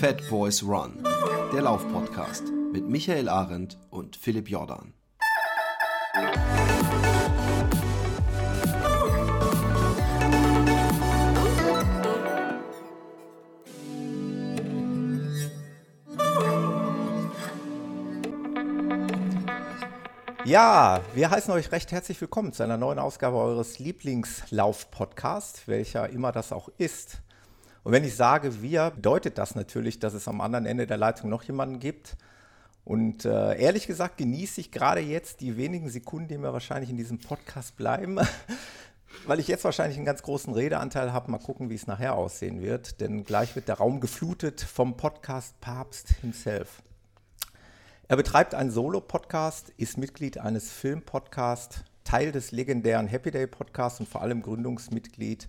Fat Boys Run, der Laufpodcast mit Michael Arendt und Philipp Jordan. Ja, wir heißen euch recht herzlich willkommen zu einer neuen Ausgabe eures Lieblingslauf-Podcasts, welcher immer das auch ist. Und wenn ich sage wir, bedeutet das natürlich, dass es am anderen Ende der Leitung noch jemanden gibt. Und äh, ehrlich gesagt genieße ich gerade jetzt die wenigen Sekunden, die mir wahrscheinlich in diesem Podcast bleiben, weil ich jetzt wahrscheinlich einen ganz großen Redeanteil habe. Mal gucken, wie es nachher aussehen wird. Denn gleich wird der Raum geflutet vom Podcast Papst himself. Er betreibt einen Solo-Podcast, ist Mitglied eines Film-Podcasts, Teil des legendären Happy Day Podcasts und vor allem Gründungsmitglied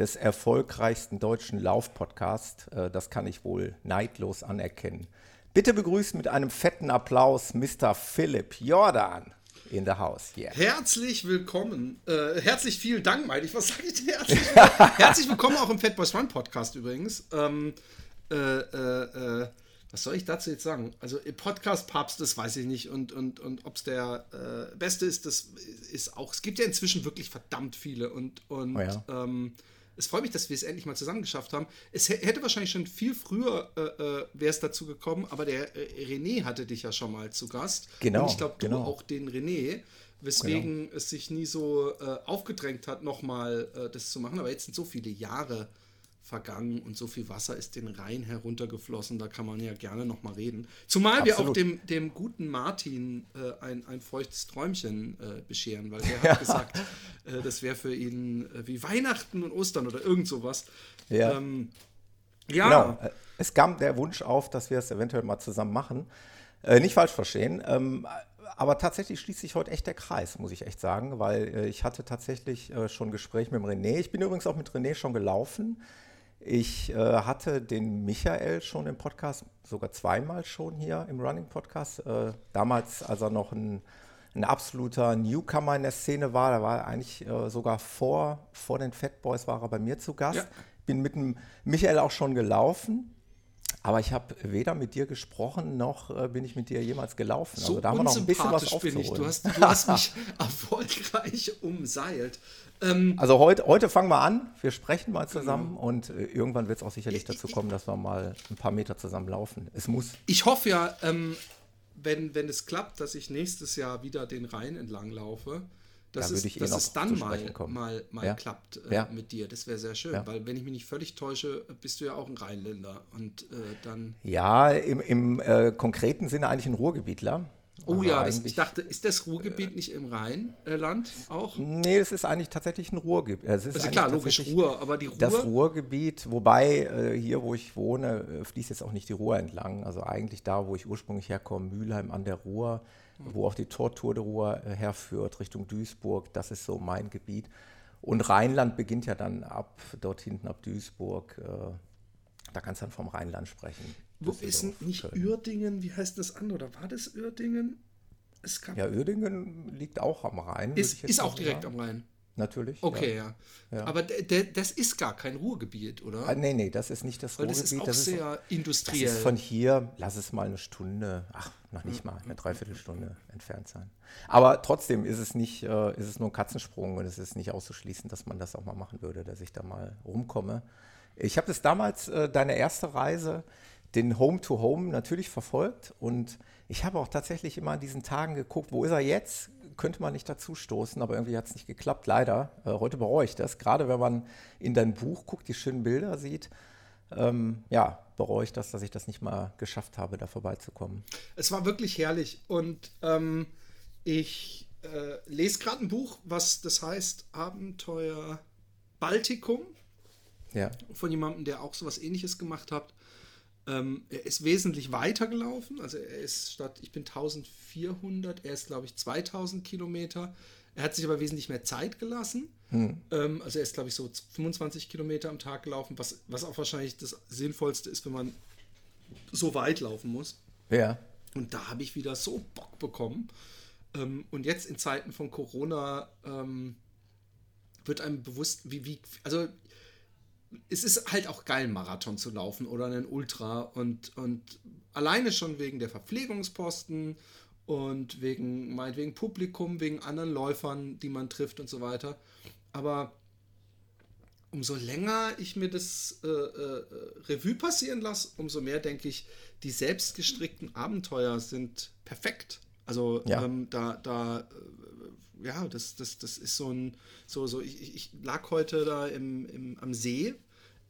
des erfolgreichsten deutschen Lauf-Podcasts. Äh, das kann ich wohl neidlos anerkennen. Bitte begrüßen mit einem fetten Applaus Mr. Philipp Jordan in the house. Yeah. Herzlich willkommen. Äh, herzlich vielen Dank, meine ich. Was sage ich dir? Herzlich, herzlich willkommen auch im Fat Boys Run Podcast übrigens. Ähm, äh, äh, äh was soll ich dazu jetzt sagen? Also Podcast-Papst, das weiß ich nicht. Und, und, und ob es der äh, beste ist, das ist auch. Es gibt ja inzwischen wirklich verdammt viele. Und, und oh ja. ähm, es freut mich, dass wir es endlich mal zusammen geschafft haben. Es hätte wahrscheinlich schon viel früher äh, äh, wäre es dazu gekommen, aber der äh, René hatte dich ja schon mal zu Gast. Genau. Und ich glaube, du genau. auch den René, weswegen genau. es sich nie so äh, aufgedrängt hat, nochmal äh, das zu machen. Aber jetzt sind so viele Jahre vergangen und so viel Wasser ist den Rhein heruntergeflossen, da kann man ja gerne nochmal reden. Zumal Absolut. wir auch dem, dem guten Martin äh, ein, ein feuchtes Träumchen äh, bescheren, weil der hat gesagt, äh, das wäre für ihn äh, wie Weihnachten und Ostern oder irgend sowas. Ja. Ähm, ja. Genau. Äh, es kam der Wunsch auf, dass wir es eventuell mal zusammen machen. Äh, nicht falsch verstehen. Ähm, aber tatsächlich schließt sich heute echt der Kreis, muss ich echt sagen, weil ich hatte tatsächlich schon Gespräch mit dem René. Ich bin übrigens auch mit René schon gelaufen. Ich äh, hatte den Michael schon im Podcast, sogar zweimal schon hier im Running Podcast. Äh, damals, als er noch ein, ein, absoluter Newcomer in der Szene war, da war er eigentlich äh, sogar vor, vor den Fat Boys war er bei mir zu Gast. Ja. Bin mit dem Michael auch schon gelaufen. Aber ich habe weder mit dir gesprochen, noch äh, bin ich mit dir jemals gelaufen. So also da haben wir noch ein bisschen was aufzuholen. Bin ich. Du, hast, du hast mich erfolgreich umseilt. Ähm, also heute, heute fangen wir an, wir sprechen mal zusammen genau. und äh, irgendwann wird es auch sicherlich dazu kommen, dass wir mal ein paar Meter zusammen laufen. Es muss. Ich hoffe ja, ähm, wenn, wenn es klappt, dass ich nächstes Jahr wieder den Rhein entlang laufe, dass, da es, eh dass es dann mal, mal, mal ja? klappt äh, ja. mit dir. Das wäre sehr schön, ja. weil wenn ich mich nicht völlig täusche, bist du ja auch ein Rheinländer und äh, dann. Ja, im, im äh, konkreten Sinne eigentlich ein Ruhrgebietler. Oh ja, das, ich dachte, ist das Ruhrgebiet äh, nicht im Rheinland auch? Nee, es ist eigentlich tatsächlich ein Ruhrgebiet. Es ist also klar, logisch Ruhr, aber die Ruhr. Das Ruhrgebiet, wobei äh, hier, wo ich wohne, äh, fließt jetzt auch nicht die Ruhr entlang. Also eigentlich da, wo ich ursprünglich herkomme, Mülheim an der Ruhr, mhm. wo auch die Tortur der Ruhr äh, herführt, Richtung Duisburg, das ist so mein Gebiet. Und Rheinland beginnt ja dann ab dort hinten, ab Duisburg. Äh, da kannst du dann vom Rheinland sprechen. Wo ist denn nicht Köln. Uerdingen? Wie heißt das andere? Oder war das Uerdingen? Es ja, Uerdingen liegt auch am Rhein. Ist, ist auch direkt sagen. am Rhein. Natürlich. Okay, ja. ja. ja. Aber das ist gar kein Ruhrgebiet, oder? Ah, nee, nee, das ist nicht das Weil Ruhrgebiet. Das ist auch das sehr ist, industriell. Das ist von hier, lass es mal eine Stunde, ach, noch nicht mal, eine Dreiviertelstunde entfernt sein. Aber trotzdem ist es nicht, äh, ist es nur ein Katzensprung und es ist nicht auszuschließen, dass man das auch mal machen würde, dass ich da mal rumkomme. Ich habe das damals, äh, deine erste Reise, den Home-to-Home -Home natürlich verfolgt und ich habe auch tatsächlich immer an diesen Tagen geguckt, wo ist er jetzt? Könnte man nicht dazu stoßen, aber irgendwie hat es nicht geklappt, leider. Äh, heute bereue ich das, gerade wenn man in dein Buch guckt, die schönen Bilder sieht. Ähm, ja, bereue ich das, dass ich das nicht mal geschafft habe, da vorbeizukommen. Es war wirklich herrlich und ähm, ich äh, lese gerade ein Buch, was das heißt Abenteuer Baltikum ja. von jemandem, der auch sowas ähnliches gemacht hat. Ähm, er ist wesentlich weiter gelaufen. Also er ist statt, ich bin 1400, er ist glaube ich 2000 Kilometer. Er hat sich aber wesentlich mehr Zeit gelassen. Hm. Ähm, also er ist glaube ich so 25 Kilometer am Tag gelaufen, was, was auch wahrscheinlich das Sinnvollste ist, wenn man so weit laufen muss. Ja. Und da habe ich wieder so Bock bekommen. Ähm, und jetzt in Zeiten von Corona ähm, wird einem bewusst, wie, wie, also es ist halt auch geil, einen Marathon zu laufen oder einen Ultra und, und alleine schon wegen der Verpflegungsposten und wegen, meinetwegen Publikum, wegen anderen Läufern, die man trifft und so weiter. Aber umso länger ich mir das äh, äh, Revue passieren lasse, umso mehr denke ich, die selbstgestrickten Abenteuer sind perfekt. Also ja. ähm, da, da, äh, ja, das, das, das ist so ein, so, so, ich, ich lag heute da im, im, am See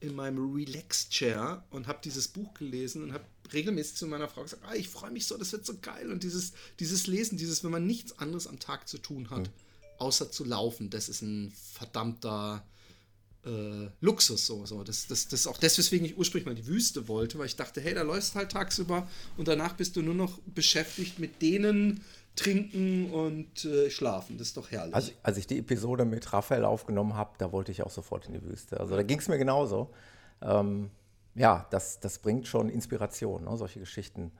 in meinem Relax-Chair und habe dieses Buch gelesen und habe regelmäßig zu meiner Frau gesagt, ah, ich freue mich so, das wird so geil. Und dieses, dieses Lesen, dieses, wenn man nichts anderes am Tag zu tun hat, mhm. außer zu laufen, das ist ein verdammter äh, Luxus. So, so. Das, das, das ist auch das, weswegen ich ursprünglich mal die Wüste wollte, weil ich dachte, hey, da läufst halt tagsüber und danach bist du nur noch beschäftigt mit denen, trinken und äh, schlafen. Das ist doch herrlich. Also, als ich die Episode mit Raphael aufgenommen habe, da wollte ich auch sofort in die Wüste. Also da ging es mir genauso. Ähm, ja, das, das bringt schon Inspiration, ne, solche Geschichten.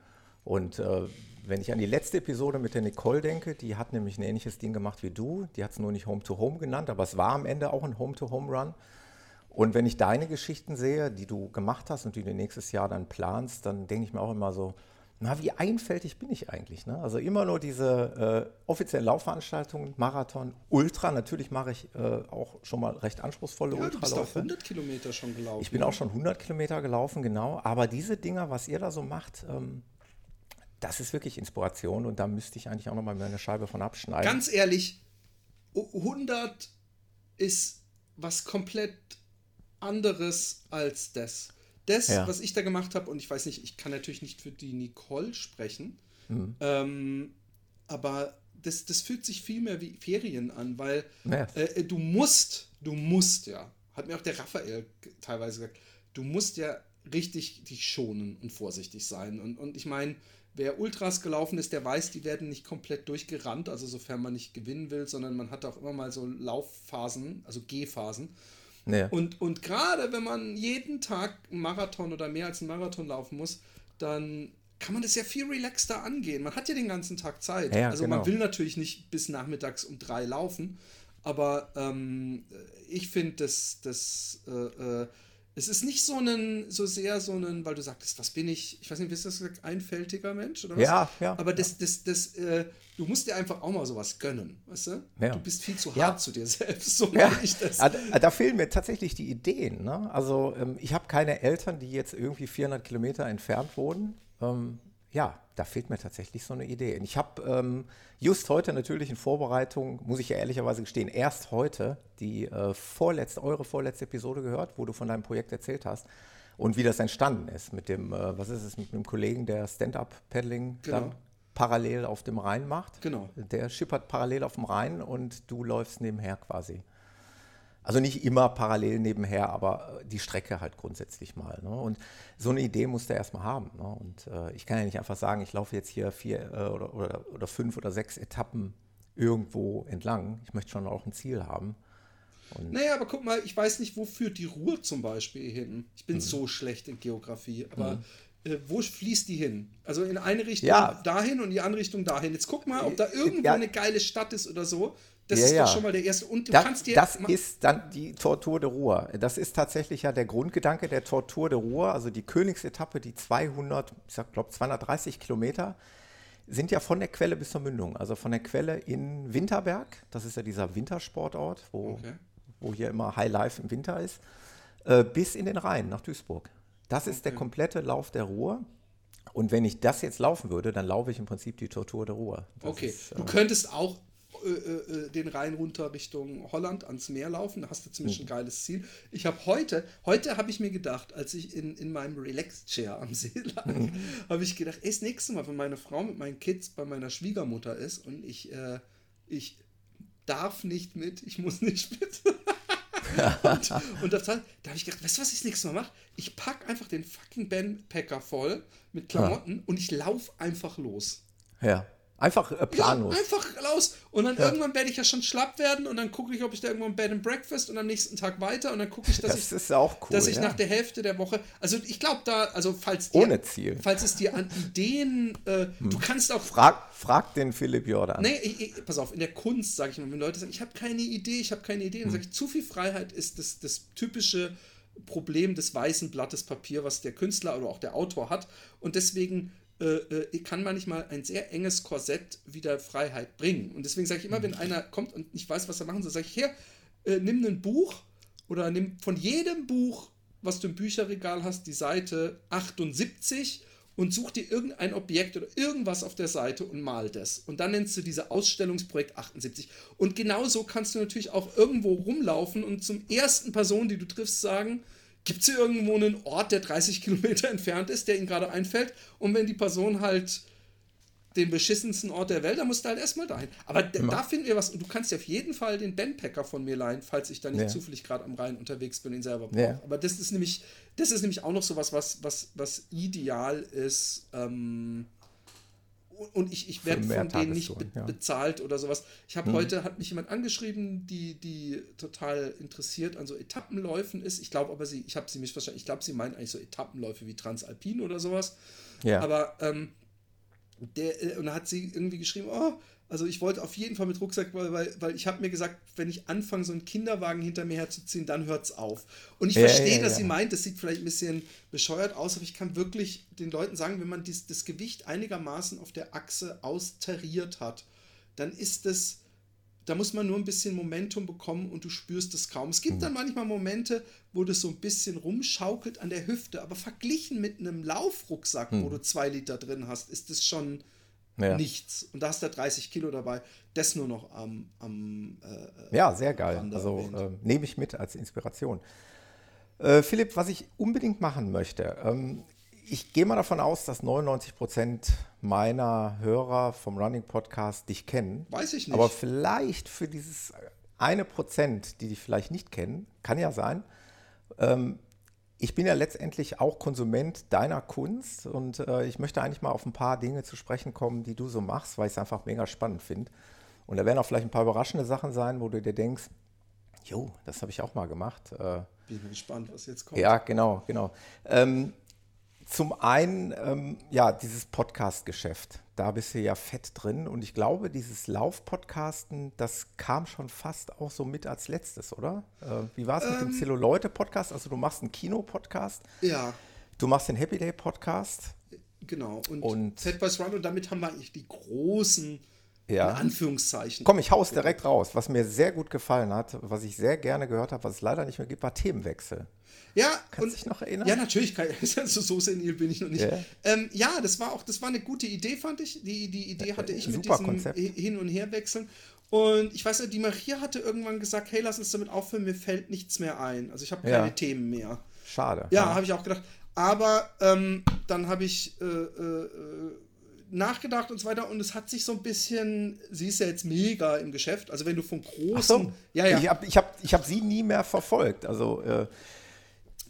Und äh, wenn ich an die letzte Episode mit der Nicole denke, die hat nämlich ein ähnliches Ding gemacht wie du. Die hat es nur nicht Home-to-Home -Home genannt, aber es war am Ende auch ein Home-to-Home-Run. Und wenn ich deine Geschichten sehe, die du gemacht hast und die du nächstes Jahr dann planst, dann denke ich mir auch immer so, na, wie einfältig bin ich eigentlich? Ne? Also immer nur diese äh, offiziellen Laufveranstaltungen, Marathon, Ultra. Natürlich mache ich äh, auch schon mal recht anspruchsvolle ja, Ultraläufe. Du bist auch 100 Kilometer schon gelaufen. Ich bin auch schon 100 Kilometer gelaufen, genau. Aber diese Dinger, was ihr da so macht, ähm, das ist wirklich Inspiration und da müsste ich eigentlich auch noch mal eine Scheibe von abschneiden. Ganz ehrlich, 100 ist was komplett anderes als das. Das, ja. was ich da gemacht habe, und ich weiß nicht, ich kann natürlich nicht für die Nicole sprechen, mhm. ähm, aber das, das fühlt sich viel mehr wie Ferien an, weil ja. äh, du musst, du musst ja, hat mir auch der Raphael teilweise gesagt, du musst ja richtig dich schonen und vorsichtig sein. Und, und ich meine, wer Ultras gelaufen ist, der weiß, die werden nicht komplett durchgerannt, also sofern man nicht gewinnen will, sondern man hat auch immer mal so Laufphasen, also Gehphasen. Ja. Und, und gerade wenn man jeden Tag einen Marathon oder mehr als einen Marathon laufen muss, dann kann man das ja viel relaxter angehen. Man hat ja den ganzen Tag Zeit. Ja, also genau. man will natürlich nicht bis nachmittags um drei laufen, aber ähm, ich finde, das, das äh, äh, es ist nicht so ein, so sehr so ein, weil du sagtest, was bin ich, ich weiß nicht, bist du das gesagt, einfältiger Mensch oder was? Ja, ja. Aber das, das, das, äh, du musst dir einfach auch mal sowas gönnen, weißt du? Ja. Du bist viel zu ja. hart zu dir selbst, so ja. ich das. Da, da, fehlen mir tatsächlich die Ideen, ne? Also ähm, ich habe keine Eltern, die jetzt irgendwie 400 Kilometer entfernt wohnen. Ähm, ja, da fehlt mir tatsächlich so eine Idee. Und ich habe ähm, just heute natürlich in Vorbereitung, muss ich ja ehrlicherweise gestehen, erst heute die äh, vorletzte, eure vorletzte Episode gehört, wo du von deinem Projekt erzählt hast und wie das entstanden ist mit dem, äh, was ist es, mit einem Kollegen, der Stand-up-Paddling genau. dann parallel auf dem Rhein macht. Genau. Der schippert parallel auf dem Rhein und du läufst nebenher quasi. Also nicht immer parallel nebenher, aber die Strecke halt grundsätzlich mal. Ne? Und so eine Idee muss der erstmal haben. Ne? Und äh, ich kann ja nicht einfach sagen, ich laufe jetzt hier vier äh, oder, oder, oder, fünf oder sechs Etappen irgendwo entlang. Ich möchte schon auch ein Ziel haben. Und naja, aber guck mal, ich weiß nicht, wo führt die Ruhr zum Beispiel hin. Ich bin mhm. so schlecht in Geografie, aber mhm. Äh, wo fließt die hin? Also in eine Richtung ja. dahin und in die andere Richtung dahin. Jetzt guck mal, ob da irgendwo ja. eine geile Stadt ist oder so. Das ja, ist ja. doch schon mal der erste. Und du das, kannst dir. Das ist dann die Tortur de Ruhr. Das ist tatsächlich ja der Grundgedanke der Tortur de Ruhr, also die Königsetappe, die 200, ich glaube 230 Kilometer, sind ja von der Quelle bis zur Mündung. Also von der Quelle in Winterberg, das ist ja dieser Wintersportort, wo, okay. wo hier immer High Life im Winter ist, äh, bis in den Rhein nach Duisburg. Das ist okay. der komplette Lauf der Ruhr. Und wenn ich das jetzt laufen würde, dann laufe ich im Prinzip die Tortur der Ruhr. Das okay, ist, äh, du könntest auch äh, äh, den Rhein runter Richtung Holland ans Meer laufen. Da hast du ziemlich mhm. ein geiles Ziel. Ich habe heute, heute habe ich mir gedacht, als ich in, in meinem Relax-Chair am See lag, mhm. habe ich gedacht, ey, das nächste Mal, wenn meine Frau mit meinen Kids bei meiner Schwiegermutter ist und ich, äh, ich darf nicht mit, ich muss nicht mit. und, und da, da habe ich gedacht, weißt du, was ich das nächste Mal mache? Ich packe einfach den fucking Bandpacker voll mit Klamotten ja. und ich laufe einfach los. Ja. Einfach äh, planlos. Ja, einfach raus. Und dann ja. irgendwann werde ich ja schon schlapp werden und dann gucke ich, ob ich da irgendwo ein Bed and Breakfast und am nächsten Tag weiter und dann gucke ich, dass das ich, ist auch cool, dass ich ja. nach der Hälfte der Woche, also ich glaube da, also falls dir, ohne Ziel, falls es dir an Ideen, äh, hm. du kannst auch frag, frag den Philipp Jordan. Nee, ich, ich, pass auf, in der Kunst sage ich immer, wenn Leute sagen, ich habe keine Idee, ich habe keine Idee, dann hm. sage ich, zu viel Freiheit ist das, das typische Problem des weißen Blattes Papier, was der Künstler oder auch der Autor hat. Und deswegen äh, äh, kann manchmal ein sehr enges Korsett wieder Freiheit bringen. Und deswegen sage ich immer, wenn einer kommt und nicht weiß, was er machen soll, sage ich, hier, äh, nimm ein Buch oder nimm von jedem Buch, was du im Bücherregal hast, die Seite 78 und such dir irgendein Objekt oder irgendwas auf der Seite und mal das. Und dann nennst du diese Ausstellungsprojekt 78. Und genauso kannst du natürlich auch irgendwo rumlaufen und zum ersten Person, die du triffst, sagen, gibt es hier irgendwo einen Ort, der 30 Kilometer entfernt ist, der ihnen gerade einfällt? Und wenn die Person halt den beschissensten Ort der Welt, dann musst du halt erstmal dahin. Aber ja. da finden wir was. Und du kannst dir auf jeden Fall den Bandpacker von mir leihen, falls ich da nicht ja. zufällig gerade am Rhein unterwegs bin, ihn selber brauche. Ja. Aber das ist nämlich, das ist nämlich auch noch so was, was, was, was ideal ist. Ähm, und ich, ich werde von denen nicht be ja. bezahlt oder sowas. Ich habe hm. heute, hat mich jemand angeschrieben, die, die total interessiert an so Etappenläufen ist. Ich glaube aber, sie, ich habe sie mich verstanden, ich glaube, sie meint eigentlich so Etappenläufe wie Transalpin oder sowas. Ja. Aber ähm, der, äh, und da hat sie irgendwie geschrieben, oh, also ich wollte auf jeden Fall mit Rucksack, weil, weil, weil ich habe mir gesagt, wenn ich anfange, so einen Kinderwagen hinter mir herzuziehen, dann hört es auf. Und ich ja, verstehe, ja, dass ja. sie meint, das sieht vielleicht ein bisschen bescheuert aus, aber ich kann wirklich den Leuten sagen, wenn man dies, das Gewicht einigermaßen auf der Achse austariert hat, dann ist es, da muss man nur ein bisschen Momentum bekommen und du spürst es kaum. Es gibt mhm. dann manchmal Momente, wo das so ein bisschen rumschaukelt an der Hüfte, aber verglichen mit einem Laufrucksack, mhm. wo du zwei Liter drin hast, ist es schon ja. nichts. Und da hast du 30 Kilo dabei. Das nur noch am. am äh, ja, sehr geil. Also äh, nehme ich mit als Inspiration. Äh, Philipp, was ich unbedingt machen möchte, ähm, ich gehe mal davon aus, dass 99 Prozent meiner Hörer vom Running Podcast dich kennen. Weiß ich nicht. Aber vielleicht für dieses eine Prozent, die dich vielleicht nicht kennen, kann ja sein, ähm, ich bin ja letztendlich auch Konsument deiner Kunst und äh, ich möchte eigentlich mal auf ein paar Dinge zu sprechen kommen, die du so machst, weil ich es einfach mega spannend finde. Und da werden auch vielleicht ein paar überraschende Sachen sein, wo du dir denkst, jo, das habe ich auch mal gemacht. Äh, bin gespannt, was jetzt kommt. Ja, genau, genau. Ähm, zum einen, ähm, ja, dieses Podcast-Geschäft. Da bist du ja fett drin. Und ich glaube, dieses Lauf-Podcasten, das kam schon fast auch so mit als letztes, oder? Äh, wie war es ähm, mit dem ähm. Celluleute-Podcast? Also, du machst einen Kino-Podcast. Ja. Du machst den Happy Day-Podcast. Genau. Und, und Fat Boys Run. Und damit haben wir eigentlich die großen ja. in Anführungszeichen. Komm, ich hau's direkt raus. Was mir sehr gut gefallen hat, was ich sehr gerne gehört habe, was es leider nicht mehr gibt, war Themenwechsel. Ja, Kannst dich noch erinnern? Ja, natürlich. Kann, also so senil bin ich noch nicht. Yeah. Ähm, ja, das war auch, das war eine gute Idee, fand ich. Die, die Idee hatte ich mit diesem Konzept. Hin- und Herwechseln. Und ich weiß nicht, die Maria hatte irgendwann gesagt, hey, lass uns damit aufhören, mir fällt nichts mehr ein. Also ich habe keine ja. Themen mehr. Schade. Ja, ja. habe ich auch gedacht. Aber ähm, dann habe ich äh, äh, nachgedacht und so weiter und es hat sich so ein bisschen, sie ist ja jetzt mega im Geschäft, also wenn du von großen, so. ja, ja. Ich habe ich hab, ich hab sie nie mehr verfolgt, also äh,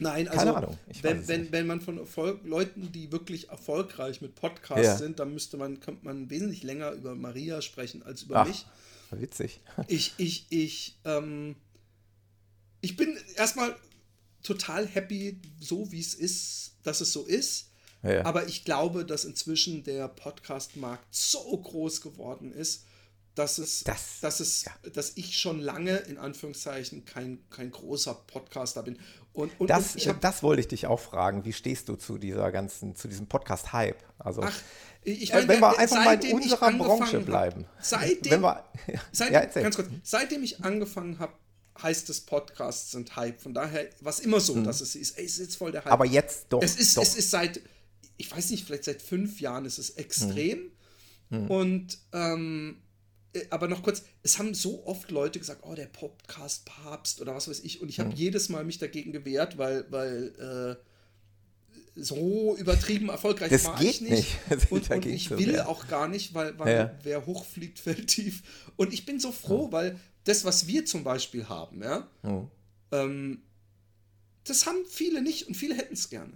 Nein, also Keine Ahnung. wenn, wenn, wenn man von Erfolg, Leuten, die wirklich erfolgreich mit Podcasts ja. sind, dann müsste man, könnte man wesentlich länger über Maria sprechen als über Ach, mich. Witzig. Ich, ich, ich, ähm, ich bin erstmal total happy, so wie es ist, dass es so ist. Ja. Aber ich glaube, dass inzwischen der Podcast-Markt so groß geworden ist, dass es, das, dass es, ja. dass ich schon lange in Anführungszeichen kein, kein großer Podcaster bin. Und, und, das, und hab, das wollte ich dich auch fragen. Wie stehst du zu dieser ganzen, zu diesem Podcast-Hype? Also, Ach, ich äh, meine, wenn wir einfach mal in unserer Branche bleiben. Hab, seitdem, wir, seitdem, ja, ganz kurz, seitdem ich angefangen habe, heißt es Podcasts sind Hype. Von daher, was immer so, hm. dass es ist, ey, es ist jetzt voll der Hype. Aber jetzt doch. Es ist, doch. es ist seit, ich weiß nicht, vielleicht seit fünf Jahren ist es extrem. Hm. Hm. Und ähm, äh, aber noch kurz, es haben so oft Leute gesagt, oh, der Podcast-Papst oder was weiß ich. Und ich habe mhm. jedes Mal mich dagegen gewehrt, weil, weil äh, so übertrieben erfolgreich das war geht ich nicht. nicht. und, und, ich will werden. auch gar nicht, weil, weil ja. wer hochfliegt, fällt tief. Und ich bin so froh, mhm. weil das, was wir zum Beispiel haben, ja, mhm. ähm, das haben viele nicht und viele hätten es gerne.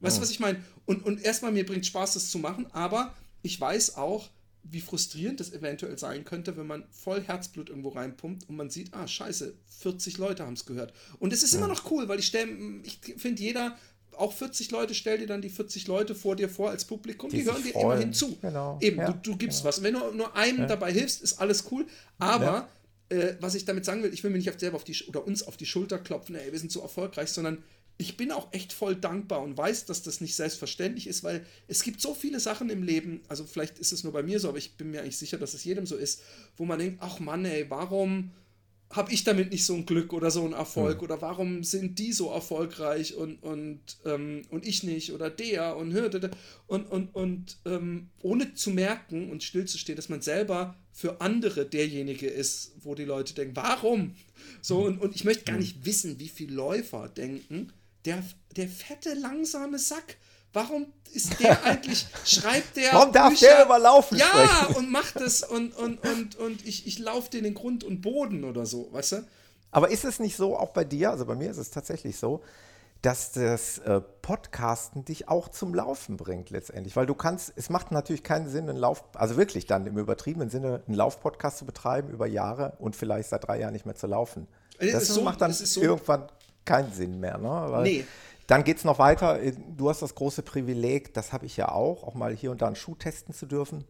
Weißt du, was ich meine? Und, und erstmal, mir bringt Spaß, das zu machen, aber ich weiß auch, wie frustrierend das eventuell sein könnte, wenn man voll Herzblut irgendwo reinpumpt und man sieht, ah, scheiße, 40 Leute haben es gehört. Und es ist ja. immer noch cool, weil ich stelle, ich finde, jeder, auch 40 Leute, stell dir dann die 40 Leute vor dir vor als Publikum, die, die hören dir freuen. immerhin zu. Genau. Eben, ja, du, du gibst genau. was. Und wenn du nur einem ja. dabei hilfst, ist alles cool. Aber äh, was ich damit sagen will, ich will mir nicht selber auf die oder uns auf die Schulter klopfen, ey, wir sind so erfolgreich, sondern ich bin auch echt voll dankbar und weiß, dass das nicht selbstverständlich ist, weil es gibt so viele Sachen im Leben, also vielleicht ist es nur bei mir so, aber ich bin mir eigentlich sicher, dass es jedem so ist, wo man denkt, ach Mann, ey, warum habe ich damit nicht so ein Glück oder so ein Erfolg? Mhm. Oder warum sind die so erfolgreich und, und, ähm, und ich nicht? Oder der und hörte und, und, und ähm, ohne zu merken und stillzustehen, dass man selber für andere derjenige ist, wo die Leute denken, warum? So, und, und ich möchte gar nicht wissen, wie viele Läufer denken, der, der fette, langsame Sack, Warum ist der eigentlich, schreibt der. Warum darf Bücher, der überlaufen? Ja, sprechen? und macht es und, und, und, und ich, ich laufe den in Grund und Boden oder so, weißt du? Aber ist es nicht so, auch bei dir, also bei mir ist es tatsächlich so, dass das äh, Podcasten dich auch zum Laufen bringt letztendlich, weil du kannst, es macht natürlich keinen Sinn, einen Lauf, also wirklich dann im übertriebenen Sinne einen Laufpodcast zu betreiben über Jahre und vielleicht seit drei Jahren nicht mehr zu laufen. Das so, macht dann so. irgendwann keinen Sinn mehr, ne? Weil nee. Dann geht es noch weiter. Du hast das große Privileg, das habe ich ja auch, auch mal hier und da einen Schuh testen zu dürfen.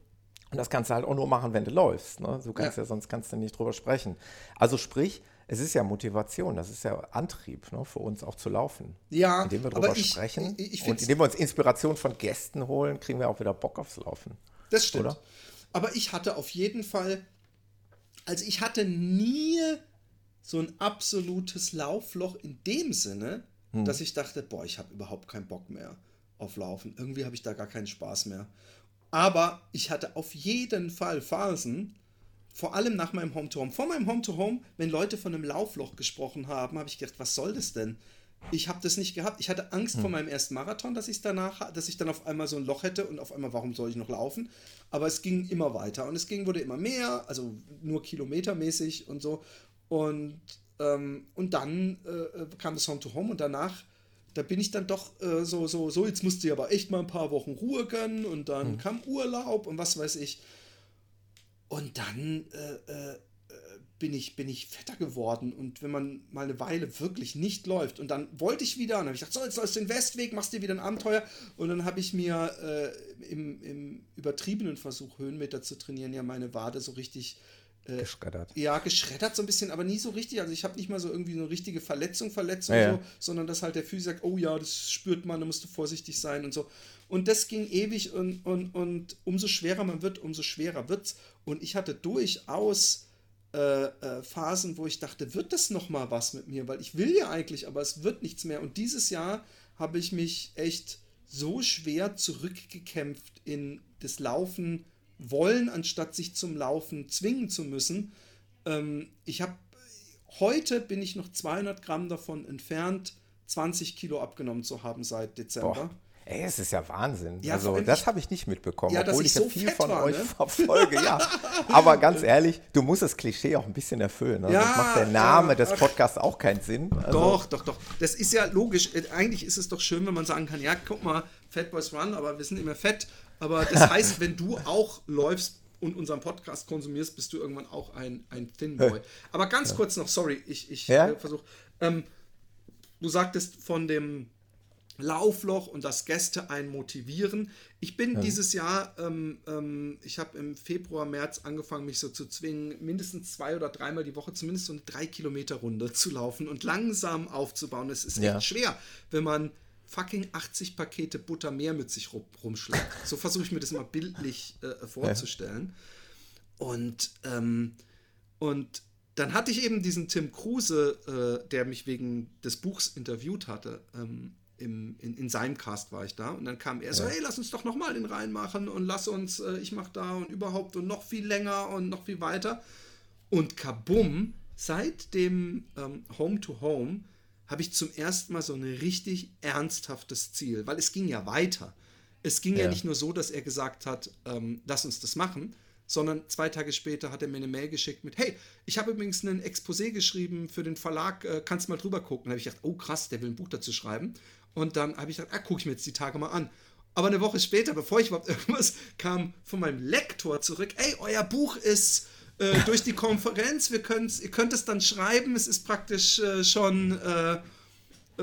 Und das kannst du halt auch nur machen, wenn du läufst. Ne? Du kannst ja. ja. sonst kannst du nicht drüber sprechen. Also sprich, es ist ja Motivation, das ist ja Antrieb ne, für uns auch zu laufen. Ja, indem wir drüber ich, sprechen ich, ich und indem wir uns Inspiration von Gästen holen, kriegen wir auch wieder Bock aufs Laufen. Das stimmt. Oder? Aber ich hatte auf jeden Fall, also ich hatte nie so ein absolutes Laufloch in dem Sinne, hm. dass ich dachte, boah, ich habe überhaupt keinen Bock mehr auf Laufen. Irgendwie habe ich da gar keinen Spaß mehr. Aber ich hatte auf jeden Fall Phasen, vor allem nach meinem Home-to-Home. Vor meinem Home-to-Home, wenn Leute von einem Laufloch gesprochen haben, habe ich gedacht, was soll das denn? Ich habe das nicht gehabt. Ich hatte Angst hm. vor meinem ersten Marathon, dass ich danach, dass ich dann auf einmal so ein Loch hätte und auf einmal, warum soll ich noch laufen? Aber es ging immer weiter und es ging, wurde immer mehr, also nur kilometermäßig und so. Und ähm, und dann äh, äh, kam das Home to Home und danach, da bin ich dann doch äh, so, so, so, jetzt musste ich aber echt mal ein paar Wochen Ruhe gönnen und dann mhm. kam Urlaub und was weiß ich. Und dann äh, äh, bin ich, bin ich fetter geworden. Und wenn man mal eine Weile wirklich nicht läuft, und dann wollte ich wieder, und dann habe ich gedacht, so, jetzt läufst du den Westweg, machst dir wieder ein Abenteuer. Und dann habe ich mir äh, im, im übertriebenen Versuch, Höhenmeter zu trainieren, ja meine Wade so richtig äh, geschreddert. Ja, geschreddert so ein bisschen, aber nie so richtig. Also ich habe nicht mal so irgendwie eine richtige Verletzung, Verletzung, ja, so, sondern dass halt der Physik sagt, oh ja, das spürt man, da musst du vorsichtig sein und so. Und das ging ewig und, und, und umso schwerer man wird, umso schwerer wird's. Und ich hatte durchaus äh, äh, Phasen, wo ich dachte, wird das noch mal was mit mir? Weil ich will ja eigentlich, aber es wird nichts mehr. Und dieses Jahr habe ich mich echt so schwer zurückgekämpft in das Laufen wollen, anstatt sich zum Laufen zwingen zu müssen. Ähm, ich habe heute bin ich noch 200 Gramm davon entfernt, 20 Kilo abgenommen zu haben seit Dezember. Boah. Ey, es ist ja Wahnsinn. Ja, also, das habe ich nicht mitbekommen, ja, obwohl ich, so ja viel von war, euch ne? verfolge. Ja. Aber ganz ehrlich, du musst das Klischee auch ein bisschen erfüllen. Ne? Ja, das macht der Name des Podcasts auch keinen Sinn. Also. Doch, doch, doch. Das ist ja logisch. Eigentlich ist es doch schön, wenn man sagen kann: Ja, guck mal, Fat Boys Run, aber wir sind immer fett aber das heißt, wenn du auch läufst und unseren Podcast konsumierst, bist du irgendwann auch ein, ein Thin Boy. Aber ganz ja. kurz noch, sorry, ich, ich ja? äh, versuche. Ähm, du sagtest von dem Laufloch und dass Gäste einen motivieren. Ich bin ja. dieses Jahr, ähm, ähm, ich habe im Februar, März angefangen, mich so zu zwingen, mindestens zwei oder dreimal die Woche zumindest so eine drei Kilometer Runde zu laufen und langsam aufzubauen. Es ist echt schwer, wenn man fucking 80 Pakete Butter mehr mit sich rumschleppt. So versuche ich mir das mal bildlich äh, vorzustellen. Ja. Und, ähm, und dann hatte ich eben diesen Tim Kruse, äh, der mich wegen des Buchs interviewt hatte. Ähm, im, in, in, seinem Cast war ich da und dann kam er so, hey, lass uns doch nochmal den reinmachen und lass uns, äh, ich mach da und überhaupt und noch viel länger und noch viel weiter. Und kabum, seit dem ähm, Home to Home habe ich zum ersten Mal so ein richtig ernsthaftes Ziel, weil es ging ja weiter. Es ging ja, ja nicht nur so, dass er gesagt hat, ähm, lass uns das machen, sondern zwei Tage später hat er mir eine Mail geschickt mit, hey, ich habe übrigens ein Exposé geschrieben für den Verlag, äh, kannst mal drüber gucken. Da habe ich gedacht, oh krass, der will ein Buch dazu schreiben. Und dann habe ich gedacht, ah, gucke ich mir jetzt die Tage mal an. Aber eine Woche später, bevor ich überhaupt irgendwas kam, von meinem Lektor zurück, ey, euer Buch ist äh, durch die Konferenz. Wir ihr könnt es dann schreiben. Es ist praktisch äh, schon äh,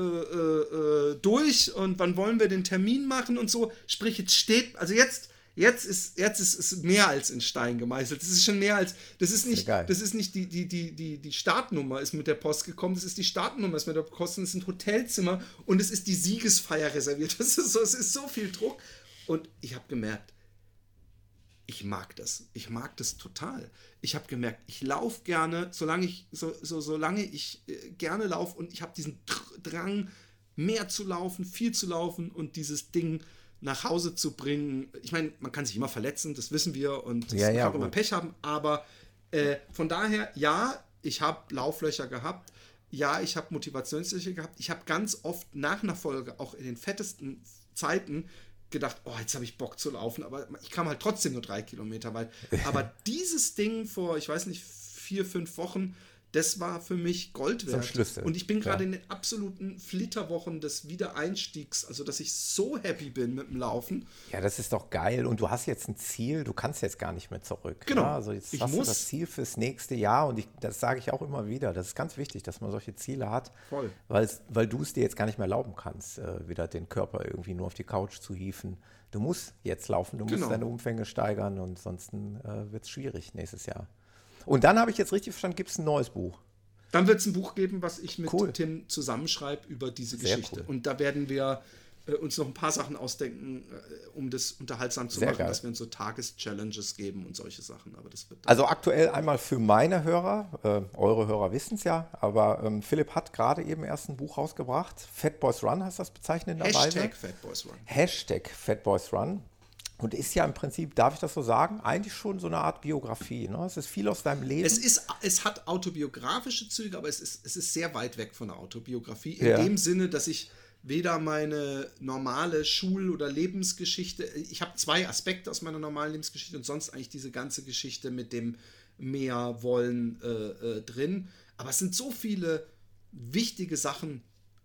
äh, durch und wann wollen wir den Termin machen und so. Sprich, jetzt steht, also jetzt, Jetzt ist, jetzt ist es mehr als in Stein gemeißelt. Das ist schon mehr als, das ist nicht, geil. das ist nicht die, die, die, die, die Startnummer ist mit der Post gekommen, das ist die Startnummer ist mit der Post, es sind Hotelzimmer und es ist die Siegesfeier reserviert. Das ist so, es ist so viel Druck. Und ich habe gemerkt, ich mag das. Ich mag das total. Ich habe gemerkt, ich laufe gerne, solange ich, so, so, solange ich äh, gerne laufe und ich habe diesen Dr- Drang, mehr zu laufen, viel zu laufen und dieses Ding nach Hause zu bringen. Ich meine, man kann sich immer verletzen, das wissen wir und das Ja, man ja, kann auch immer gut. Pech haben, aber äh, von daher, ja, ich habe Lauflöcher gehabt. Ja, ich habe Motivationslöcher gehabt. Ich habe ganz oft nach einer Folge, auch in den fettesten Zeiten, gedacht, oh, jetzt habe ich Bock zu laufen, aber ich kam halt trotzdem nur drei Kilometer weit. Aber dieses Ding vor, ich weiß nicht, vier, fünf Wochen, das war für mich Gold wert. Schlüssel. Und ich bin gerade in den absoluten Flitterwochen des Wiedereinstiegs, also dass ich so happy bin mit dem Laufen. Ja, das ist doch geil. Und du hast jetzt ein Ziel, du kannst jetzt gar nicht mehr zurück. Genau. Ja, also jetzt Ich hast muss. du das Ziel fürs nächste Jahr und ich, das sage ich auch immer wieder. Das ist ganz wichtig, dass man solche Ziele hat, Voll. Weil du es dir jetzt gar nicht mehr erlauben kannst, äh, wieder den Körper irgendwie nur auf die Couch zu hieven. Du musst jetzt laufen, du Genau. musst deine Umfänge steigern und sonst äh, wird es schwierig nächstes Jahr. Und dann habe ich jetzt richtig verstanden, gibt es ein neues Buch. Dann wird es ein Buch geben, was ich mit Cool. Tim zusammenschreibe über diese Sehr Geschichte. cool. Und da werden wir äh, uns noch ein paar Sachen ausdenken, äh, um das unterhaltsam zu Sehr machen, geil. dass wir uns so Tageschallenges geben und solche Sachen. Aber das wird Also aktuell einmal für meine Hörer, äh, eure Hörer wissen es ja, aber ähm, Philipp hat gerade eben erst ein Buch rausgebracht. Fat Boys Run heißt das bezeichnenderweise. Hashtag Fatboys Run. Hashtag Fat Boys Run. Und ist ja im Prinzip, darf ich das so sagen, eigentlich schon so eine Art Biografie. Ne? Es ist viel aus deinem Leben. Es, ist, es hat autobiografische Züge, aber es ist, es ist sehr weit weg von der Autobiografie. In Ja. dem Sinne, dass ich weder meine normale Schul- oder Lebensgeschichte, ich habe zwei Aspekte aus meiner normalen Lebensgeschichte und sonst eigentlich diese ganze Geschichte mit dem mehr wollen äh, äh, drin. Aber es sind so viele wichtige Sachen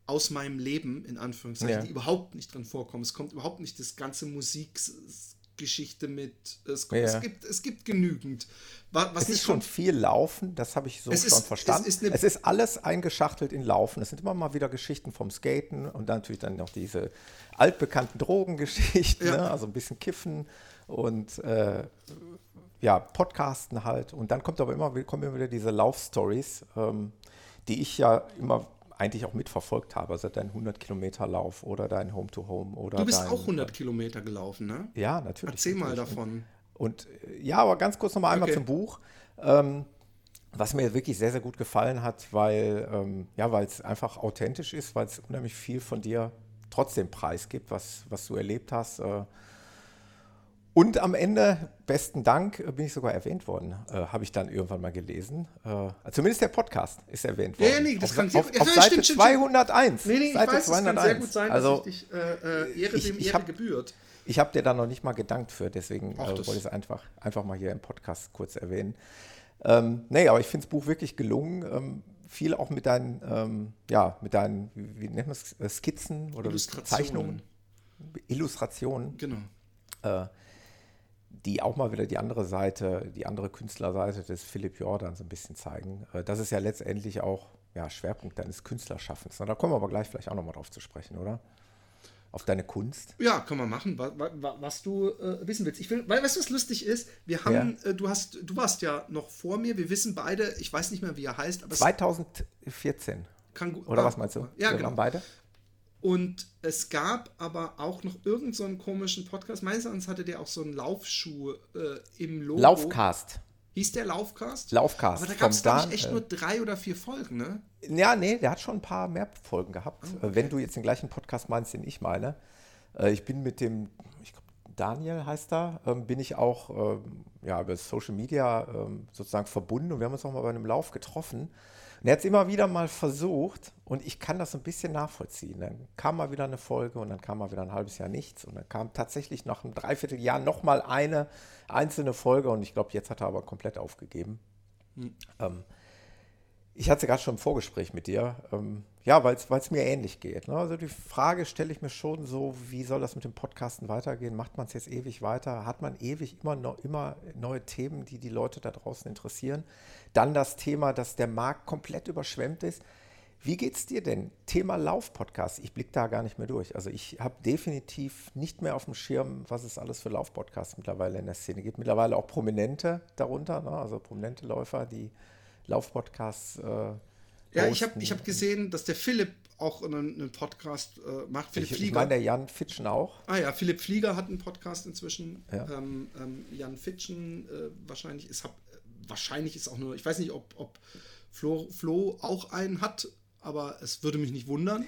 aus meinem Leben, in Anführungszeichen, Ja. die überhaupt nicht drin vorkommen. Es kommt überhaupt nicht das ganze Musikgeschichte mit. Es, Ja. es, gibt, es gibt genügend. Wa- Was es nicht ist schon viel Laufen, das habe ich so Es schon ist- verstanden. es Es ist ist, eine- alles eingeschachtelt in Laufen. Es sind immer mal wieder Geschichten vom Skaten und dann natürlich dann noch diese altbekannten Drogengeschichten, Ja. ne? also ein bisschen Kiffen und äh, ja, Podcasten halt. Und dann kommt aber immer, kommen immer wieder diese Laufstories, ähm, die ich ja immer eigentlich auch mitverfolgt habe, also dein 100-Kilometer-Lauf oder dein Home-to-Home oder Du bist dein, auch 100 Kilometer gelaufen, ne? Ja, natürlich. Erzähl mal davon. Und äh, ja, aber ganz kurz nochmal einmal Okay. zum Buch. Ähm, was mir wirklich sehr, sehr gut gefallen hat, weil ähm, ja, es einfach authentisch ist, weil es unheimlich viel von dir trotzdem preisgibt, was, was du erlebt hast. Äh. Und am Ende, besten Dank, äh, bin ich sogar erwähnt worden, äh, habe ich dann irgendwann mal gelesen. Äh, zumindest der Podcast ist erwähnt worden. ja, nee, das auf, kann auf, ja, auf ja, Seite stimmt, stimmt, 201. Nee, nee, ich Seite weiß, es kann sehr gut sein, also, dass ich dich äh, äh, Ehre ich- dem ich Ehre hab- gebührt. ich habe dir da noch nicht mal gedankt für, deswegen Ach, äh, wollte ich es einfach, einfach mal hier im Podcast kurz erwähnen. Ähm, nee, aber ich finde das Buch wirklich gelungen. Ähm, viel auch mit deinen, ähm, ja, mit deinen, wie, wie nennt man es, äh, Skizzen oder Illustrationen. Zeichnungen, Illustrationen, Genau. äh, die auch mal wieder die andere Seite, die andere Künstlerseite des Philipp Jordan so ein bisschen zeigen. Äh, das ist ja letztendlich auch ja, Schwerpunkt deines Künstlerschaffens. Na, da kommen wir aber gleich vielleicht auch nochmal drauf zu sprechen, oder? Auf deine Kunst. Ja, kann man machen, wa, wa, wa, was du äh, wissen willst. Ich will, weil, weißt du, was lustig ist? Wir haben, äh, du hast, du warst ja noch vor mir, wir wissen beide, ich weiß nicht mehr, wie er heißt, aber es 2014. kann gut. Oder ah, was meinst du? Ja, Wir genau. beide? Und es gab aber auch noch irgendeinen so einen komischen Podcast. Meines Erachtens hatte der auch so einen Laufschuh äh, im Logo. Laufcast. Hieß der Laufcast? Laufcast Aber da gab es, glaube ich, echt äh, nur drei oder vier Folgen, ne? Ja, nee, der hat schon ein paar mehr Folgen gehabt. Ah, Äh, Wenn du jetzt den gleichen Podcast meinst, den ich meine. Äh, Ich bin mit dem, ich glaub, Daniel heißt er, ähm, bin ich auch ähm, ja, über Social Media ähm, sozusagen verbunden und wir haben uns auch mal bei einem Lauf getroffen. Und er hat es immer wieder mal versucht und ich kann das ein bisschen nachvollziehen. Dann kam mal wieder eine Folge und dann kam mal wieder ein halbes Jahr nichts und dann kam tatsächlich nach einem Dreivierteljahr nochmal eine einzelne Folge und ich glaube, jetzt hat er aber komplett aufgegeben. Ähm, ich hatte gerade schon im Vorgespräch mit dir, ähm, ja, weil es mir ähnlich geht. Ne? Also die Frage stelle ich mir schon so, wie soll das mit dem Podcasten weitergehen? Macht man es jetzt ewig weiter? Hat man ewig immer, noch, immer neue Themen, die die Leute da draußen interessieren? Dann das Thema, dass der Markt komplett überschwemmt ist. Wie geht's dir denn? Thema Lauf-Podcast. Ich blicke da gar nicht mehr durch. Also ich habe definitiv nicht mehr auf dem Schirm, was es alles für Lauf-Podcasts mittlerweile in der Szene gibt. Mittlerweile auch Prominente darunter, ne? also prominente Läufer, die Lauf-Podcasts. Äh, ja, ich habe ich hab gesehen, dass der Philipp auch einen, einen Podcast äh, macht. Philipp ich, Flieger. Ich meine, der Jan Fitschen auch. Ah ja, Philipp Flieger hat einen Podcast inzwischen. Ja. Ähm, ähm, Jan Fitschen äh, wahrscheinlich ist, hab, wahrscheinlich ist auch nur, ich weiß nicht, ob, ob Flo, Flo auch einen hat, aber es würde mich nicht wundern.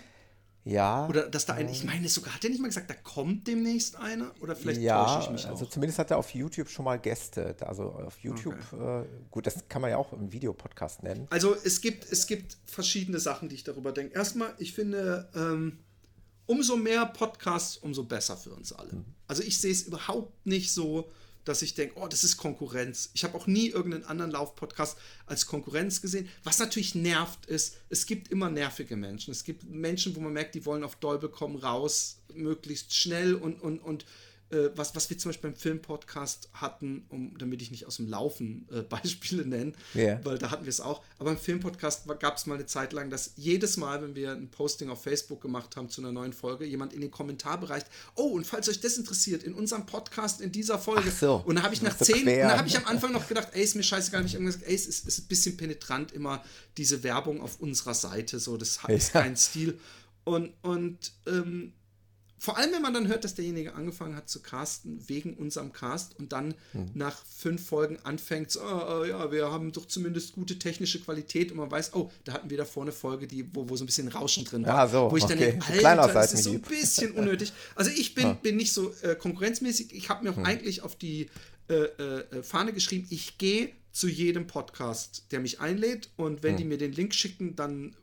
Ja. Oder dass da ein, ich meine sogar, hat er nicht mal gesagt, da kommt demnächst einer? Oder vielleicht ja, täusche ich mich also auch. zumindest hat er auf YouTube schon mal Gäste. Also auf YouTube, okay. äh, gut, das kann man ja auch im Videopodcast nennen. Also es gibt, es gibt verschiedene Sachen, die ich darüber denke. Erstmal, ich finde, ähm, umso mehr Podcasts, umso besser für uns alle. Mhm. Also ich sehe es überhaupt nicht so, dass ich denke, oh, das ist Konkurrenz. Ich habe auch nie irgendeinen anderen Laufpodcast als Konkurrenz gesehen. Was natürlich nervt ist, es gibt immer nervige Menschen. Es gibt Menschen, wo man merkt, die wollen auf Dolbe kommen raus, möglichst schnell und, und, und äh, was, was wir zum Beispiel beim Filmpodcast hatten, um, damit ich nicht aus dem Laufen äh, Beispiele nenne, yeah. weil da hatten wir es auch. Aber im Filmpodcast gab es mal eine Zeit lang, dass jedes Mal, wenn wir ein Posting auf Facebook gemacht haben zu einer neuen Folge, jemand in den Kommentarbereich, oh, und falls euch das interessiert, in unserem Podcast in dieser Folge. So, und da habe ich nach zehn, und da habe ich am Anfang noch gedacht, ey, ist mir scheißegal, habe ich irgendwas gesagt, ey, es ist, ist ein bisschen penetrant immer diese Werbung auf unserer Seite, so, das ist ja. kein Stil. Und, und ähm, vor allem, wenn man dann hört, dass derjenige angefangen hat zu casten wegen unserem Cast und dann hm. nach fünf Folgen anfängt, so, oh, ja, wir haben doch zumindest gute technische Qualität und man weiß, oh, da hatten wir da vorne eine Folge, die, wo, wo so ein bisschen Rauschen drin war. Ja, so, wo ich okay. dann denke, Alter, das ist so ein bisschen unnötig. Also ich bin, bin nicht so äh, konkurrenzmäßig. Ich habe mir auch hm. eigentlich auf die äh, äh, Fahne geschrieben, ich gehe zu jedem Podcast, der mich einlädt und wenn hm. die mir den Link schicken, dann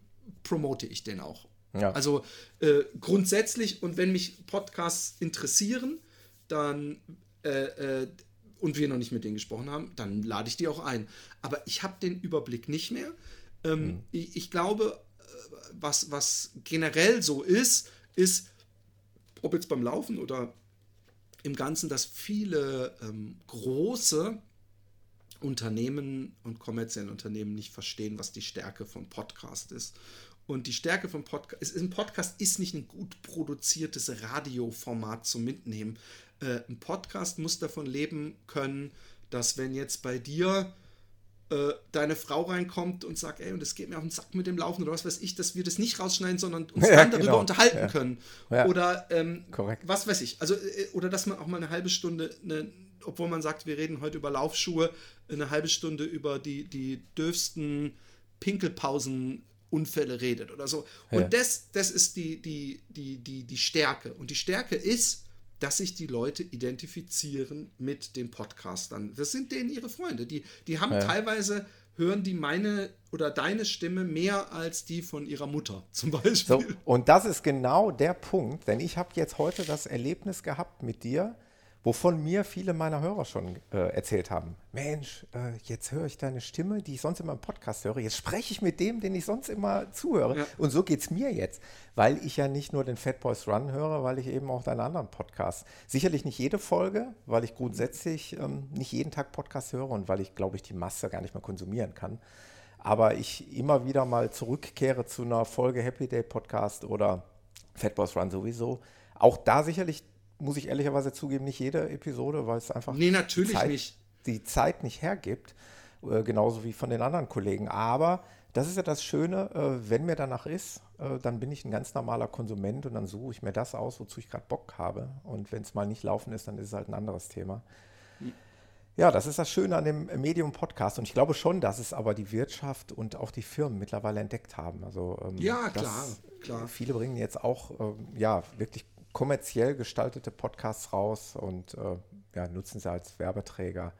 promote ich den auch. Ja. Also äh, grundsätzlich, und wenn mich Podcasts interessieren, dann äh, äh, und wir noch nicht mit denen gesprochen haben, dann lade ich die auch ein. Aber ich habe den Überblick nicht mehr. Ähm, mhm. ich, ich, glaube, äh, was, was generell so ist, ist, ob jetzt beim Laufen oder im Ganzen, dass viele ähm, große Unternehmen und kommerzielle Unternehmen nicht verstehen, was die Stärke von Podcast ist. Und die Stärke vom Podcast, ein Podcast ist nicht ein gut produziertes Radioformat zum Mitnehmen. Äh, ein Podcast muss davon leben können, dass wenn jetzt bei dir äh, deine Frau reinkommt und sagt, ey, und es geht mir auf den Sack mit dem Laufen oder was weiß ich, dass wir das nicht rausschneiden, sondern uns ja, dann darüber genau. unterhalten ja. können. Ja. Oder ähm, was weiß ich. Also, äh, oder dass man auch mal eine halbe Stunde, eine, obwohl man sagt, wir reden heute über Laufschuhe, eine halbe Stunde über die, die dürfsten Pinkelpausen Unfälle redet oder so. Und ja. das, das ist die, die, die, die, die Stärke. Und die Stärke ist, dass sich die Leute identifizieren mit den Podcastern. Das sind denen ihre Freunde. Die, die haben ja. teilweise, hören die meine oder deine Stimme mehr als die von ihrer Mutter zum Beispiel. So, und das ist genau der Punkt, denn ich habe jetzt heute das Erlebnis gehabt mit dir, wovon mir viele meiner Hörer schon äh, erzählt haben. Mensch, äh, jetzt höre ich deine Stimme, die ich sonst immer im Podcast höre. Jetzt spreche ich mit dem, den ich sonst immer zuhöre. Ja. Und so geht es mir jetzt, weil ich ja nicht nur den Fat Boys Run höre, weil ich eben auch deine anderen Podcasts. Sicherlich nicht jede Folge, weil ich grundsätzlich ähm, nicht jeden Tag Podcast höre und weil ich, glaube ich, die Masse gar nicht mehr konsumieren kann. Aber ich immer wieder mal zurückkehre zu einer Folge Happy Day Podcast oder Fat Boys Run sowieso. Auch da sicherlich muss ich ehrlicherweise zugeben, nicht jede Episode, weil es einfach nee, natürlich die, Zeit, nicht. die Zeit nicht hergibt, äh, genauso wie von den anderen Kollegen. Aber das ist ja das Schöne, äh, wenn mir danach ist, äh, dann bin ich ein ganz normaler Konsument und dann suche ich mir das aus, wozu ich gerade Bock habe. Und wenn es mal nicht laufen ist, dann ist es halt ein anderes Thema. Ja, das ist das Schöne an dem Medium-Podcast. Und ich glaube schon, dass es aber die Wirtschaft und auch die Firmen mittlerweile entdeckt haben. Also, ähm, ja, klar, klar. Viele bringen jetzt auch ähm, ja, wirklich kommerziell gestaltete Podcasts raus und äh, ja, nutzen sie als Werbeträger.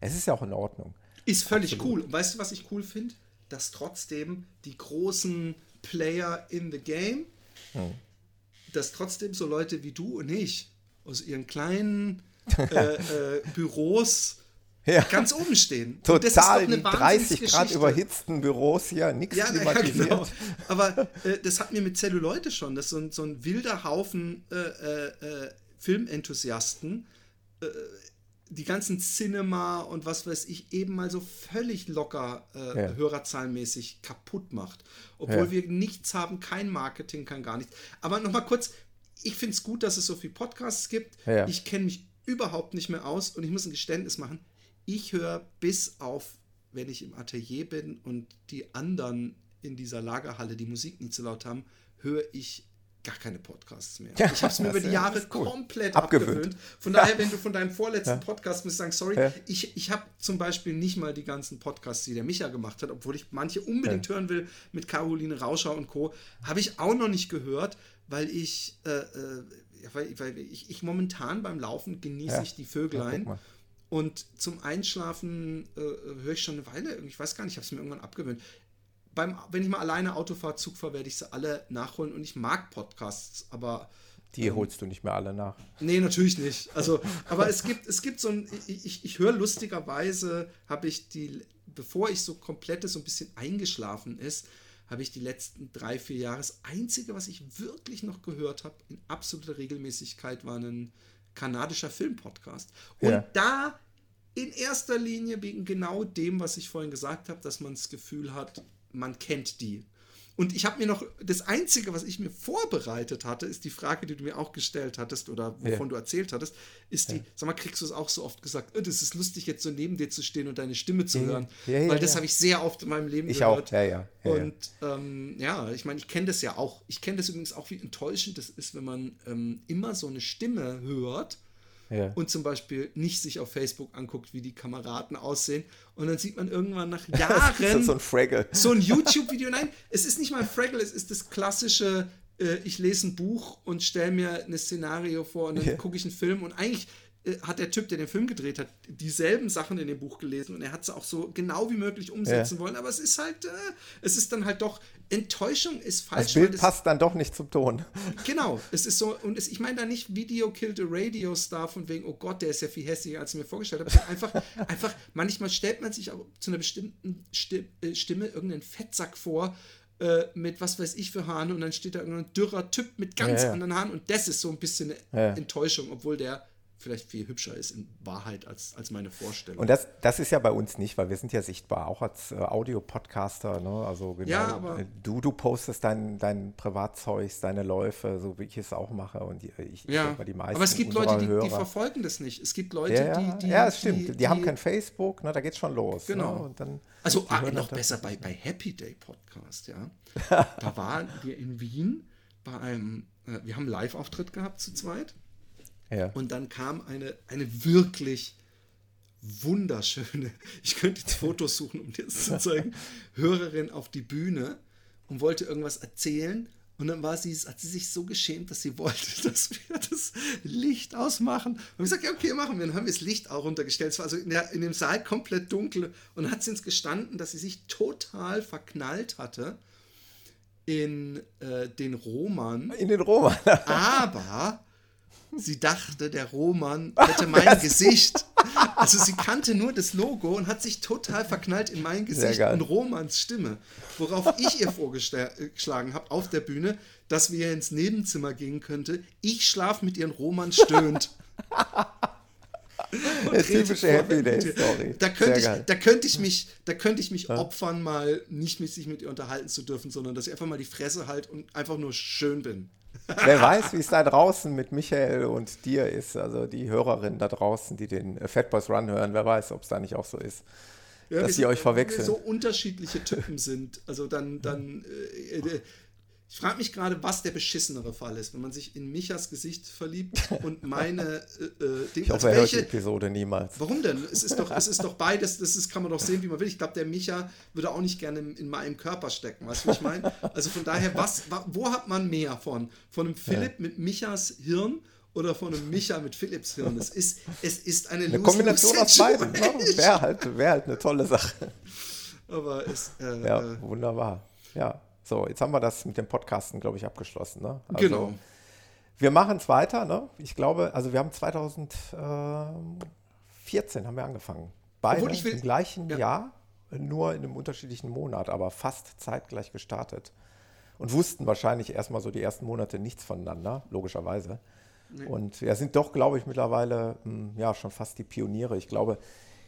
Es ist ja auch in Ordnung. Ist völlig Absolut. cool. Weißt du, was ich cool finde? Dass trotzdem die großen Player in the Game, hm. dass trotzdem so Leute wie du und ich aus ihren kleinen äh, äh, Büros ja. ganz oben stehen. Total die 30 Grad überhitzten Büros hier, nichts ja, klimatisiert. Ja, genau. Aber äh, das hat mir mit Zelluleute schon, das ist so ein, so ein wilder Haufen äh, äh, äh Filmenthusiasten. Äh, die ganzen Cinema und was weiß ich eben mal so völlig locker äh, Ja. hörerzahlenmäßig kaputt macht. Obwohl Ja. wir nichts haben, kein Marketing, kein gar nichts. Aber nochmal kurz, ich finde es gut, dass es so viele Podcasts gibt. Ja. Ich kenne mich überhaupt nicht mehr aus und ich muss ein Geständnis machen. Ich höre bis auf, wenn ich im Atelier bin und die anderen in dieser Lagerhalle die Musik nicht so laut haben, höre ich gar keine Podcasts mehr. Ja, ich habe es mir über die Jahre gut. komplett Abgewöhnt. abgewöhnt. Von daher, wenn du von deinem vorletzten Podcast musst sagen, sorry, Ja. ich, ich habe zum Beispiel nicht mal die ganzen Podcasts, die der Micha gemacht hat, obwohl ich manche unbedingt hören will mit Caroline Rauscher und Co., habe ich auch noch nicht gehört, weil ich, äh, äh, ja, weil, weil ich, ich momentan beim Laufen genieße Ja. ich die Ja, mal. Und zum Einschlafen äh, höre ich schon eine Weile, ich weiß gar nicht, ich habe es mir irgendwann abgewöhnt. Beim, wenn ich mal alleine Auto fahre, Zug fahre, werde ich sie alle nachholen und ich mag Podcasts, aber Die holst du nicht mehr alle nach. Nee, natürlich nicht. Also, aber es gibt, es gibt so ein, ich, ich, ich höre lustigerweise, habe ich die, bevor ich so komplett so ein bisschen eingeschlafen ist, habe ich die letzten drei, vier Jahre, das Einzige, was ich wirklich noch gehört habe, in absoluter Regelmäßigkeit, war ein kanadischer Filmpodcast. Und Ja. da in erster Linie wegen genau dem, was ich vorhin gesagt habe, dass man das Gefühl hat, man kennt die. Und ich habe mir noch, das Einzige, was ich mir vorbereitet hatte, ist die Frage, die du mir auch gestellt hattest oder wovon Ja. du erzählt hattest, ist die, sag mal, kriegst du es auch so oft gesagt, "Äh, das ist lustig, jetzt so neben dir zu stehen und deine Stimme zu Ja, hören. ja, ja, Weil das ja. habe ich sehr oft in meinem Leben Ich gehört. auch, ja, ja. ja, ja. Und ähm, ja, ich meine, ich kenne das ja auch. Ich kenne das übrigens auch, wie enttäuschend das ist, wenn man ähm, immer so eine Stimme hört ja. und zum Beispiel nicht sich auf Facebook anguckt, wie die Kameraden aussehen. Und dann sieht man irgendwann nach das Jahren ist so ein Fraggle. so ein YouTube-Video. Nein, es ist nicht mal ein Fraggle, es ist das klassische, äh, ich lese ein Buch und stelle mir ein Szenario vor und dann Ja. gucke ich einen Film und eigentlich hat der Typ, der den Film gedreht hat, dieselben Sachen in dem Buch gelesen und er hat sie auch so genau wie möglich umsetzen Ja. wollen, aber es ist halt, äh, es ist dann halt doch, Enttäuschung ist falsch. Das Bild das- passt dann doch nicht zum Ton. Genau, es ist so, und es, ich meine da nicht Video killed a Radio Star von wegen, oh Gott, der ist ja viel hässlicher, als ich mir vorgestellt habe. Einfach, einfach, manchmal stellt man sich auch zu einer bestimmten Sti- äh, Stimme irgendeinen Fettsack vor, äh, mit was weiß ich für Haaren, und dann steht da irgendein dürrer Typ mit ganz Ja, ja. anderen Haaren, und das ist so ein bisschen eine Ja. Enttäuschung, obwohl der vielleicht viel hübscher ist in Wahrheit als, als meine Vorstellung. Und das, das ist ja bei uns nicht, weil wir sind ja sichtbar, auch als äh, Audio-Podcaster. Ne? Also genau, Ja, aber- äh, du, du postest dein, dein Privatzeugs, deine Läufe, so wie ich es auch mache. Und die, ich, ja, denk mal, die meisten aber es gibt Leute, die, die verfolgen das nicht. Es gibt Leute, ja, ja, die, die. ja, es stimmt. Die, haben kein Facebook, ne? da geht's schon los. Genau. Ne? Und dann, Also die ah, noch besser bei, bei Happy Day Podcast, ja. da waren wir in Wien bei einem, äh, wir haben einen Live-Auftritt gehabt zu zweit Ja. und dann kam eine, eine wirklich wunderschöne, ich könnte jetzt Fotos suchen, um dir das zu zeigen, Hörerin auf die Bühne und wollte irgendwas erzählen. Und dann war sie, hat sie sich so geschämt, dass sie wollte, dass wir das Licht ausmachen. Und wir gesagt, ja, okay, machen wir. Dann haben wir das Licht auch runtergestellt. Es war also in, der, in dem Saal komplett dunkel. Und dann hat sie uns gestanden, dass sie sich total verknallt hatte in äh, den Roman. In den Roman. Aber sie dachte, der Roman hätte mein Gesicht. Also sie kannte nur das Logo und hat sich total verknallt in mein Gesicht und Romans Stimme. Worauf ich ihr vorgeschlagen habe auf der Bühne, dass wir ins Nebenzimmer gehen könnte. Ich schlafe mit ihren Roman stöhnt. Der typische Happy Day Story. Da könnte, ich, da könnte ich mich, da könnte ich mich opfern, mal nicht mit sich mit ihr unterhalten zu dürfen, sondern dass ich einfach mal die Fresse halt und einfach nur schön bin. Wer weiß, wie es da draußen mit Michael und dir ist, also die Hörerinnen da draußen, die den äh, Fat Boys Run hören, wer weiß, ob es da nicht auch so ist. Ja, dass sind- euch verwechseln. Wenn wir so unterschiedliche Typen sind, also dann, dann äh, äh, ich frage mich gerade, was der beschissenere Fall ist, wenn man sich in Michas Gesicht verliebt und meine äh, äh, Ding, Ich also hoffe, er hört die Episode niemals. Warum denn? Es ist doch, es ist doch beides, das ist, kann man doch sehen, wie man will. Ich glaube, der Micha würde auch nicht gerne in, in meinem Körper stecken, weißt du, wie ich meine? Also von daher, was, wa- wo hat man mehr von? Von einem Philipp mit Michas Hirn oder von einem Micha mit Philipps Hirn? Es ist, es ist eine, Eine Kombination aus beidem. Ne? Wäre halt, wär halt eine tolle Sache. Aber es, äh, Ja, äh, wunderbar. Ja, so, jetzt haben wir das mit dem Podcasten, glaube ich, abgeschlossen. Ne? Also, Genau. Wir machen es weiter. Ne? Ich glaube, also wir haben 2014 haben wir angefangen. Beide will- im gleichen ja. Jahr, nur in einem unterschiedlichen Monat, aber fast zeitgleich gestartet. Und wussten wahrscheinlich erstmal so die ersten Monate nichts voneinander, logischerweise. Nee. Und ja, sind doch, glaube ich, mittlerweile hm, ja schon fast die Pioniere. Ich glaube,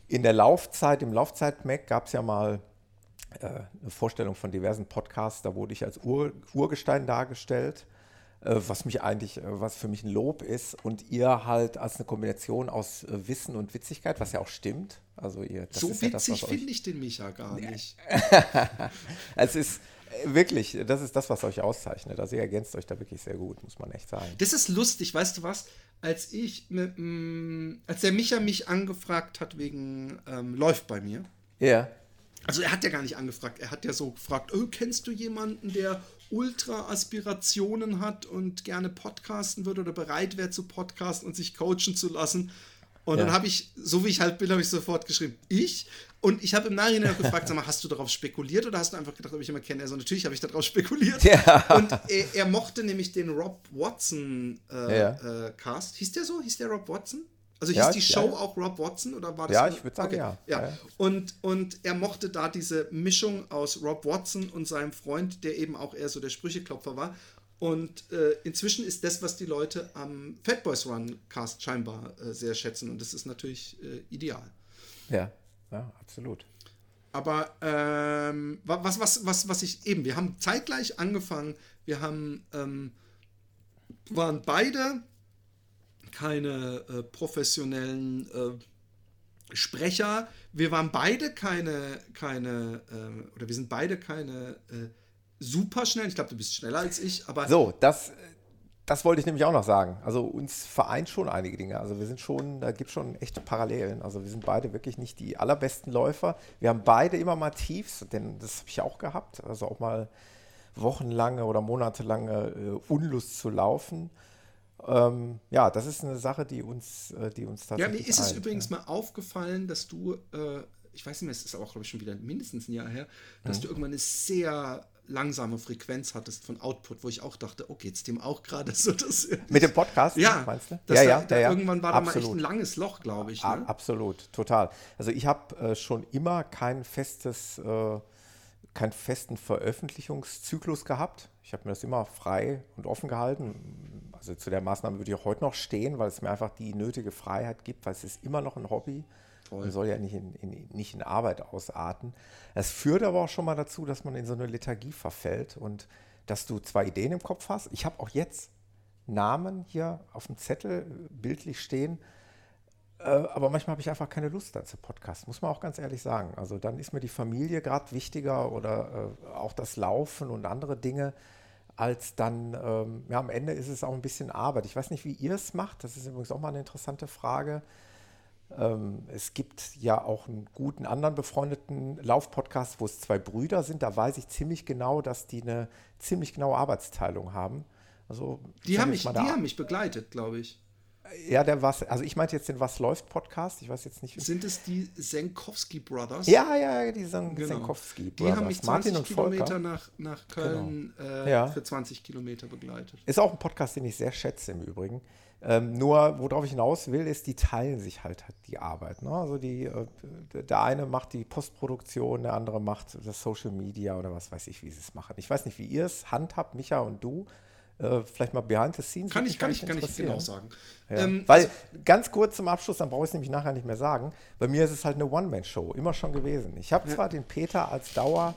in der Laufzeit, im Laufzeit-Mac gab es ja mal eine Vorstellung von diversen Podcasts, da wurde ich als Ur Urgestein dargestellt, äh, was mich eigentlich, äh, was für mich ein Lob ist und ihr halt als eine Kombination aus äh, Wissen und Witzigkeit, was ja auch stimmt. Also ihr, so witzig ja finde ich den Micha gar nicht. es ist wirklich, das ist das, was euch auszeichnet. Also ihr ergänzt euch da wirklich sehr gut, muss man echt sagen. Das ist lustig, weißt du was? Als ich, mit, mm, als der Micha mich angefragt hat wegen ähm, läuft bei mir. Ja. Yeah. Also er hat ja gar nicht angefragt, er hat ja so gefragt, oh, kennst du jemanden, der ultra Aspirationen hat und gerne podcasten würde oder bereit wäre zu podcasten und sich coachen zu lassen? Und ja. dann habe ich, so wie ich halt bin, habe ich sofort geschrieben, ich. Und ich habe im Nachhinein auch gefragt, sag mal, hast du darauf spekuliert oder hast du einfach gedacht, ob ich immer kenne? Also natürlich habe ich darauf spekuliert. Ja. Und er, er, mochte nämlich den Rob Watson äh, ja. äh, Cast. Hieß der so? Hieß der Rob Watson? Also hieß die Show auch Rob Watson oder war das? Ja, ich würde sagen, okay. ja. ja. Und, und er mochte da diese Mischung aus Rob Watson und seinem Freund, der eben auch eher so der Sprücheklopfer war. Und äh, inzwischen ist das, was die Leute am Fat Boys Run Cast scheinbar äh, sehr schätzen. Und das ist natürlich äh, ideal. Ja, ja, absolut. Aber ähm, was, was, was, was ich eben, wir haben zeitgleich angefangen, wir haben, ähm, waren beide keine äh, professionellen äh, Sprecher, wir waren beide keine, keine, äh, oder wir sind beide keine äh, super schnell. Ich glaube, du bist schneller als ich, aber. So, das, das wollte ich nämlich auch noch sagen. Also uns vereint schon einige Dinge. Also wir sind schon, da gibt es schon echte Parallelen. Also wir sind beide wirklich nicht die allerbesten Läufer. Wir haben beide immer mal Tiefs, denn das habe ich auch gehabt. Also auch mal wochenlange oder monatelange äh, Unlust zu laufen. Ähm, ja, das ist eine Sache, die uns, äh, die uns tatsächlich. Ja, mir ist es übrigens ja. mal aufgefallen, dass du, äh, ich weiß nicht mehr, es ist aber auch, glaube ich, schon wieder mindestens ein Jahr her, dass mhm. du irgendwann eine sehr langsame Frequenz hattest von Output, wo ich auch dachte, okay, jetzt dem auch gerade so das. Mit dem Podcast? Ja, meinst du? Ja, ja, ja, da, ja, Irgendwann war Absolut. da mal echt ein langes Loch, glaube ich. Ne? Absolut, total. Also ich habe äh, schon immer kein festes, äh, keinen festen Veröffentlichungszyklus gehabt. Ich habe mir das immer frei und offen gehalten. Also zu der Maßnahme würde ich auch heute noch stehen, weil es mir einfach die nötige Freiheit gibt, weil es ist immer noch ein Hobby. Man soll ja nicht in, in, nicht in Arbeit ausarten. Es führt aber auch schon mal dazu, dass man in so eine Lethargie verfällt und dass du zwei Ideen im Kopf hast. Ich habe auch jetzt Namen hier auf dem Zettel bildlich stehen, äh, aber manchmal habe ich einfach keine Lust dazu Podcast, muss man auch ganz ehrlich sagen. Also dann ist mir die Familie gerade wichtiger oder äh, auch das Laufen und andere Dinge, als dann, ähm, ja, am Ende ist es auch ein bisschen Arbeit. Ich weiß nicht, wie ihr es macht, das ist übrigens auch mal eine interessante Frage. Ähm, es gibt ja auch einen guten anderen befreundeten Laufpodcast, wo es zwei Brüder sind. Da weiß ich ziemlich genau, dass die eine ziemlich genaue Arbeitsteilung haben. Also, die haben mich, die haben mich begleitet, glaube ich. Ja, der was, also ich meinte jetzt den Was läuft Podcast. Ich weiß jetzt nicht. Sind es die Senkowski Brothers? Ja, ja, die Sen genau. Senkowski Brothers. Die haben mich 20 Martin Kilometer nach, nach Köln genau. äh, ja. für 20 Kilometer begleitet. Ist auch ein Podcast, den ich sehr schätze im Übrigen. Ähm, nur, worauf ich hinaus will, ist, die teilen sich halt die Arbeit. Ne? Also die, äh, der eine macht die Postproduktion, der andere macht das Social Media oder was weiß ich, wie sie es machen. Ich weiß nicht, wie ihr es handhabt, Micha und du. Äh, vielleicht mal behind the scenes. Kann ich, kann ich, kann ich genau sagen. Ja. Ähm, Weil, also, ganz kurz zum Abschluss, dann brauche ich es nämlich nachher nicht mehr sagen. Bei mir ist es halt eine One-Man-Show, immer schon gewesen. Ich habe ja. zwar den Peter als Dauer,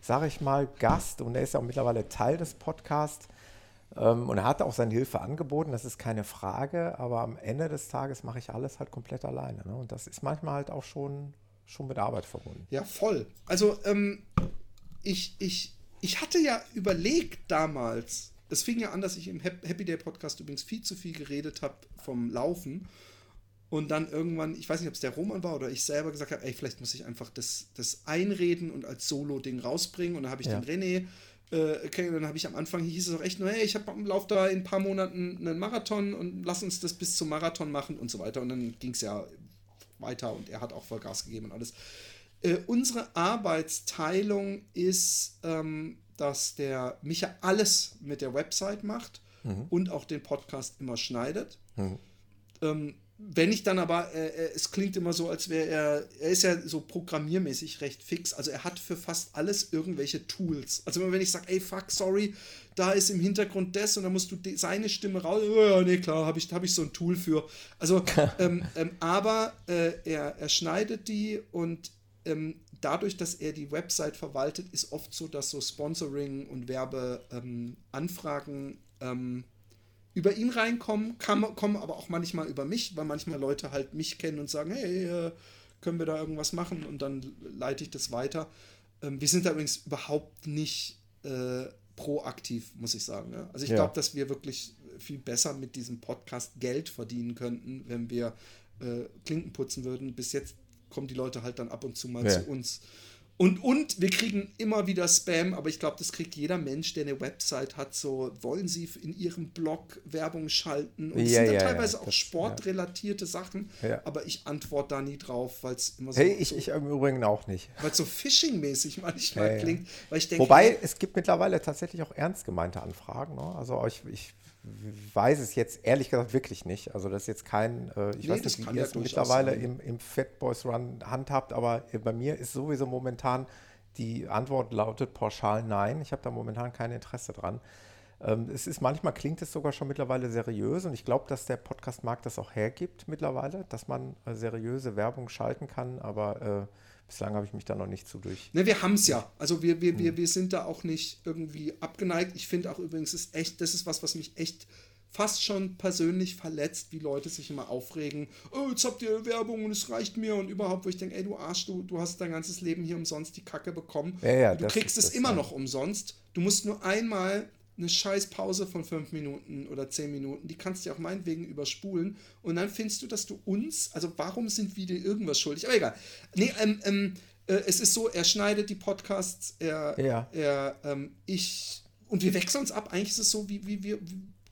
sage ich mal, Gast und er ist ja auch mittlerweile Teil des Podcasts. Ähm, und er hat auch seine Hilfe angeboten, das ist keine Frage, aber am Ende des Tages mache ich alles halt komplett alleine. Ne? Und das ist manchmal halt auch schon, schon mit Arbeit verbunden. Ja, voll. Also ähm, ich, ich, ich hatte ja überlegt damals, es fing ja an, dass ich im Happy Day Podcast übrigens viel zu viel geredet habe vom Laufen. Und dann irgendwann, ich weiß nicht, ob es der Roman war oder ich selber gesagt habe, ey, vielleicht muss ich einfach das, das einreden und als Solo-Ding rausbringen. Und dann habe ich ja. den René äh, okay, dann habe ich am Anfang, hieß es auch echt nur, hey, ich laufe da in ein paar Monaten einen Marathon und lass uns das bis zum Marathon machen und so weiter. Und dann ging es ja weiter und er hat auch Vollgas gegeben und alles. Äh, unsere Arbeitsteilung ist, ähm, dass der Micha alles mit der Website macht mhm. und auch den Podcast immer schneidet. Mhm. Ähm, wenn ich dann aber, äh, äh, es klingt immer so, als wäre er, er ist ja so programmiermäßig recht fix. Also er hat für fast alles irgendwelche Tools. Also wenn ich sage, ey, fuck, sorry, da ist im Hintergrund das und dann musst du seine Stimme raus. Oh, ja, nee, klar, habe ich, hab ich so ein Tool für. Also, ähm, ähm, aber äh, er, er schneidet die und ähm, dadurch, dass er die Website verwaltet, ist oft so, dass so Sponsoring und Werbeanfragen ähm, über ihn reinkommen, kann, kommen aber auch manchmal über mich, weil manchmal Leute halt mich kennen und sagen, hey, äh, können wir da irgendwas machen? Und dann leite ich das weiter. Ähm, wir sind da übrigens überhaupt nicht äh, proaktiv, muss ich sagen. Ja? Also ich ja. glaube, dass wir wirklich viel besser mit diesem Podcast Geld verdienen könnten, wenn wir äh, Klinken putzen würden. Bis jetzt kommen die Leute halt dann ab und zu mal ja. zu uns und, und wir kriegen immer wieder Spam, aber ich glaube, das kriegt jeder Mensch, der eine Website hat. So, wollen Sie in Ihrem Blog Werbung schalten? Und es ja, sind ja, teilweise ja, auch das, sportrelatierte Sachen, aber ich antworte da nie drauf, weil es immer so. Hey, ich, so, ich im Übrigen auch nicht. Weil es so Phishing-mäßig manchmal klingt. Weil ich denke, Wobei, es gibt mittlerweile tatsächlich auch ernst gemeinte Anfragen. Ne? Also ich, ich weiß es jetzt ehrlich gesagt wirklich nicht. Also das ist jetzt kein, äh, ich nee, weiß nicht, wie ihr es mittlerweile im, im Fat Boys Run handhabt, aber bei mir ist sowieso momentan die Antwort lautet pauschal nein. Ich habe da momentan kein Interesse dran. Ähm, es ist manchmal klingt es sogar schon mittlerweile seriös und ich glaube, dass der Podcast-Markt das auch hergibt mittlerweile, dass man äh, seriöse Werbung schalten kann, aber äh, Bislang habe ich mich da noch nicht zu durch. Ne, wir haben es ja. Also wir, wir, wir, hm. wir sind da auch nicht irgendwie abgeneigt. Ich finde auch übrigens, ist echt, das ist was, was mich echt fast schon persönlich verletzt, wie Leute sich immer aufregen. Oh, jetzt habt ihr Werbung und es reicht mir und überhaupt, wo ich denke, ey, du Arsch, du, du hast dein ganzes Leben hier umsonst die Kacke bekommen. Ja, ja, du kriegst es immer noch umsonst. Du musst nur einmal eine scheiß Pause von fünf Minuten oder zehn Minuten, die kannst du ja auch meinetwegen überspulen und dann findest du, dass du uns, also warum sind wir dir irgendwas schuldig? Aber egal. Nee, ähm, ähm, äh, es ist so, er schneidet die Podcasts, er, ja. er, ähm, ich, und wir wechseln uns ab. Eigentlich ist es so, wie, wie wir,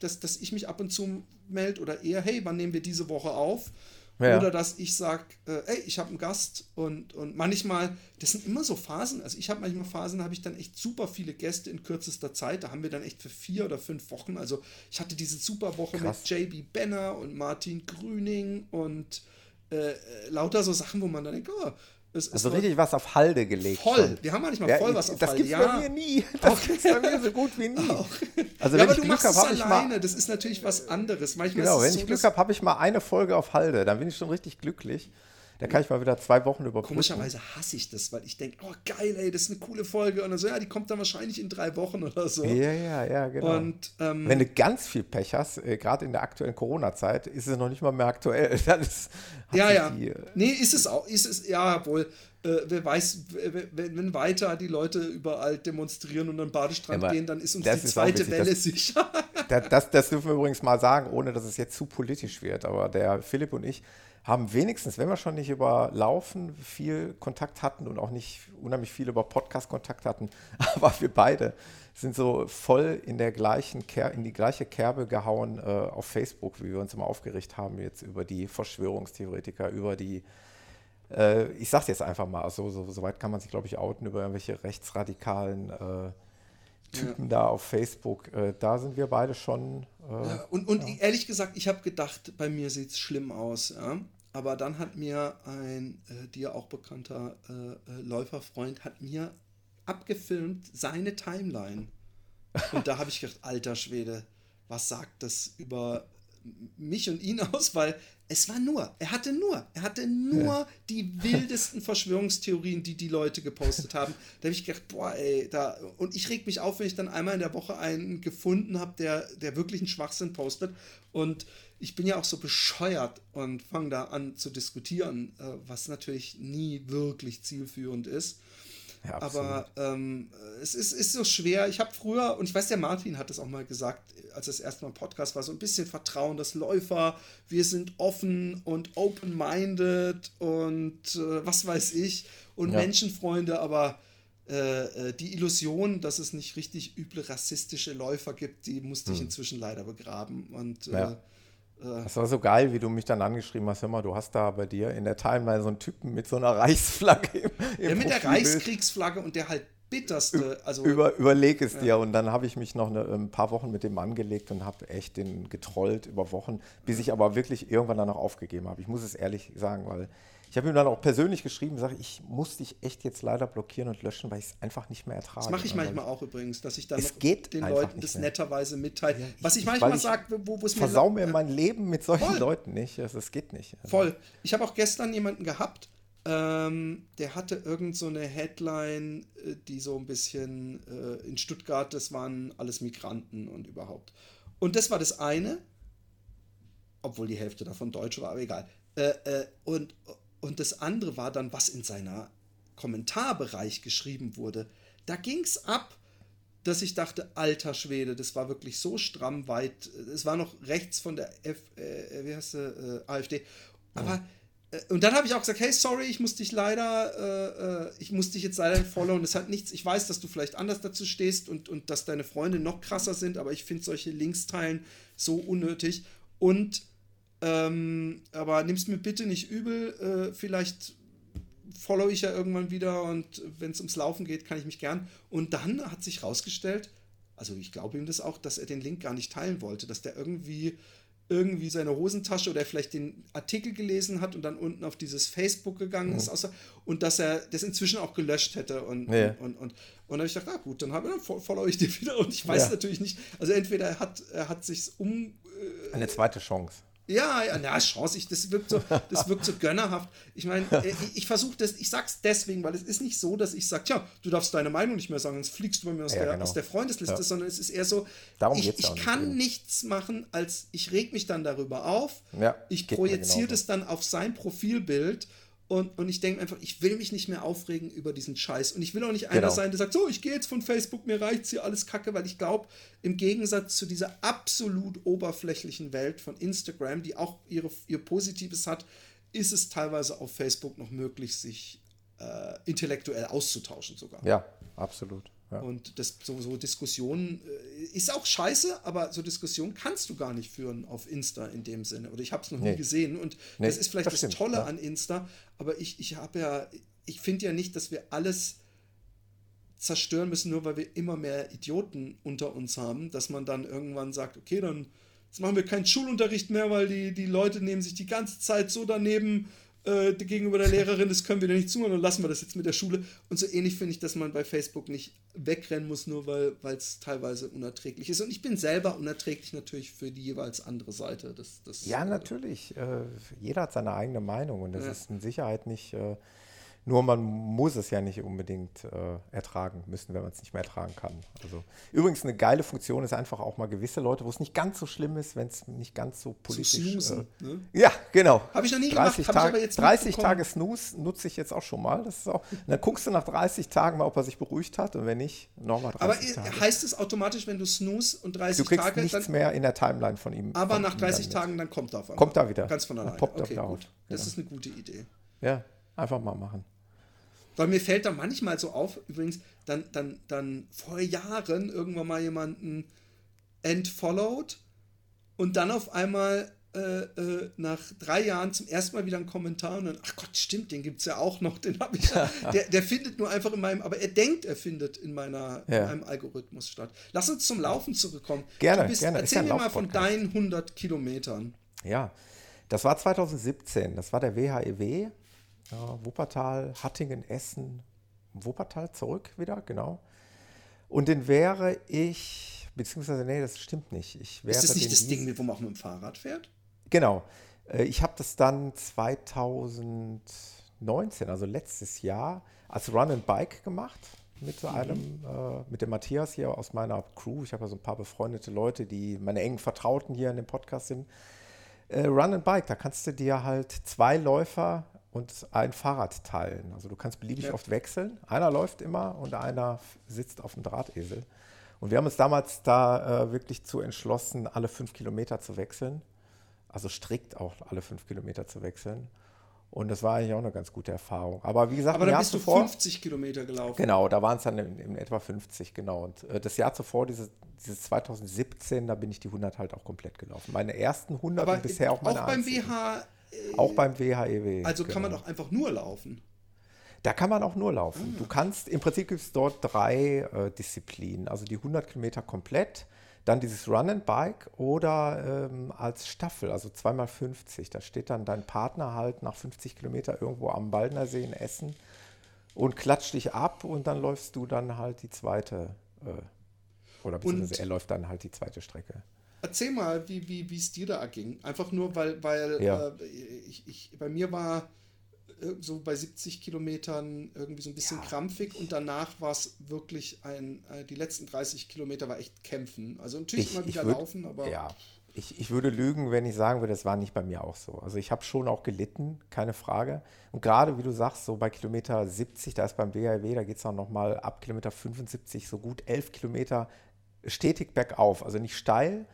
dass, dass ich mich ab und zu melde oder eher, hey, wann nehmen wir diese Woche auf? Ja. Oder dass ich sage, äh, ey, ich habe einen Gast und, und manchmal, das sind immer so Phasen. Also ich habe manchmal Phasen, habe ich dann echt super viele Gäste in kürzester Zeit. Da haben wir dann echt für vier oder fünf Wochen. Also ich hatte diese super Woche Krass. mit JB Benner und Martin Grüning und äh, lauter so Sachen, wo man dann denkt, oh, es also richtig was auf Halde gelegt. Voll. Schon. Wir haben manchmal ja, voll was auf das Halde. Das gibt es ja. bei mir nie. Das gibt es bei mir so gut wie nie. Auch. Also ja, wenn aber ich du Glück habe, habe ich mal. Das ist natürlich was anderes. Manchmal genau, wenn so, ich Glück habe, habe ich mal eine Folge auf Halde. Dann bin ich schon richtig glücklich. Da kann ich mal wieder zwei Wochen überbrücken. Komischerweise hasse ich das, weil ich denke, oh geil, ey, das ist eine coole Folge. Und dann so, ja, die kommt dann wahrscheinlich in drei Wochen oder so. Ja, ja, ja, genau. Und, ähm, Wenn du ganz viel Pech hast, äh, gerade in der aktuellen Corona-Zeit, ist es noch nicht mal mehr aktuell. Ist, ja, ja. Die, äh, nee, ist es auch. Ist es, ja, wohl. Äh, wer weiß, wenn weiter die Leute überall demonstrieren und an den Badestrand ja, gehen, dann ist uns die zweite Welle sicher. Das, das, das dürfen wir übrigens mal sagen, ohne dass es jetzt zu politisch wird. Aber der Philipp und ich haben wenigstens, wenn wir schon nicht über Laufen viel Kontakt hatten und auch nicht unheimlich viel über Podcast Kontakt hatten, aber wir beide sind so voll in der gleichen Ker in die gleiche Kerbe gehauen äh, auf Facebook, wie wir uns immer aufgeregt haben jetzt über die Verschwörungstheoretiker, über die äh, ich sag's jetzt einfach mal, so, so, so weit kann man sich, glaube ich, outen über irgendwelche rechtsradikalen äh, Typen ja. da auf Facebook. Äh, da sind wir beide schon. Äh, ja, und und ja. ehrlich gesagt, ich habe gedacht, bei mir sieht es schlimm aus. Ja? Aber dann hat mir ein äh, dir auch bekannter äh, äh, Läuferfreund hat mir abgefilmt seine Timeline. Und da habe ich gedacht, alter Schwede, was sagt das über mich und ihn aus? Weil es war nur, er hatte nur, er hatte nur ja. die wildesten Verschwörungstheorien, die die Leute gepostet haben. Da habe ich gedacht, boah, ey, da. Und ich reg mich auf, wenn ich dann einmal in der Woche einen gefunden habe, der, der wirklich einen Schwachsinn postet. Und ich bin ja auch so bescheuert und fange da an zu diskutieren, äh, was natürlich nie wirklich zielführend ist. Ja, Aber ähm, es ist, ist so schwer. Ich habe früher, und ich weiß, der Martin hat das auch mal gesagt, als das erste Mal im Podcast war, so ein bisschen Vertrauen, dass Läufer, wir sind offen und open-minded und äh, was weiß ich und ja. Menschenfreunde, aber äh, äh, die Illusion, dass es nicht richtig üble rassistische Läufer gibt, die musste hm. ich inzwischen leider begraben. Und ja. äh, äh. Das war so geil, wie du mich dann angeschrieben hast. Hör mal, du hast da bei dir in der Timeline so einen Typen mit so einer Reichsflagge. Im, im ja, mit der Reichskriegsflagge und der halt bitterste. Also, Über, überleg es dir. Und dann habe ich mich noch eine, ein paar Wochen mit dem angelegt und habe echt den getrollt über Wochen, bis ich aber wirklich irgendwann dann noch aufgegeben habe. Ich muss es ehrlich sagen, weil ich habe ihm dann auch persönlich geschrieben, sage ich muss dich echt jetzt leider blockieren und löschen, weil ich es einfach nicht mehr ertrage. das mache ich Weil manchmal auch übrigens, dass ich dann den Leuten das netterweise mitteile. Was ich manchmal sage, wo es mir Versau mir ja. mein Leben mit solchen Voll. Leuten nicht. Also, Es geht nicht. Also, Voll. Ich habe auch gestern jemanden gehabt, ähm, der hatte irgend so eine Headline, äh, die so ein bisschen äh, in Stuttgart, das waren alles Migranten und überhaupt. Und das war das eine, obwohl die Hälfte davon Deutsch war, aber egal. Äh, äh, und, und das andere war dann, was in seiner Kommentarbereich geschrieben wurde. Da ging es ab, dass ich dachte, alter Schwede, das war wirklich so stramm weit. Es war noch rechts von der F, äh, wie heißt sie, äh, AfD. Aber äh, und dann habe ich auch gesagt, hey, sorry, ich muss dich leider, äh, äh, ich muss dich jetzt leider followen. Das hat nichts. Ich weiß, dass du vielleicht anders dazu stehst und, und dass deine Freunde noch krasser sind, aber ich finde solche Linksteilen so unnötig. Und ähm, aber nimm's mir bitte nicht übel. Äh, vielleicht follow ich ja irgendwann wieder und wenn es ums Laufen geht, kann ich mich gern. Und dann hat sich rausgestellt, also ich glaube ihm das auch, dass er den Link gar nicht teilen wollte, dass der irgendwie irgendwie seine Hosentasche oder vielleicht den Artikel gelesen hat und dann unten auf dieses Facebook gegangen ist außer, und dass er das inzwischen auch gelöscht hätte und Ja. und, und, und, und dann habe ich gedacht, ah gut, dann, dann fo- follow ich dir wieder und ich weiß Ja. natürlich nicht, also entweder er hat, er hat sich um Eine zweite Chance. Ja, ja, na, Chance, ich, das wirkt so, das wirkt so gönnerhaft. Ich meine, äh, ich, ich versuche das, ich sag's deswegen, weil es ist nicht so, dass ich sage, tja, du darfst deine Meinung nicht mehr sagen, sonst fliegst du bei mir aus, Ja, der, genau. aus der Freundesliste, Ja. sondern es ist eher so, Darum ich, ich nicht, kann eben. nichts machen, als ich reg mich dann darüber auf, Ja, ich projiziere das dann auf sein Profilbild und, und ich denke einfach, ich will mich nicht mehr aufregen über diesen Scheiß. Und ich will auch nicht einer Genau. sein, der sagt, so, ich gehe jetzt von Facebook, mir reicht's hier alles Kacke, weil ich glaube, im Gegensatz zu dieser absolut oberflächlichen Welt von Instagram, die auch ihre, ihr Positives hat, ist es teilweise auf Facebook noch möglich, sich äh, intellektuell auszutauschen sogar. Ja, absolut. Ja. Und das, so, so Diskussionen äh, ist auch scheiße, aber so Diskussionen kannst du gar nicht führen auf Insta in dem Sinne. Oder ich habe es noch nie Nee. gesehen. Und Nee, das ist vielleicht das das, stimmt, Tolle ja. an Insta. Aber ich, ich habe ja, ich finde ja nicht, dass wir alles zerstören müssen, nur weil wir immer mehr Idioten unter uns haben, dass man dann irgendwann sagt, okay, dann jetzt machen wir keinen Schulunterricht mehr, weil die, die Leute nehmen sich die ganze Zeit so daneben äh, gegenüber der Lehrerin, das können wir dir nicht zuhören, dann lassen wir das jetzt mit der Schule. Und so ähnlich finde ich, dass man bei Facebook nicht wegrennen muss, nur weil es teilweise unerträglich ist. Und ich bin selber unerträglich natürlich für die jeweils andere Seite. Das, das, Ja, äh, natürlich. Äh, jeder hat seine eigene Meinung und das Ja. ist in Sicherheit nicht. Äh, nur man muss es ja nicht unbedingt äh, ertragen müssen, wenn man es nicht mehr ertragen kann. Also übrigens eine geile Funktion ist einfach auch mal gewisse Leute, wo es nicht ganz so schlimm ist, wenn es nicht ganz so politisch. snoosen. Äh, ne? ja, genau. Habe ich noch nie gemacht, 30, habe ich Tage- aber jetzt 30 mitbekommen. Tage Snooze nutze ich jetzt auch schon mal. Das ist auch, dann guckst du nach 30 Tagen mal, ob er sich beruhigt hat und wenn nicht, nochmal 30 Aber Tage. heißt es automatisch, wenn du snooze und 30 Du kriegst Tage, nichts dann, mehr in der Timeline von ihm. aber von nach ihm 30 dann. Tagen, dann kommt er auf einmal. Kommt er wieder. Ganz von alleine. poppt okay, gut. auf. Das Genau. ist eine gute Idee. Ja, einfach mal machen. Weil mir fällt da manchmal so auf, übrigens, dann, dann, dann vor Jahren irgendwann mal jemanden entfollowed und dann auf einmal äh, äh, nach drei Jahren zum ersten Mal wieder einen Kommentar und dann, ach Gott, stimmt, den gibt es ja auch noch, den habe ich ja. Der, der findet nur einfach in meinem, aber er denkt, er findet in meiner, Ja. in meinem Algorithmus statt. Lass uns zum Laufen zurückkommen. Gerne, bist, gerne. Erzähl mir mal von deinen 100 Kilometern. Ja, das war 2017. Das war der WHEW. Ja, Wuppertal, Hattingen, Essen, Wuppertal zurück wieder, genau. Und den wäre ich, beziehungsweise, nee, das stimmt nicht. Ich wäre Ist das nicht das Ding, mit, wo man auch mit dem Fahrrad fährt? Genau. Äh, Ich habe das dann 2019, also letztes Jahr, als Run and Bike gemacht mit so einem, äh, mit dem Matthias hier aus meiner Crew. Ich habe ja so ein paar befreundete Leute, die meine engen Vertrauten hier in dem Podcast sind. Äh, Run and Bike, da kannst du dir halt zwei Läufer und ein Fahrrad teilen. Also du kannst beliebig Ja. oft wechseln. Einer läuft immer und einer sitzt auf dem Drahtesel. Und wir haben uns damals da äh, wirklich zu entschlossen, alle fünf Kilometer zu wechseln. Also strikt auch alle fünf Kilometer zu wechseln. Und das war eigentlich auch eine ganz gute Erfahrung. Aber wie gesagt, Aber dann Jahr bist du zuvor, 50 Kilometer gelaufen. Genau, da waren es dann in, in etwa 50, genau. Und äh, das Jahr zuvor, dieses, dieses 2017, da bin ich die 100 halt auch komplett gelaufen. Meine ersten 100 Aber und bisher auch meine auch beim einzigen. WH, Auch beim WHEW. also kann man genau. doch einfach nur laufen. Da kann man auch nur laufen. Du kannst, im Prinzip gibt es dort drei äh, Disziplinen. Also die 100 Kilometer komplett, dann dieses Run and Bike oder ähm, als Staffel, also zweimal 50. Da steht dann dein Partner halt nach 50 Kilometer irgendwo am Baldner See in Essen und klatscht dich ab und dann läufst du dann halt die zweite, äh, oder beziehungsweise Und- er läuft dann halt die zweite Strecke. Erzähl mal, wie wie wie es dir da ging. Einfach nur, weil, weil Ja. äh, ich, ich, bei mir war äh, so bei 70 Kilometern irgendwie so ein bisschen krampfig und danach war es wirklich ein, äh, die letzten 30 Kilometer war echt kämpfen. Also natürlich immer wieder würd- laufen, aber Ja, ich, ich würde lügen, wenn ich sagen würde, das war nicht bei mir auch so. Also ich habe schon auch gelitten, keine Frage. Und gerade, wie du sagst, so bei Kilometer 70, da ist beim WHW, da geht es auch nochmal ab Kilometer 75 so gut 11 Kilometer stetig bergauf. Also nicht steil,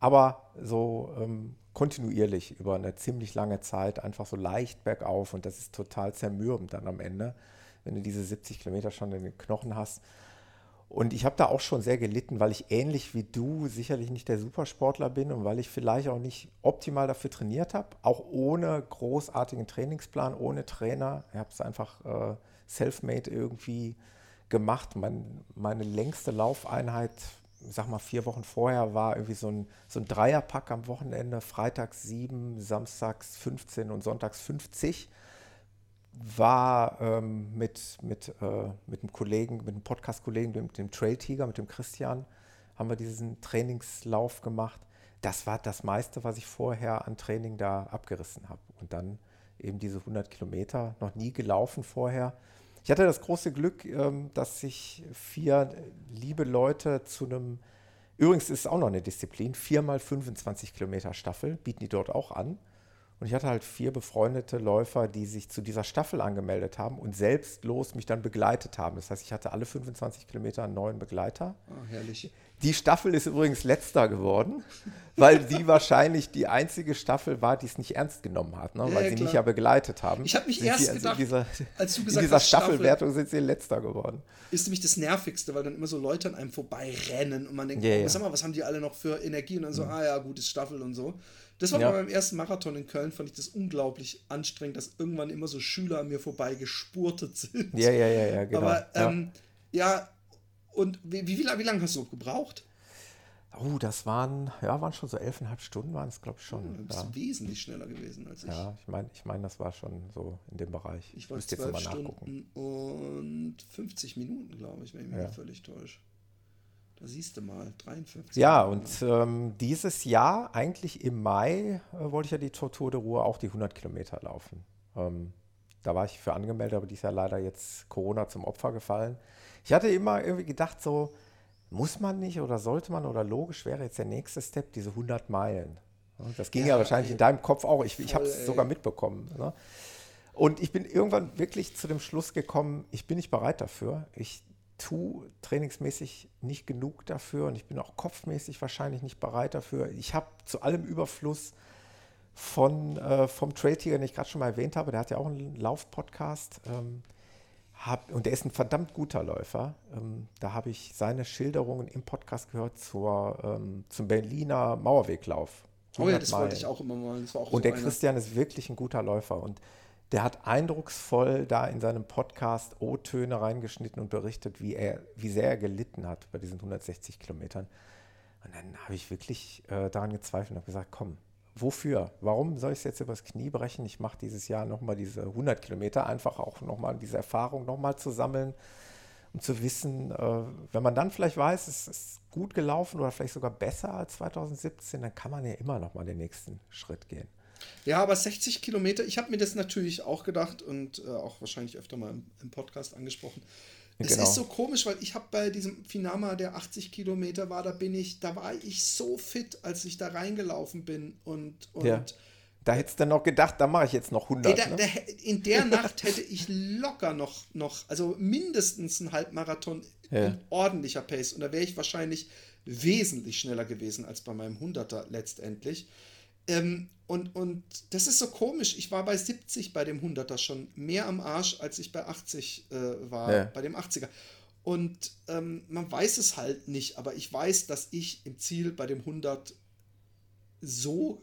aber so ähm, kontinuierlich über eine ziemlich lange Zeit einfach so leicht bergauf. Und das ist total zermürbend dann am Ende, wenn du diese 70 Kilometer schon in den Knochen hast. Und ich habe da auch schon sehr gelitten, weil ich ähnlich wie du sicherlich nicht der Supersportler bin und weil ich vielleicht auch nicht optimal dafür trainiert habe, auch ohne großartigen Trainingsplan, ohne Trainer. Ich habe es einfach äh, self-made irgendwie gemacht. Mein, meine längste Laufeinheit, sag mal vier Wochen vorher, war irgendwie so ein, so ein Dreierpack am Wochenende, freitags sieben, samstags 15 und sonntags 50 war ähm, mit, mit, äh, mit einem Kollegen, mit einem Podcast-Kollegen, mit dem Trail Tiger, mit dem Christian, haben wir diesen Trainingslauf gemacht. Das war das meiste, was ich vorher an Training da abgerissen habe. Und dann eben diese 100 Kilometer, noch nie gelaufen vorher. Ich hatte das große Glück, ähm, dass sich vier liebe Leute zu einem, übrigens ist es auch noch eine Disziplin, 4x 25 Kilometer Staffel, bieten die dort auch an. Und ich hatte halt vier befreundete Läufer, die sich zu dieser Staffel angemeldet haben und selbstlos mich dann begleitet haben. Das heißt, ich hatte alle 25 Kilometer einen neuen Begleiter. ah, herrlich. Die Staffel ist übrigens letzter geworden, weil die wahrscheinlich die einzige Staffel war, die es nicht ernst genommen hat, ne? Ja, weil ja, sie klar. mich ja begleitet haben. Ich hab mich Sind erst sie also gedacht, in dieser, als du in gesagt dieser hast, Staffel- Staffelwertung sind sie letzter geworden. Ist nämlich das Nervigste, weil dann immer so Leute an einem vorbeirennen und man denkt, Ja, oh, ja. Mhm. sag mal, was haben die alle noch für Energie? Und dann so, ah ja, gutes Staffel und so. Das war Ja. bei meinem ersten Marathon in Köln, fand ich das unglaublich anstrengend, dass irgendwann immer so Schüler an mir vorbei gespurtet sind. Ja, ja, ja, ja, genau. Aber ja. ähm, ja, und wie, wie, wie, lange hast du gebraucht? Oh, das waren, ja, waren schon so elfeinhalb Stunden, waren es, glaube ich, schon. bist Ja, wesentlich schneller gewesen als ich. ja ich meine, ich mein, das war schon so in dem Bereich. Ich war Müsste jetzt zwölf nochmal nachgucken. Stunden und 50 Minuten, glaube ich, wenn ich mich Ja. nicht völlig täusche. Da siehst du mal, 53 Ja, und ähm, dieses Jahr, eigentlich im Mai, äh, wollte ich ja die Tortur de Ruhr auch die 100 Kilometer laufen. Ähm, da war ich für angemeldet, aber die ist ja leider jetzt Corona zum Opfer gefallen. Ich hatte immer irgendwie gedacht, so, muss man nicht oder sollte man oder logisch wäre jetzt der nächste Step, diese 100 Meilen. Das ging ja, Ja, wahrscheinlich ey. in deinem Kopf auch. Ich, ich habe es sogar mitbekommen. Ne? Und ich bin irgendwann wirklich zu dem Schluss gekommen, ich bin nicht bereit dafür. Ich tue trainingsmäßig nicht genug dafür und ich bin auch kopfmäßig wahrscheinlich nicht bereit dafür. Ich habe zu allem Überfluss von, äh, vom Trail Tiger, den ich gerade schon mal erwähnt habe, der hat ja auch einen Lauf-Podcast. Ähm, hab, und der ist ein verdammt guter Läufer. Ähm, da habe ich seine Schilderungen im Podcast gehört zur, ähm, zum Berliner Mauerweglauf. Oh ja, das 100 wollte ich Meilen. auch immer mal. Auch Und so der einer. Christian ist wirklich ein guter Läufer und der hat eindrucksvoll da in seinem Podcast O-Töne reingeschnitten und berichtet, wie, er, wie sehr er gelitten hat bei diesen 160 Kilometern. Und dann habe ich wirklich äh, daran gezweifelt und habe gesagt, komm, wofür? Warum soll ich es jetzt übers Knie brechen? Ich mache dieses Jahr nochmal diese 100 Kilometer, einfach auch nochmal diese Erfahrung nochmal zu sammeln, um zu wissen, äh, wenn man dann vielleicht weiß, es ist gut gelaufen oder vielleicht sogar besser als 2017, dann kann man ja immer nochmal den nächsten Schritt gehen. Ja, aber 60 Kilometer, ich habe mir das natürlich auch gedacht und äh, auch wahrscheinlich öfter mal im, im Podcast angesprochen. Es Genau. ist so komisch, weil ich habe bei diesem Finama, der 80 Kilometer war, da bin ich, da war ich so fit, als ich da reingelaufen bin und, und Ja. Da hättest du noch gedacht, da mache ich jetzt noch 100. Ey, da, ne? da, in der Nacht hätte ich locker noch, noch also mindestens einen Halbmarathon Ja. in ordentlicher Pace. Und da wäre ich wahrscheinlich wesentlich schneller gewesen als bei meinem 100er letztendlich. Ähm, und, und das ist so komisch. Ich war bei 70 bei dem 100er schon mehr am Arsch, als ich bei 80 äh, war, Ja. bei dem 80er. Und ähm, man weiß es halt nicht, aber ich weiß, dass ich im Ziel bei dem 100 so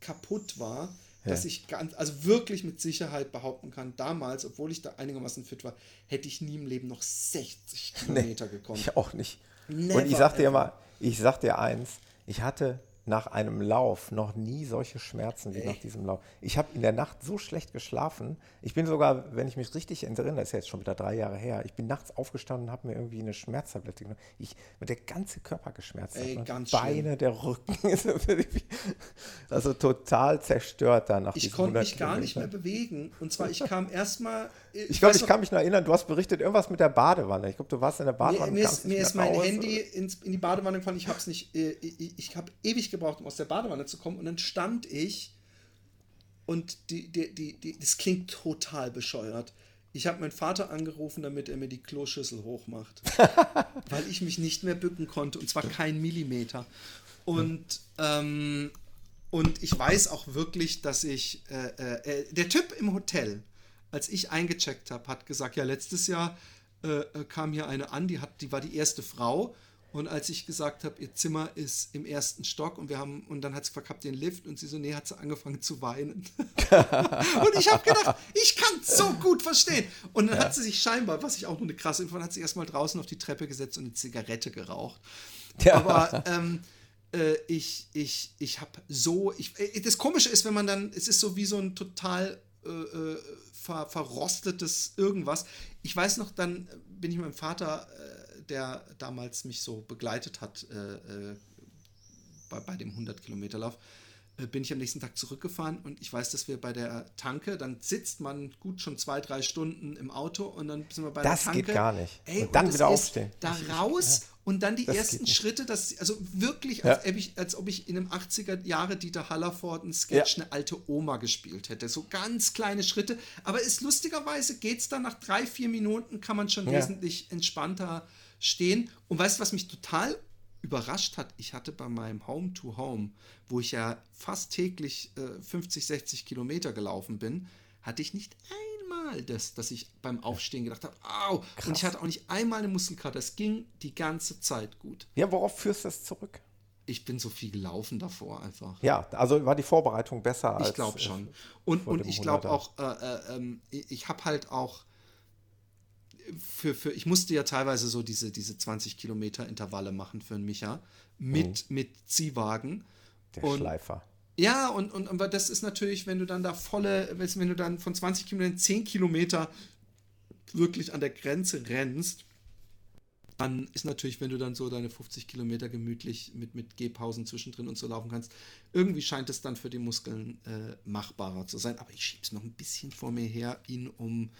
kaputt war, dass ich ganz, also wirklich mit Sicherheit behaupten kann, damals, obwohl ich da einigermaßen fit war, hätte ich nie im Leben noch 60 Kilometer gekommen. Ich auch nicht. Never Und ich sag dir mal, ich sag dir eins, ich hatte nach einem Lauf noch nie solche Schmerzen wie nach diesem Lauf. Ich habe in der Nacht so schlecht geschlafen. Ich bin sogar, wenn ich mich richtig erinnere, das ist ja jetzt schon wieder drei Jahre her, ich bin nachts aufgestanden und habe mir irgendwie eine Schmerztablette genommen. Ich, der ganze Körper geschmerzt. Ey, hat, ne? Beine, der Rücken. also total zerstört danach. Ich konnte mich gar nicht mehr bewegen. Und zwar, ich kam erstmal. Ich glaube, ich kann mich noch erinnern, du hast berichtet, irgendwas mit der Badewanne. Ich glaube, du warst in der Mir, Badewanne. mir, kamst ist, mir ist mein raus. Handy ins, in die Badewanne gefallen. Ich habe es nicht. Äh, ich ich habe ewig gebraucht, um aus der Badewanne zu kommen. Und dann stand ich und die, die, die, die, das klingt total bescheuert. Ich habe meinen Vater angerufen, damit er mir die Kloschüssel hochmacht. weil ich mich nicht mehr bücken konnte. Und zwar kein Millimeter. Und, ähm, und ich weiß auch wirklich, dass ich. Äh, äh, der Typ im Hotel, als ich eingecheckt habe, hat gesagt: Ja, letztes Jahr äh, äh, kam hier eine an, die, hat, die war die erste Frau. Und als ich gesagt habe, ihr Zimmer ist im ersten Stock und wir haben, und dann hat sie verkappt den Lift und sie so, nee, hat sie angefangen zu weinen. und ich habe gedacht, ich kann es so gut verstehen. Und dann hat sie sich scheinbar, was ich auch nur eine krasse Info, hat sie erstmal draußen auf die Treppe gesetzt und eine Zigarette geraucht. Ja. Aber ähm, äh, ich, ich, ich habe so, ich, äh, das Komische ist, wenn man dann, es ist so wie so ein total äh, äh, ver, verrostetes irgendwas. Ich weiß noch, dann bin ich mit meinem Vater, äh, der damals mich so begleitet hat äh, äh, bei, bei dem 100-Kilometer-Lauf, äh, bin ich am nächsten Tag zurückgefahren und ich weiß, dass wir bei der Tanke, dann sitzt man gut schon zwei, drei Stunden im Auto und dann sind wir bei Das der Tanke. geht gar nicht. Ey, Und dann das wieder aufstehen. Da raus und dann die Das ersten. Schritte, das, also wirklich, Ja. als, ob ich, als ob ich in einem 80er Jahre Dieter Hallerford einen Sketch Ja. eine alte Oma gespielt hätte. So ganz kleine Schritte. Aber ist lustigerweise geht es dann nach drei, vier Minuten, kann man schon Ja. wesentlich entspannter stehen. Und weißt du, was mich total überrascht hat? Ich hatte bei meinem Home to Home, wo ich ja fast täglich äh, 50, 60 Kilometer gelaufen bin, hatte ich nicht einmal das, dass ich beim Aufstehen gedacht habe, au, und ich hatte auch nicht einmal eine Muskelkater. Es ging die ganze Zeit gut. Ja, worauf führst du das zurück? Ich bin so viel gelaufen davor einfach. Ja, also war die Vorbereitung besser als. Ich glaube äh, schon. Und, und ich glaube 100er. auch, äh, äh, ähm, ich, ich habe halt auch für, für, ich musste ja teilweise so diese, diese 20 Kilometer Intervalle machen für einen Micha mit, mit Ziehwagen. Mhm. Der und- Schleifer. Ja, und, und aber das ist natürlich, wenn du dann da volle, wenn du dann von 20 Kilometern 10 Kilometer wirklich an der Grenze rennst, dann ist natürlich, wenn du dann so deine 50 Kilometer gemütlich mit, mit Gehpausen zwischendrin und so laufen kannst, irgendwie scheint es dann für die Muskeln äh, machbarer zu sein. Aber ich schieb's noch ein bisschen vor mir her, ihn um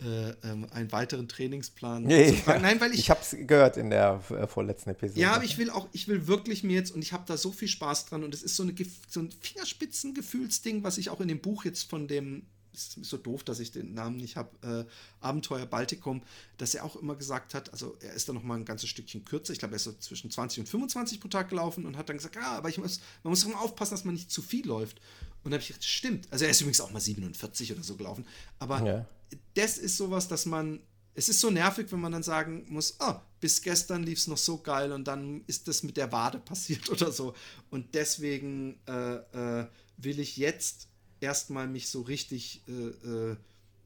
äh, ähm, einen weiteren Trainingsplan Nee, zu fragen. Nein, weil ich, ich habe es gehört in der äh, vorletzten Episode. ja, aber ich will auch, ich will wirklich mir jetzt, und ich habe da so viel Spaß dran, und es ist so, eine, so ein Fingerspitzengefühlsding, was ich auch in dem Buch jetzt von dem, ist so doof, dass ich den Namen nicht habe, äh, Abenteuer Baltikum, dass er auch immer gesagt hat, also er ist da noch mal ein ganzes Stückchen kürzer, ich glaube, er ist so zwischen 20 und 25 pro Tag gelaufen und hat dann gesagt, ja, aber ich muss, man muss immer aufpassen, dass man nicht zu viel läuft. Und da habe ich gedacht, stimmt. Also er ist übrigens auch mal 47 oder so gelaufen. Aber Ja. Das ist sowas, dass man. Es ist so nervig, wenn man dann sagen muss, ah, bis gestern lief es noch so geil und dann ist das mit der Wade passiert oder so. Und deswegen äh, äh, will ich jetzt erstmal mich so richtig äh, äh,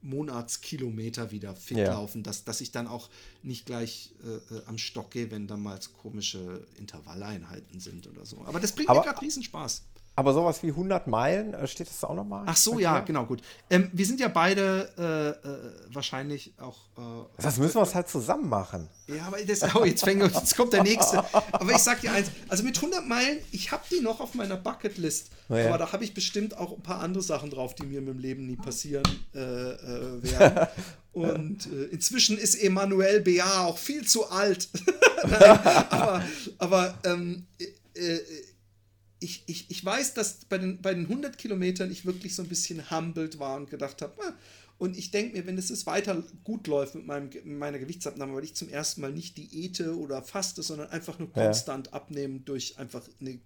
Monatskilometer wieder fit Ja. laufen, dass, dass ich dann auch nicht gleich äh, äh, am Stock gehe, wenn da mal so komische Intervalleinheiten sind oder so. Aber das bringt Aber- mir gerade Riesenspaß. Aber sowas wie 100 Meilen, äh, steht das auch nochmal? Ach so, ja, genau, gut. Ähm, wir sind ja beide äh, äh, wahrscheinlich auch. Äh, Das müssen wir es halt zusammen machen. ja, aber das, oh, jetzt, fängt, jetzt kommt der nächste. Aber ich sag dir eins: Also mit 100 Meilen, ich habe die noch auf meiner Bucketlist. Ja. Aber da habe ich bestimmt auch ein paar andere Sachen drauf, die mir im Leben nie passieren äh, werden. Und inzwischen ist Emanuel B.A. auch viel zu alt. Nein, aber aber ähm, äh, äh, ich, ich, ich weiß, dass bei den, bei den 100 Kilometern ich wirklich so ein bisschen humbled war und gedacht habe, ah, und ich denke mir, wenn es jetzt weiter gut läuft mit, meinem, meiner Gewichtsabnahme, weil ich zum ersten Mal nicht Diäte oder faste, sondern einfach nur Ja. konstant abnehmen durch einfach eine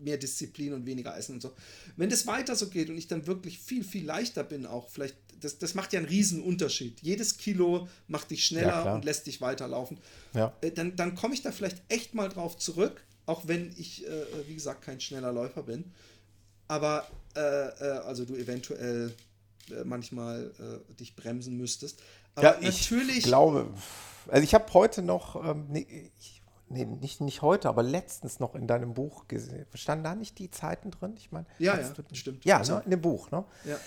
mehr Disziplin und weniger Essen und so. Wenn das weiter so geht und ich dann wirklich viel, viel leichter bin, auch vielleicht, das, das macht ja einen riesen Unterschied. Jedes Kilo macht dich Ja, schneller klar. und lässt dich weiterlaufen. Ja. Äh, dann, dann komme ich da vielleicht echt mal drauf zurück, auch wenn ich, äh, wie gesagt, kein schneller Läufer bin. aber äh, äh, also du eventuell äh, manchmal äh, dich bremsen müsstest. Aber ja, ich natürlich. glaube, also ich habe heute noch, ähm, nee, ich, nee, nicht, nicht heute, aber letztens noch in deinem Buch gesehen. Standen da nicht die Zeiten drin? Ich meine, Ja, ja, du, stimmt. Ja, Also- ne, in dem Buch, ne? Ja.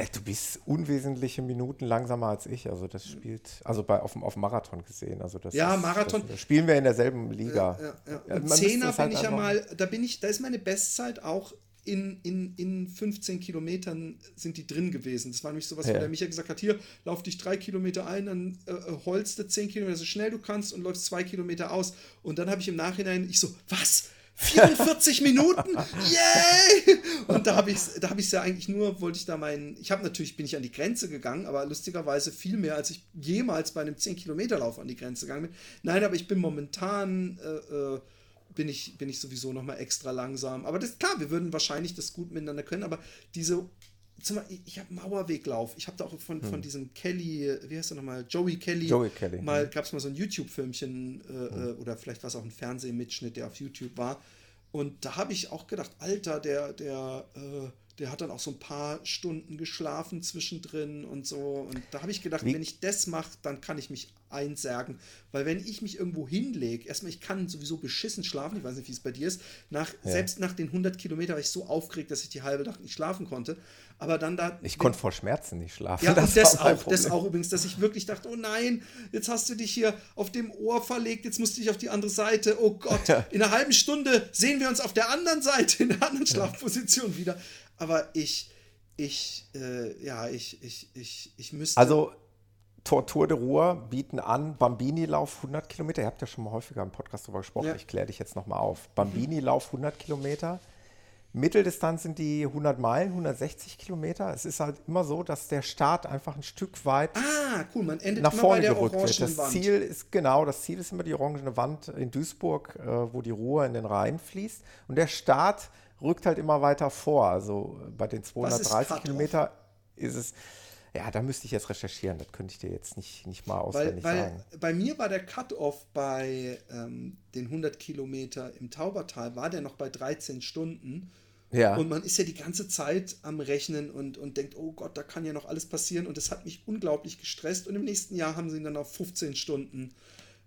Ey, du bist unwesentliche Minuten langsamer als ich. Also das spielt, also bei auf dem, auf dem Marathon gesehen. Also das Ja, ist, Marathon- Das, spielen wir in derselben Liga. Ja, ja. Ja, Und Zehner es bin halt ich ja mal, da bin ich, da ist meine Bestzeit auch in, in, in 15 Kilometern sind die drin gewesen. Das war nämlich sowas, Ja. wo der Michael gesagt hat, hier, lauf dich drei Kilometer ein, dann äh, äh, holst du 10 Kilometer so schnell du kannst und läufst zwei Kilometer aus. Und dann habe ich im Nachhinein, ich so, was? 44 Minuten? Yay! Und da habe ich da hab ich's ja eigentlich nur, wollte ich da meinen, ich habe natürlich, bin ich an die Grenze gegangen, aber lustigerweise viel mehr, als ich jemals bei einem 10-Kilometer-Lauf an die Grenze gegangen bin. Nein, aber ich bin momentan, äh, äh, bin ich, bin ich sowieso nochmal extra langsam. Aber das klar, wir würden wahrscheinlich das gut miteinander können, aber diese, zum Beispiel, ich habe Mauerweglauf. Ich habe da auch von, von diesem Kelly, wie heißt er nochmal, Joey Kelly. Hm. Joey Kelly, Mal hm. gab es mal so ein YouTube-Filmchen äh, äh, oder vielleicht war es auch ein Fernsehmitschnitt, der auf YouTube war. Und da habe ich auch gedacht, Alter, der, der, äh, der hat dann auch so ein paar Stunden geschlafen zwischendrin und so. Und da habe ich gedacht, Wie- wenn ich das mache, dann kann ich mich einsärgen. Weil wenn ich mich irgendwo hinlege, erstmal, ich kann sowieso beschissen schlafen, ich weiß nicht, wie es bei dir ist, nach, selbst nach den 100 Kilometern war ich so aufgeregt, dass ich die halbe Nacht nicht schlafen konnte. Aber dann da... Ich konnte vor Schmerzen nicht schlafen. Ja, das mein auch, das auch übrigens, dass ich wirklich dachte, oh nein, jetzt hast du dich hier auf dem Ohr verlegt, jetzt musst du dich auf die andere Seite, oh Gott, Ja. in einer halben Stunde sehen wir uns auf der anderen Seite, in der anderen Schlafposition wieder. Aber ich, ich, äh, ja, ich, ich, ich, ich müsste... Also Tortur de Ruhr bieten an, Bambini-Lauf 100 Kilometer. Ihr habt ja schon mal häufiger im Podcast darüber gesprochen. Ja. Ich kläre dich jetzt nochmal auf. Bambini-Lauf 100 Kilometer. Mitteldistanz sind die 100 Meilen, 160 Kilometer. Es ist halt immer so, dass der Start einfach ein Stück weit ah, cool, man endet nach vorne gerückt wird. Das Wand. Ziel ist genau, das Ziel ist immer die orangene Wand in Duisburg, äh, wo die Ruhr in den Rhein fließt. Und der Start rückt halt immer weiter vor. Also äh, bei den Was ist 230 Cut-Off? Kilometer ist es. Ja, da müsste ich jetzt recherchieren. Das könnte ich dir jetzt nicht, nicht mal Weil, auswendig weil sagen. bei mir war der Cut-Off bei ähm, den 100 Kilometer im Taubertal, war der noch bei 13 Stunden. Ja. Und man ist ja die ganze Zeit am Rechnen und, und denkt, oh Gott, da kann ja noch alles passieren. Und das hat mich unglaublich gestresst. Und im nächsten Jahr haben sie ihn dann auf 15 Stunden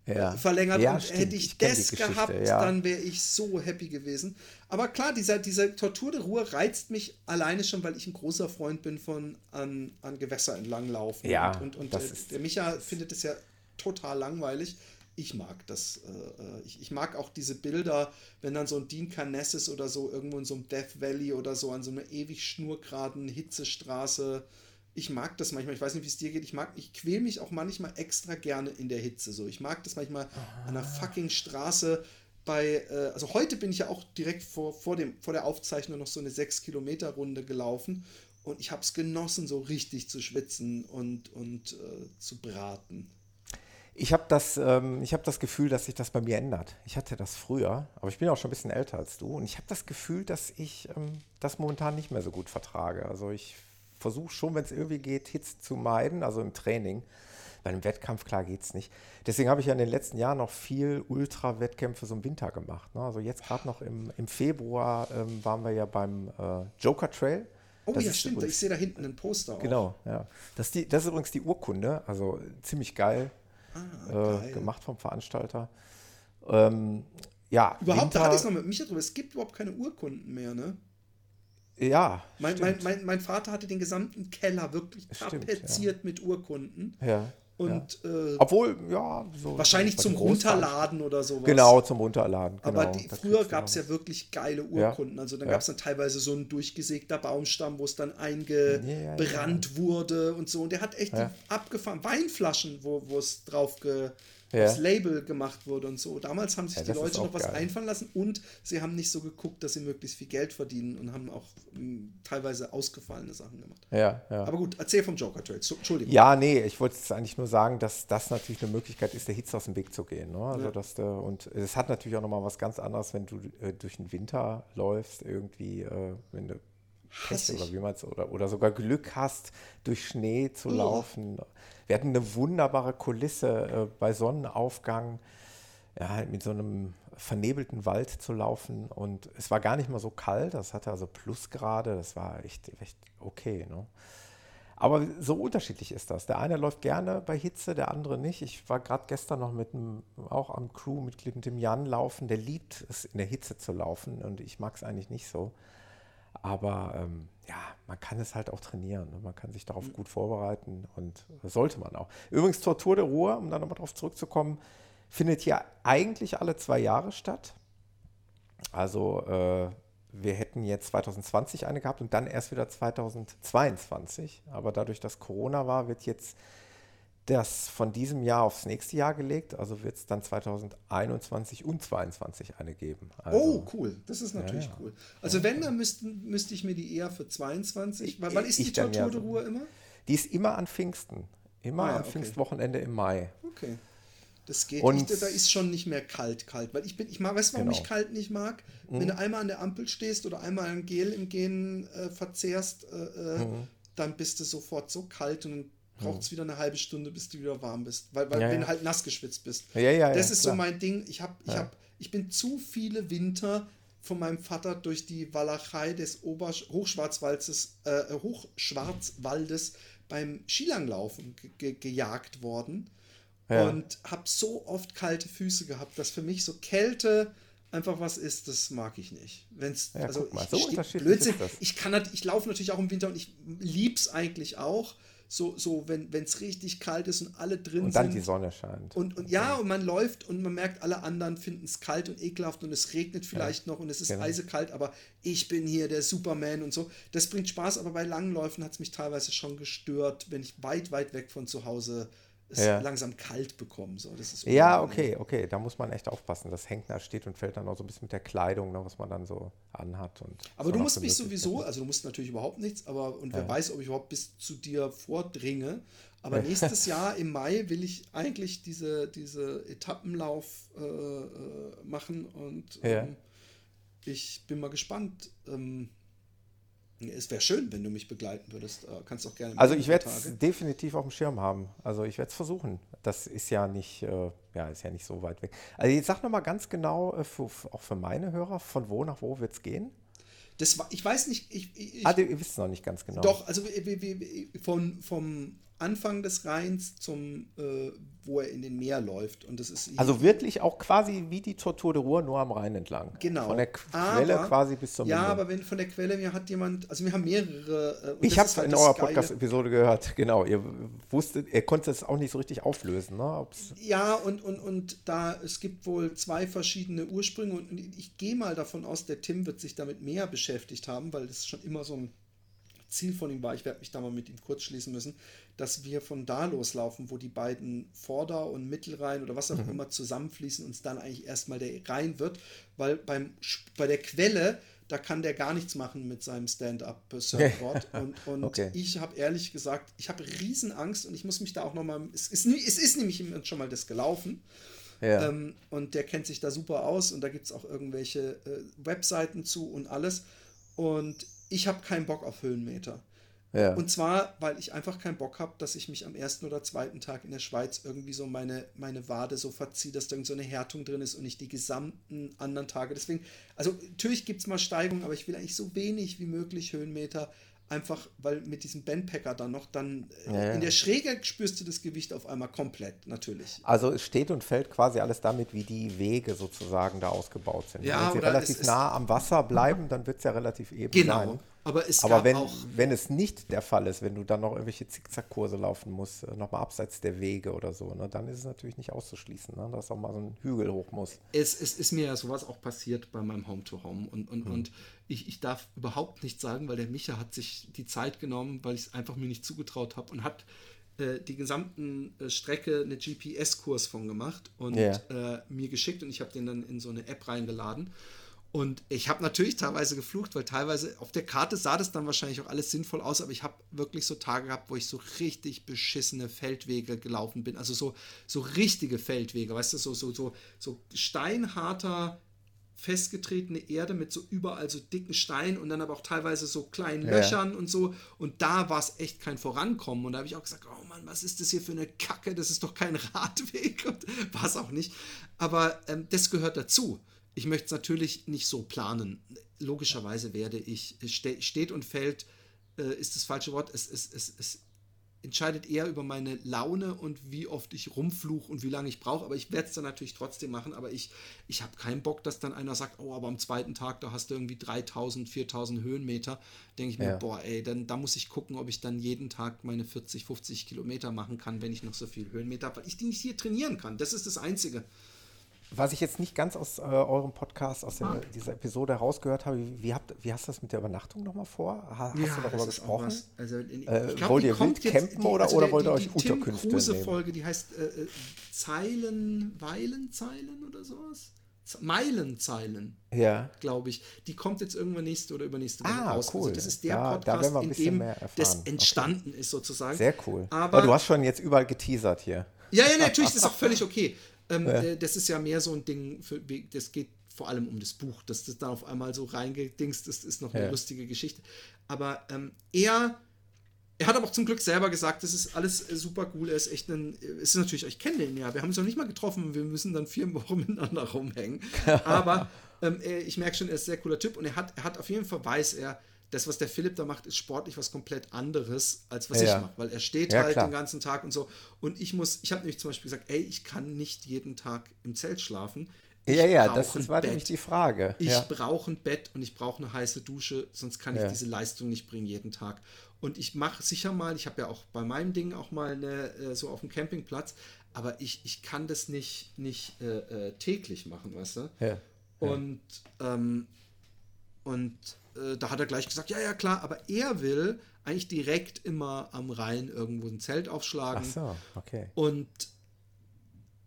Ja. äh, verlängert. Ja, und stimmt. hätte ich, Ich das gehabt, ja. dann wäre ich so happy gewesen. Aber klar, dieser, dieser Tortur de Ruhe reizt mich alleine schon, weil ich ein großer Freund bin von an, an Gewässer entlang laufen. Ja, und, und, und äh, der Micha findet es ja total langweilig. Ich mag das. Äh, äh, ich, ich mag auch diese Bilder, wenn dann so ein Dean Carnessis oder so irgendwo in so einem Death Valley oder so an so einer ewig schnurgeraden Hitzestraße. Ich mag das manchmal. Ich weiß nicht, wie es dir geht. Ich mag, ich quäl mich auch manchmal extra gerne in der Hitze. So, ich mag das manchmal an einer fucking Straße. Bei, äh, also heute bin ich ja auch direkt vor, vor, dem, vor der Aufzeichnung noch so eine 6-Kilometer-Runde gelaufen und ich habe es genossen, so richtig zu schwitzen und, und äh, zu braten. Ich habe das, ähm, ich hab das Gefühl, dass sich das bei mir ändert. Ich hatte das früher, aber ich bin auch schon ein bisschen älter als du. Und ich habe das Gefühl, dass ich ähm, das momentan nicht mehr so gut vertrage. Also ich versuche schon, wenn es irgendwie geht, Hitze zu meiden, also im Training. Bei einem Wettkampf, klar, geht es nicht. Deswegen habe ich ja in den letzten Jahren noch viel Ultra-Wettkämpfe so im Winter gemacht. Ne? Also jetzt gerade noch im, im Februar ähm, waren wir ja beim äh, Joker Trail. Oh Das ja, stimmt. übrigens- Ich sehe da hinten ein Poster. Auch. Genau, ja. Das die, das ist übrigens die Urkunde, also ziemlich geil, Ah, äh, gemacht vom Veranstalter. Ähm, ja, Überhaupt, da Winter- hatte ich es noch mit Micha drüber. Es gibt überhaupt keine Urkunden mehr, ne? Ja, Mein, mein, mein, mein Vater hatte den gesamten Keller wirklich tapeziert mit Urkunden. ja, Und ja. äh, Obwohl, ja, so. wahrscheinlich zum Runterladen oder sowas. Genau, zum Runterladen. Aber genau, die, da früher gab es noch ja wirklich geile Ja. Urkunden. Also dann Ja. gab es dann teilweise so ein durchgesägter Baumstamm, wo es dann Ja, ja, eingebrannt wurde und so. Und der hat echt Ja. die abgefahren. Weinflaschen, wo, wo es drauf ge, Ja. aufs Label gemacht wurde und so. Damals haben sich Ja, die Leute noch was geil. einfallen lassen und sie haben nicht so geguckt, dass sie möglichst viel Geld verdienen und haben auch mh, teilweise ausgefallene Sachen gemacht. Ja, ja. Aber gut, erzähl vom Joker Trail. So, Entschuldigung. Ja, nee, ich wollte jetzt eigentlich nur sagen, dass das natürlich eine Möglichkeit ist, der Hitze aus dem Weg zu gehen. Ne? Also Ja. dass du, und es hat natürlich auch nochmal was ganz anderes, wenn du äh, durch den Winter läufst, irgendwie, äh, wenn du Pech oder wie man oder, oder sogar Glück hast, durch Schnee zu laufen. Wir hatten eine wunderbare Kulisse äh, bei Sonnenaufgang. ja, mit so einem vernebelten Wald zu laufen und es war gar nicht mal so kalt, das hatte also Plusgrade, das war echt, echt okay. Ne? Aber so unterschiedlich ist das. Der eine läuft gerne bei Hitze, der andere nicht. Ich war gerade gestern noch mit einem, auch am Crewmitglied mit dem Jan laufen, der liebt es in der Hitze zu laufen und ich mag es eigentlich nicht so. Aber ähm, ja, man kann es halt auch trainieren. Ne? Man kann sich darauf gut vorbereiten und sollte man auch. Übrigens, Tortur der Ruhe, um da nochmal drauf zurückzukommen, findet hier eigentlich alle zwei Jahre statt. Also äh, wir hätten jetzt 2020 eine gehabt und dann erst wieder 2022. Aber dadurch, dass Corona war, wird jetzt das von diesem Jahr aufs nächste Jahr gelegt. Also wird es dann 2021 und 2022 eine geben. Also, oh, cool. Das ist natürlich ja, ja. cool. Also wenn, dann müssten, müsste ich mir die eher für 22. Wann ist die Tortur de Ruhe immer? Die ist immer an Pfingsten. Immer ah, am okay. Pfingstwochenende im Mai. Okay. Das geht. Und ich, da ist schon nicht mehr kalt, kalt. Weil ich bin, ich mag, weißt du, warum genau. ich kalt nicht mag? Mhm. Wenn du einmal an der Ampel stehst oder einmal ein Gel im Gehen äh, verzehrst, äh, äh, mhm. dann bist du sofort so kalt und braucht es mhm. wieder eine halbe Stunde, bis du wieder warm bist. Weil, weil ja, wenn du halt nass geschwitzt bist. Ja, ja, das ist klar. so mein Ding. Ich habe, ich habe, ich bin zu viele Winter von meinem Vater durch die Walachei des Ober Hochschwarzwaldes, äh, Hochschwarzwaldes beim Skilanglaufen ge gejagt worden ja. und habe so oft kalte Füße gehabt, dass für mich so Kälte einfach was ist, das mag ich nicht. Wenn's, ja, also mal, so ich, Blödsinn. Ich kann halt, ich laufe natürlich auch im Winter und ich lieb's eigentlich auch. So, so wenn es richtig kalt ist und alle drin sind. Und dann sind. die Sonne scheint. Und, und ja, und man läuft und man merkt, alle anderen finden es kalt und ekelhaft und es regnet vielleicht ja, noch und es ist genau. eisekalt, aber ich bin hier der Superman und so. Das bringt Spaß, aber bei langen Läufen hat es mich teilweise schon gestört, wenn ich weit, weit weg von zu Hause es ja. langsam kalt bekommen. So. Das ist ja, okay, okay, da muss man echt aufpassen. Das hängt da, steht und fällt dann auch so ein bisschen mit der Kleidung, ne, was man dann so anhat. Und aber du musst mich sowieso, also du musst natürlich überhaupt nichts, aber und wer ja. weiß, ob ich überhaupt bis zu dir vordringe. Aber nächstes Jahr im Mai will ich eigentlich diese, diese Etappenlauf äh, äh machen und ähm, ich bin mal gespannt. Ähm, es wäre schön, wenn du mich begleiten würdest. Äh, kannst auch gerne. Also ich werde es definitiv auf dem Schirm haben. Also ich werde es versuchen. Das ist ja nicht, äh, ja, ist ja nicht so weit weg. Also jetzt sag noch mal ganz genau, äh, für, auch für meine Hörer, von wo nach wo wird es gehen? Das war, ich weiß nicht. Ich, ich, ah, ihr wisst es noch nicht ganz genau. Doch, also von, vom Anfang des Rheins zum, äh, wo er in den Meer läuft. Und das ist also wirklich auch quasi wie die Tortur de Ruhr, nur am Rhein entlang. Genau. Von der Quelle aber, quasi bis zum Ja, Ende. aber wenn von der Quelle, mir hat jemand, also wir haben mehrere. Äh, ich habe es halt in eurer Podcast-Episode gehört, genau. Ihr wusstet, ihr konntet es auch nicht so richtig auflösen, ne? Ob's ja, und, und, und da, es gibt wohl zwei verschiedene Ursprünge und ich gehe mal davon aus, der Tim wird sich damit mehr beschäftigt haben, weil das schon immer so ein Ziel von ihm war, ich werde mich da mal mit ihm kurz schließen müssen, dass wir von da loslaufen, wo die beiden Vorder- und Mittelrhein oder was auch mhm. immer zusammenfließen und es dann eigentlich erstmal der Rhein wird, weil beim, bei der Quelle, da kann der gar nichts machen mit seinem Stand-up-Surfboard. und, und okay. ich habe ehrlich gesagt, ich habe Riesenangst und ich muss mich da auch nochmal, es ist, es ist nämlich schon mal das gelaufen. Ja. Ähm, und der kennt sich da super aus und da gibt es auch irgendwelche äh, Webseiten zu und alles. Und ich habe keinen Bock auf Höhenmeter. Ja. Und zwar, weil ich einfach keinen Bock habe, dass ich mich am ersten oder zweiten Tag in der Schweiz irgendwie so meine, meine Wade so verziehe, dass da irgend so eine Härtung drin ist und nicht die gesamten anderen Tage. Deswegen, also natürlich gibt es mal Steigungen, aber ich will eigentlich so wenig wie möglich Höhenmeter Einfach, weil mit diesem Bandpacker dann noch, dann äh, ja. in der Schräge spürst du das Gewicht auf einmal komplett, natürlich. Also es steht und fällt quasi alles damit, wie die Wege sozusagen da ausgebaut sind. Ja, Wenn sie relativ nah am Wasser bleiben, dann wird es ja relativ eben genau. sein. Aber, es Aber wenn, auch, wenn es nicht der Fall ist, wenn du dann noch irgendwelche Zickzackkurse laufen musst, äh, nochmal abseits der Wege oder so, ne, dann ist es natürlich nicht auszuschließen, ne, dass auch mal so ein Hügel hoch muss. Es, es ist mir ja sowas auch passiert bei meinem Home-to-Home. -Home. Und, und, hm. und ich, ich darf überhaupt nichts sagen, weil der Micha hat sich die Zeit genommen, weil ich es einfach mir nicht zugetraut habe und hat äh, die gesamten äh, Strecke eine GPS-Kurs von gemacht und yeah. äh, mir geschickt und ich habe den dann in so eine App reingeladen. Und ich habe natürlich teilweise geflucht, weil teilweise auf der Karte sah das dann wahrscheinlich auch alles sinnvoll aus, aber ich habe wirklich so Tage gehabt, wo ich so richtig beschissene Feldwege gelaufen bin. Also so, so richtige Feldwege, weißt du, so, so, so, so steinharter festgetretene Erde mit so überall so dicken Steinen und dann aber auch teilweise so kleinen Ja. Löchern und so. Und da war es echt kein Vorankommen. Und da habe ich auch gesagt, oh Mann, was ist das hier für eine Kacke? Das ist doch kein Radweg. Und war es auch nicht. Aber ähm, das gehört dazu. Ich möchte es natürlich nicht so planen. Logischerweise werde ich, es ste steht und fällt, äh, ist das falsche Wort, es, es, es, es entscheidet eher über meine Laune und wie oft ich rumfluch und wie lange ich brauche. Aber ich werde es dann natürlich trotzdem machen. Aber ich, ich habe keinen Bock, dass dann einer sagt, oh, aber am zweiten Tag, da hast du irgendwie 3000, 4000 Höhenmeter. Denke ich mir, Ja. boah, ey, dann da muss ich gucken, ob ich dann jeden Tag meine 40, 50 Kilometer machen kann, wenn ich noch so viel Höhenmeter habe, weil ich die nicht hier trainieren kann. Das ist das Einzige. Was ich jetzt nicht ganz aus äh, eurem Podcast, aus der, dieser Episode herausgehört habe, wie, habt, wie hast du das mit der Übernachtung nochmal vor? Ha, hast du darüber gesprochen? Also, Äh, ich glaub, wollt die ihr kommt wild jetzt- campen oder- oder wollt ihr euch die Tim Unterkünfte Kruse nehmen? Folge, die heißt äh, äh, Zeilen, Weilenzeilen oder sowas? Meilenzeilen, Ja. glaube ich. Die kommt jetzt irgendwann nächste oder übernächste Woche Ah, raus. cool. Also das ist der da Podcast, in dem das Okay. entstanden ist sozusagen. Sehr cool. Aber, Aber du hast schon jetzt überall geteasert hier. ja, ja, natürlich, das ist auch völlig okay. Ähm, äh, das ist ja mehr so ein Ding, für, das geht vor allem um das Buch, dass das da auf einmal so reingedingst ist, ist noch eine Ja. lustige Geschichte. Aber ähm, er, er hat aber auch zum Glück selber gesagt, das ist alles äh, super cool, er ist echt ein, äh, es ist natürlich, ich kenne den ja, wir haben uns noch nicht mal getroffen, wir müssen dann vier Wochen miteinander rumhängen. Aber ähm, äh, ich merke schon, er ist ein sehr cooler Typ und er hat, er hat auf jeden Fall, weiß er, das, was der Philipp da macht, ist sportlich was komplett anderes, als was Ja. ich mache, weil er steht Ja, halt klar. den ganzen Tag und so. Und ich muss, ich habe nämlich zum Beispiel gesagt, ey, ich kann nicht jeden Tag im Zelt schlafen. Ich Ja, ja, das, das war Bett. nämlich die Frage. Ich ja. brauche ein Bett und ich brauche eine heiße Dusche, sonst kann ich diese Leistung nicht bringen jeden Tag. Und ich mache sicher mal, ich habe ja auch bei meinem Ding auch mal eine, äh, so auf dem Campingplatz, aber ich, ich kann das nicht, nicht äh, äh, täglich machen, weißt du? Ja. Und, ähm, und äh, da hat er gleich gesagt, ja, ja, klar, aber er will eigentlich direkt immer am Rhein irgendwo ein Zelt aufschlagen. Ach so, okay. Und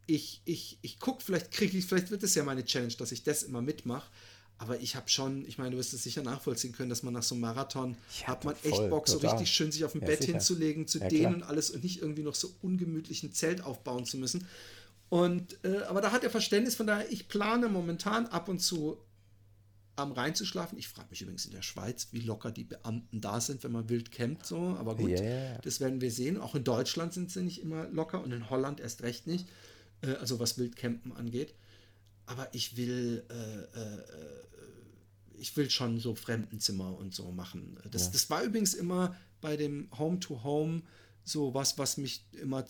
ich, ich, ich gucke, vielleicht kriege ich, vielleicht wird es ja meine Challenge, dass ich das immer mitmache. Aber ich habe schon, ich meine, du wirst es sicher nachvollziehen können, dass man nach so einem Marathon Ja, hat man voll, echt Bock, so total. richtig schön sich auf dem Ja, Bett sicher. hinzulegen, zu Ja, dehnen klar. und alles und nicht irgendwie noch so ungemütlich ein Zelt aufbauen zu müssen. Und äh, aber da hat er Verständnis, von daher, ich plane momentan ab und zu am Rhein zu schlafen. Ich frage mich übrigens in der Schweiz, wie locker die Beamten da sind, wenn man wild campt, so. Aber gut, Ja, ja, ja. das werden wir sehen. Auch in Deutschland sind sie nicht immer locker und in Holland erst recht nicht. Äh, also was Wildcampen angeht. Aber ich will, äh, äh, ich will schon so Fremdenzimmer und so machen. Das, das war übrigens immer bei dem Home-to-Home so was, was mich immer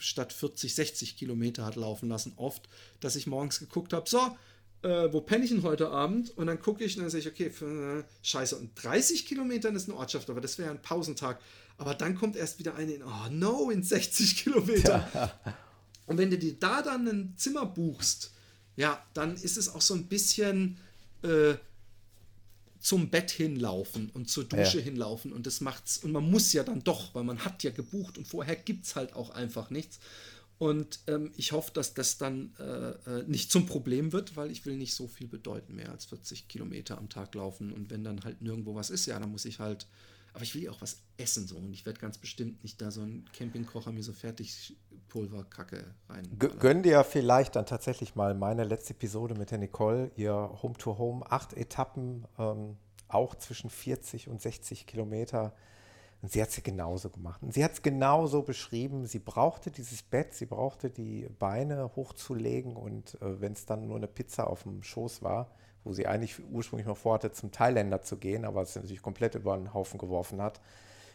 statt 40, 60 Kilometer hat laufen lassen. Oft, dass ich morgens geguckt habe, so, äh, wo penne ich denn heute Abend? Und dann gucke ich und dann sehe ich, okay, für, äh, scheiße, und 30 Kilometern ist eine Ortschaft, aber das wäre ein Pausentag. Aber dann kommt erst wieder eine in, oh no, in 60 Kilometer. Und wenn du dir da dann ein Zimmer buchst, ja, dann ist es auch so ein bisschen äh, zum Bett hinlaufen und zur Dusche Ja. hinlaufen und das macht's und man muss ja dann doch, weil man hat ja gebucht und vorher gibt's halt auch einfach nichts. Und ähm, ich hoffe, dass das dann äh, äh, nicht zum Problem wird, weil ich will nicht so viel bedeuten, mehr als 40 Kilometer am Tag laufen. Und wenn dann halt nirgendwo was ist, ja, dann muss ich halt. Aber ich will ja auch was essen so. Und ich werde ganz bestimmt nicht da so einen Campingkocher mir so fertig Pulverkacke rein. Gönn dir vielleicht dann tatsächlich mal meine letzte Episode mit der Nicole, ihr Home-to-Home, acht Etappen, ähm, auch zwischen 40 und 60 Kilometer. Und sie hat es ja genauso gemacht. Und sie hat es genauso beschrieben. Sie brauchte dieses Bett, sie brauchte die Beine hochzulegen und äh, wenn es dann nur eine Pizza auf dem Schoß war, wo sie eigentlich ursprünglich noch vorhatte, zum Thailänder zu gehen, aber es natürlich komplett über den Haufen geworfen hat,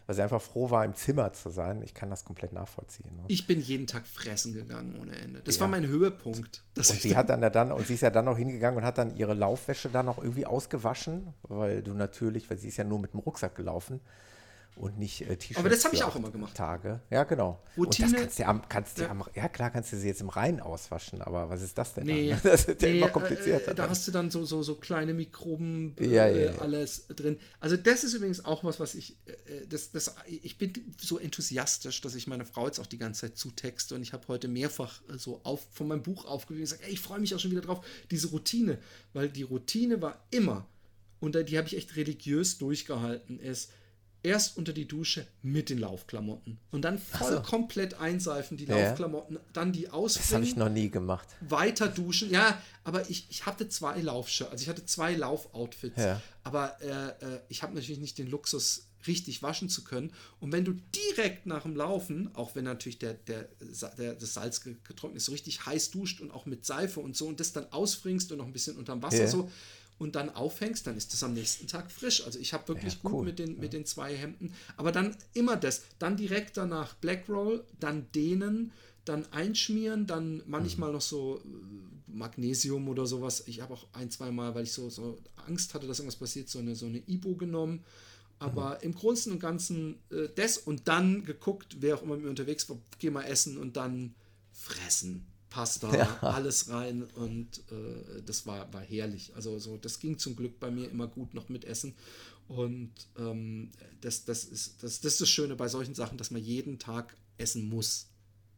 weil sie einfach froh war, im Zimmer zu sein. Ich kann das komplett nachvollziehen. Ne? Ich bin jeden Tag fressen gegangen ohne Ende. Das Ja. war mein Höhepunkt. Und sie hat dann ja dann, und sie ist ja dann noch hingegangen und hat dann ihre Laufwäsche dann noch irgendwie ausgewaschen, weil du natürlich, weil sie ist ja nur mit dem Rucksack gelaufen und nicht äh, T-Shirts. Aber das hab für ich auch immer gemacht. Tage. Ja, genau. Routine- Und das kannst du ja, am- kannst du Ja. am, ja klar kannst du sie jetzt im Rhein auswaschen, aber was ist das denn? Nee, dann? Das ist ja nee, immer komplizierter. Äh, da hast du dann so, so, so kleine Mikroben, äh, Ja, ja, ja. alles drin. Also das ist übrigens auch was, was ich, äh, das, das, ich bin so enthusiastisch, dass ich meine Frau jetzt auch die ganze Zeit zutexte und ich habe heute mehrfach äh, so auf, von meinem Buch aufgewiesen und gesagt, ey, ich freue mich auch schon wieder drauf, diese Routine, weil die Routine war immer, und die habe ich echt religiös durchgehalten, ist, erst unter die Dusche mit den Laufklamotten und dann voll so. komplett einseifen, die Ja. Laufklamotten, dann die Das habe ausbringen, ich noch nie gemacht. weiter duschen. Ja, aber ich, ich hatte zwei Laufsche, also ich hatte zwei Laufoutfits, Ja. aber äh, äh, ich habe natürlich nicht den Luxus, richtig waschen zu können. Und wenn du direkt nach dem Laufen, auch wenn natürlich der, der, der, das Salz ge- getrocknet ist, so richtig heiß duscht und auch mit Seife und so und das dann ausfringst und noch ein bisschen unterm Wasser Ja. so und dann aufhängst, dann ist das am nächsten Tag frisch. Also ich habe wirklich Ja, gut cool. mit den, mit den zwei Hemden. Aber dann immer das. Dann direkt danach Black Roll, dann dehnen, dann einschmieren, dann manchmal Mhm. noch so äh, Magnesium oder sowas. Ich habe auch ein, zwei Mal, weil ich so, so Angst hatte, dass irgendwas passiert, so eine, so eine Ibo genommen. Aber Mhm. im Großen und Ganzen äh, das und dann geguckt, wer auch immer mit mir unterwegs war, geh mal essen und dann fressen. Pasta, Ja. alles rein und äh, das war, war herrlich. Also so, das ging zum Glück bei mir immer gut noch mit Essen. Und ähm, das, das, ist, das, das ist das Schöne bei solchen Sachen, dass man jeden Tag essen muss.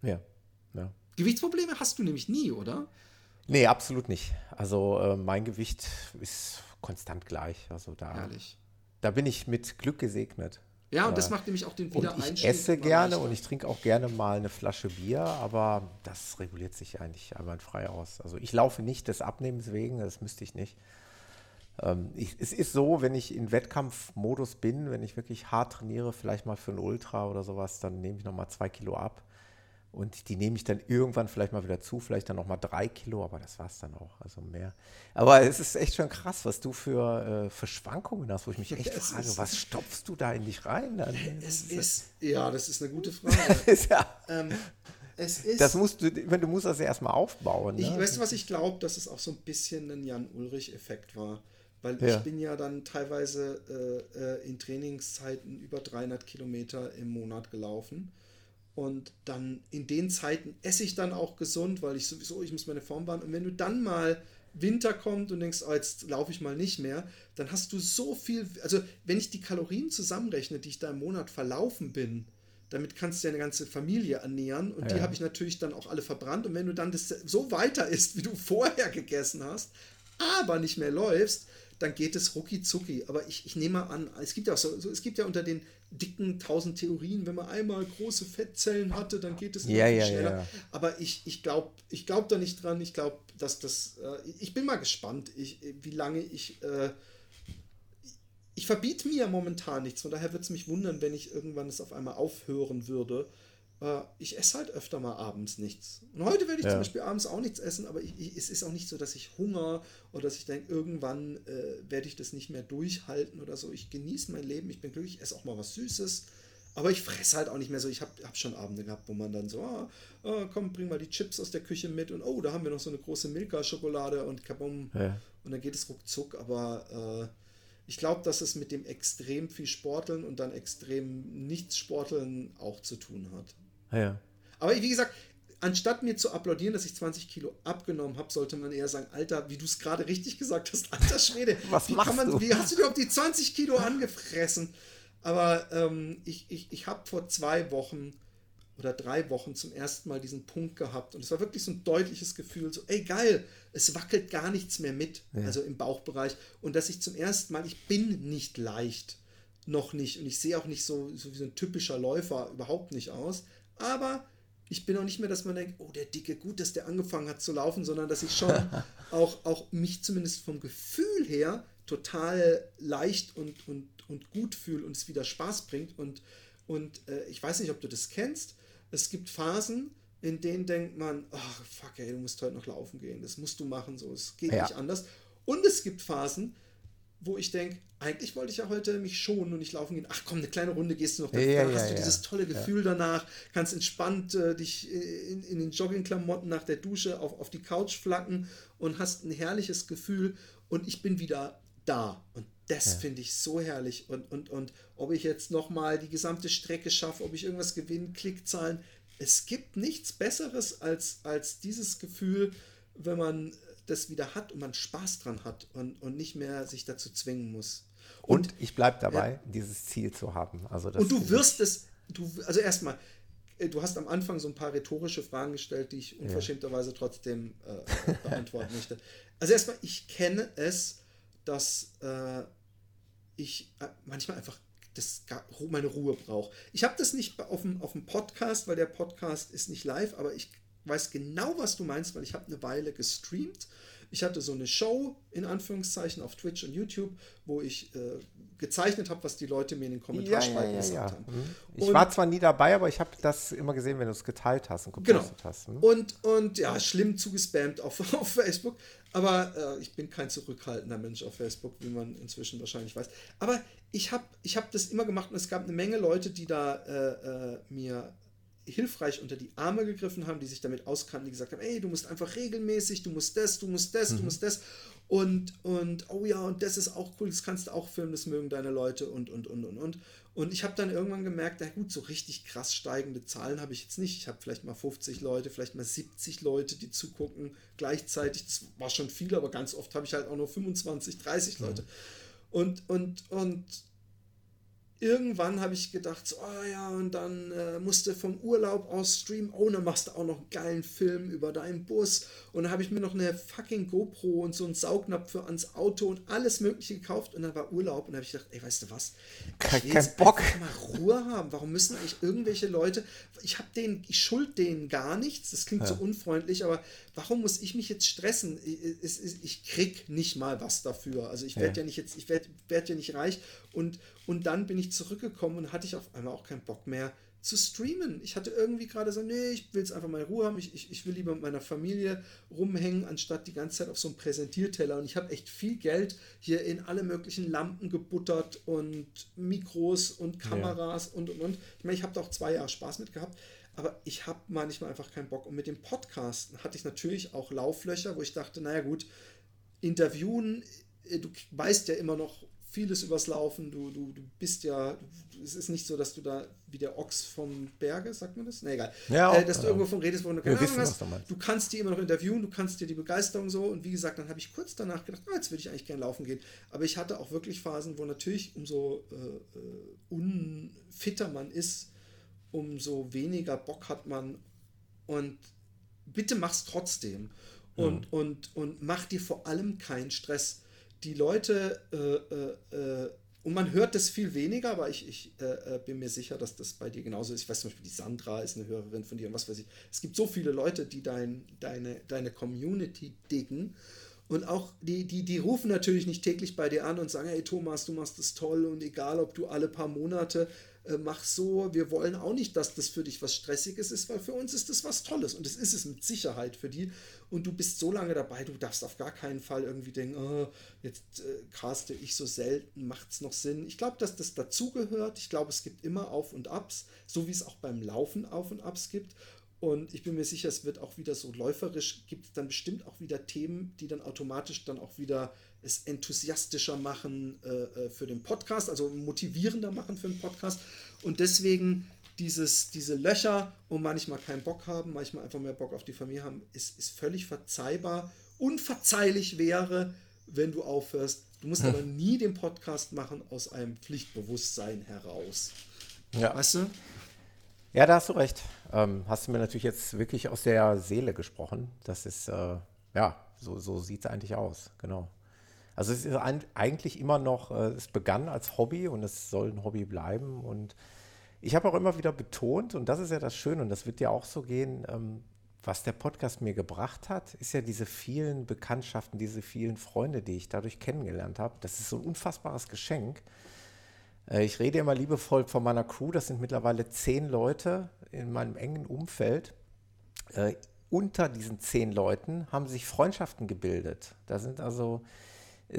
Ja. ja. Gewichtsprobleme hast du nämlich nie, oder? Nee, absolut nicht. Also äh, mein Gewicht ist konstant gleich. Also da, Herrlich. da bin ich mit Glück gesegnet. Ja, und das macht nämlich auch den Und Wiedereinstieg. ich esse gerne leichter. und ich trinke auch gerne mal eine Flasche Bier, aber das reguliert sich eigentlich einwandfrei aus. Also ich laufe nicht des Abnehmens wegen, das müsste ich nicht. Ähm, ich, es ist so, wenn ich in Wettkampfmodus bin, wenn ich wirklich hart trainiere, vielleicht mal für ein Ultra oder sowas, dann nehme ich nochmal zwei Kilo ab. Und die nehme ich dann irgendwann vielleicht mal wieder zu, vielleicht dann nochmal drei Kilo, aber das war es dann auch, also mehr. Aber es ist echt schon krass, was du für, äh, für Schwankungen hast, wo ich mich echt Es frage, was stopfst du da in dich rein? Dann? Es ist, ja, das ist eine gute Frage. ja, ähm, es ist. das musst du, du musst das ja erstmal aufbauen. Ich, Ne? weißt du, was ich glaube, dass es auch so ein bisschen ein Jan-Ulrich-Effekt war? Weil Ja. ich bin ja dann teilweise äh, äh, in Trainingszeiten über 300 Kilometer im Monat gelaufen. Und dann in den Zeiten esse ich dann auch gesund, weil ich sowieso, ich muss meine Form wahren. Und wenn du dann mal Winter kommt und denkst, oh, jetzt laufe ich mal nicht mehr, dann hast du so viel, also wenn ich die Kalorien zusammenrechne, die ich da im Monat verlaufen bin, damit kannst du deine ganze Familie ernähren und die Ja. habe ich natürlich dann auch alle verbrannt. Und wenn du dann das so weiter isst, wie du vorher gegessen hast, aber nicht mehr läufst, dann geht es rucki zucki. Aber ich, ich nehme mal an, es gibt ja auch so, so, es gibt ja unter den dicken tausend Theorien, wenn man einmal große Fettzellen hatte, dann geht es Ja, ja, schneller. ja. Aber ich, ich glaube ich glaub da nicht dran. Ich glaube, dass das. Äh, ich bin mal gespannt, ich, wie lange ich. Äh, ich verbiete mir momentan nichts, von daher würde es mich wundern, wenn ich irgendwann es auf einmal aufhören würde. Äh, ich esse halt öfter mal abends nichts. Und heute werde ich Ja. zum Beispiel abends auch nichts essen, aber ich, ich, es ist auch nicht so, dass ich Hunger oder dass ich denke, irgendwann äh, werde ich das nicht mehr durchhalten oder so. Ich genieße mein Leben, ich bin glücklich, ich esse auch mal was Süßes. Aber ich fresse halt auch nicht mehr so. Ich habe hab schon Abende gehabt, wo man dann so, ah, ah, komm, bring mal die Chips aus der Küche mit und oh, da haben wir noch so eine große Milka-Schokolade und kabum. Ja. Und dann geht es ruckzuck. Aber äh, ich glaube, dass es mit dem extrem viel Sporteln und dann extrem nichts Sporteln auch zu tun hat. Ja. Aber wie gesagt, anstatt mir zu applaudieren, dass ich 20 Kilo abgenommen habe, sollte man eher sagen, Alter, wie du es gerade richtig gesagt hast, alter Schwede, Was wie, machst man, du? wie hast du auf die 20 Kilo angefressen? Aber ähm, ich, ich, ich habe vor zwei Wochen oder drei Wochen zum ersten Mal diesen Punkt gehabt und es war wirklich so ein deutliches Gefühl, so, ey geil, es wackelt gar nichts mehr mit, also im Bauchbereich und dass ich zum ersten Mal, ich bin nicht leicht, noch nicht und ich sehe auch nicht so, so wie so ein typischer Läufer überhaupt nicht aus, aber ich bin auch nicht mehr, dass man denkt, oh, der Dicke, gut, dass der angefangen hat zu laufen, sondern dass ich schon auch, auch mich zumindest vom Gefühl her total leicht und, und, und gut fühle und es wieder Spaß bringt. Und, und äh, ich weiß nicht, ob du das kennst. Es gibt Phasen, in denen denkt man, ach, fuck, ey, du musst heute noch laufen gehen. Das musst du machen, so, es geht Ja. nicht anders. Und es gibt Phasen, wo ich denke, eigentlich wollte ich ja heute mich schonen und nicht laufen gehen. Ach komm, eine kleine Runde gehst du noch. Da, Ja, da ja, hast du ja. dieses tolle Gefühl danach, kannst entspannt äh, dich in, in den Joggingklamotten nach der Dusche auf, auf die Couch flacken und hast ein herrliches Gefühl und ich bin wieder da. Und das finde ich so herrlich. Und, und, und ob ich jetzt nochmal die gesamte Strecke schaffe, ob ich irgendwas gewinne, Klickzahlen. Es gibt nichts Besseres als, als dieses Gefühl, wenn man das wieder hat und man Spaß dran hat und, und nicht mehr sich dazu zwingen muss. Und, ich bleibe dabei, dieses Ziel zu haben. Also Und du wirst es, du, also erstmal, äh, du hast am Anfang so ein paar rhethorische Fragen gestellt, die ich unverschämterweise trotzdem äh, beantworten möchte. Also erstmal, ich kenne es, dass äh, ich äh, manchmal einfach das meine Ruhe brauche. Ich habe das nicht auf dem, auf dem Podcast, weil der Podcast ist nicht live, aber ich weiß genau, was du meinst, weil ich habe eine Weile gestreamt. Ich hatte so eine Show in Anführungszeichen auf Twitch und YouTube, wo ich äh, gezeichnet habe, was die Leute mir in den Kommentarspalten ja, ja, ja, gesagt haben. Mhm. Ich Und- war zwar nie dabei, aber ich habe das immer gesehen, wenn du es geteilt hast und Genau. gepostet hast. hm? Und, und ja, schlimm zugespammt auf, auf Facebook. Aber äh, ich bin kein zurückhaltender Mensch auf Facebook, wie man inzwischen wahrscheinlich weiß. Aber ich habe ich hab das immer gemacht und es gab eine Menge Leute, die da äh, äh, mir hilfreich unter die Arme gegriffen haben, die sich damit auskannten, die gesagt haben, ey, du musst einfach regelmäßig, du musst das, du musst das, du musst das. Und, und, oh ja, und das ist auch cool, das kannst du auch filmen, das mögen deine Leute und, und, und, und, und. Und ich habe dann irgendwann gemerkt, na gut, so richtig krass steigende Zahlen habe ich jetzt nicht. Ich habe vielleicht mal 50 Leute, vielleicht mal 70 Leute, die zugucken gleichzeitig. Das war schon viel, aber ganz oft habe ich halt auch nur 25, 30 Leute. Und, und, und irgendwann habe ich gedacht, so, ah ja, und dann äh, musst du vom Urlaub aus streamen, oh, dann machst du auch noch einen geilen Film über deinen Bus. Und dann habe ich mir noch eine fucking GoPro und so einen Saugnapf für ans Auto und alles mögliche gekauft. Und dann war Urlaub und dann habe ich gedacht, ey, weißt du was? Ich will kein jetzt Bock. mal Ruhe haben. Warum müssen eigentlich irgendwelche Leute, ich habe denen, ich schuld denen gar nichts, das klingt so unfreundlich, aber warum muss ich mich jetzt stressen? Ich, ich, ich- ich krieg nicht mal was dafür. Also ich werde Ja. ja. nicht jetzt, ich werde werd ja nicht reich und, und dann bin ich zurückgekommen und hatte ich auf einmal auch keinen Bock mehr zu streamen. Ich hatte irgendwie gerade so, nee, ich will jetzt einfach mal Ruhe haben, ich, ich, ich will lieber mit meiner Familie rumhängen, anstatt die ganze Zeit auf so einem Präsentierteller. Und ich habe echt viel Geld hier in alle möglichen Lampen gebuttert und Mikros und Kameras und und und. Ich meine, ich habe da auch zwei Jahre Spaß mit gehabt. Aber ich habe manchmal einfach keinen Bock. Und mit dem Podcasten hatte ich natürlich auch Lauflöcher, wo ich dachte, naja gut, interviewen, äh, du weißt ja immer noch vieles übers Laufen, du, du, du bist ja, es ist nicht so, dass du da wie der Ochs vom Berge, sagt man das? Na egal. Ja, äh, dass du ja. irgendwo von redest, wo du Wir keine Ahnung wissen, hast. du. Du kannst die immer noch interviewen, du kannst dir die Begeisterung so und wie gesagt, dann habe ich kurz danach gedacht, ah, jetzt würde ich eigentlich gerne laufen gehen. Aber ich hatte auch wirklich Phasen, wo natürlich umso äh, äh, unfitter man ist, umso weniger Bock hat man und bitte mach's trotzdem. Und, und, und mach dir vor allem keinen Stress. Die Leute, äh, äh, äh, und man hört das viel weniger, aber ich, ich äh, äh, bin mir sicher, dass das bei dir genauso ist. Ich weiß zum Beispiel, die Sandra ist eine Hörerin von dir und was weiß ich. Es gibt so viele Leute, die dein, deine, deine Community diggen. Und auch die, die, die rufen natürlich nicht täglich bei dir an und sagen, hey Thomas, du machst das toll und egal, ob du alle paar Monate äh, mach so, wir wollen auch nicht, dass das für dich was Stressiges ist, weil für uns ist das was Tolles und das ist es mit Sicherheit für die. Und du bist so lange dabei, du darfst auf gar keinen Fall irgendwie denken, oh, jetzt äh, caste ich so selten, macht es noch Sinn. Ich glaube, dass das dazugehört. Ich glaube, es gibt immer Auf und Abs, so wie es auch beim Laufen Auf und Abs gibt. Und ich bin mir sicher, es wird auch wieder so läuferisch, gibt es dann bestimmt auch wieder Themen, die dann automatisch dann auch wieder es enthusiastischer machen äh, äh, für den Podcast, also motivierender machen für den Podcast. Und deswegen dieses, diese Löcher und manchmal keinen Bock haben, manchmal einfach mehr Bock auf die Familie haben, ist, ist völlig verzeihbar. Unverzeihlich wäre, wenn du aufhörst. Du musst aber nie den Podcast machen aus einem Pflichtbewusstsein heraus. Ja. Weißt du? Ja, da hast du recht. Ähm, hast du mir natürlich jetzt wirklich aus der Seele gesprochen. Das ist, äh, ja, so, so sieht es eigentlich aus, genau. Also es ist ein, eigentlich immer noch, äh, es begann als Hobby und es soll ein Hobby bleiben. Und ich habe auch immer wieder betont, und das ist ja das Schöne, und das wird dir auch so gehen, ähm, was der Podcast mir gebracht hat, ist ja diese vielen Bekanntschaften, diese vielen Freunde, die ich dadurch kennengelernt habe. Das ist so ein unfassbares Geschenk. Äh, Ich rede immer liebevoll von meiner Crew. Das sind mittlerweile zehn Leute in meinem engen Umfeld. Äh, unter diesen zehn Leuten haben sich Freundschaften gebildet. Da sind also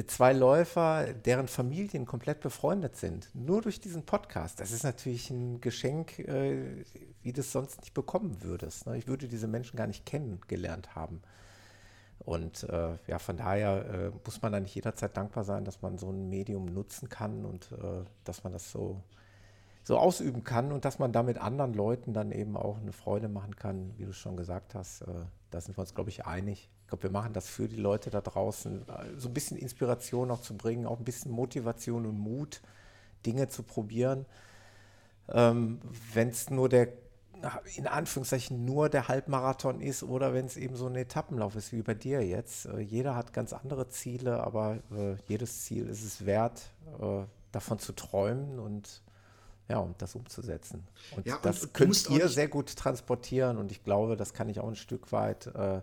zwei Läufer, deren Familien komplett befreundet sind. Nur durch diesen Podcast. Das ist natürlich ein Geschenk, äh, wie du es sonst nicht bekommen würdest. ne? Ich würde diese Menschen gar nicht kennengelernt haben. Und äh, ja, von daher äh, muss man nicht jederzeit dankbar sein, dass man so ein Medium nutzen kann und äh, dass man das so, so ausüben kann und dass man damit anderen Leuten dann eben auch eine Freude machen kann, wie du schon gesagt hast. Äh, da sind wir uns, glaube ich, einig. Ich glaube, wir machen das für die Leute da draußen, äh, so ein bisschen Inspiration auch zu bringen, auch ein bisschen Motivation und Mut, Dinge zu probieren. Ähm, Wenn es nur der, in Anführungszeichen, nur der Halbmarathon ist oder wenn es eben so ein Etappenlauf ist wie bei dir jetzt. Äh, jeder hat ganz andere Ziele, aber äh, jedes Ziel ist es wert, äh, davon zu träumen und ja, um das umzusetzen. Und Ja, und- das und könnt ihr sehr gut transportieren und ich glaube, das kann ich auch ein Stück weit, äh,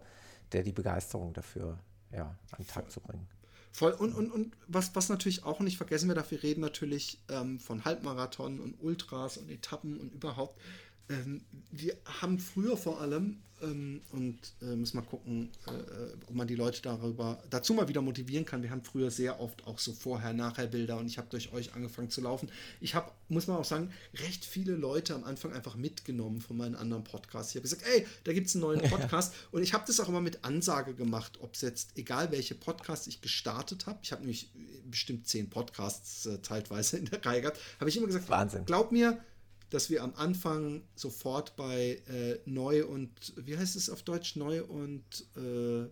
der die Begeisterung dafür ja, an den Tag zu bringen. Voll. Und, und, und was, was natürlich auch nicht vergessen wir darf, wir reden natürlich ähm, von Halbmarathon und Ultras und Etappen und überhaupt. Ähm, wir haben früher vor allem, ähm, und äh, müssen mal gucken, äh, äh, ob man die Leute darüber dazu mal wieder motivieren kann. Wir haben früher sehr oft auch so Vorher-Nachher-Bilder und ich habe durch euch angefangen zu laufen. Ich habe, muss man auch sagen, recht viele Leute am Anfang einfach mitgenommen von meinen anderen Podcasts. Ich habe gesagt, ey, da gibt es einen neuen Podcast und ich habe das auch immer mit Ansage gemacht, ob es jetzt, egal welche Podcasts ich gestartet habe, ich habe nämlich bestimmt zehn Podcasts äh, zeitweise in der Reihe gehabt, habe ich immer gesagt, Wahnsinn. glaub mir, dass wir am Anfang sofort bei äh, neu und, wie heißt es auf Deutsch, neu und äh,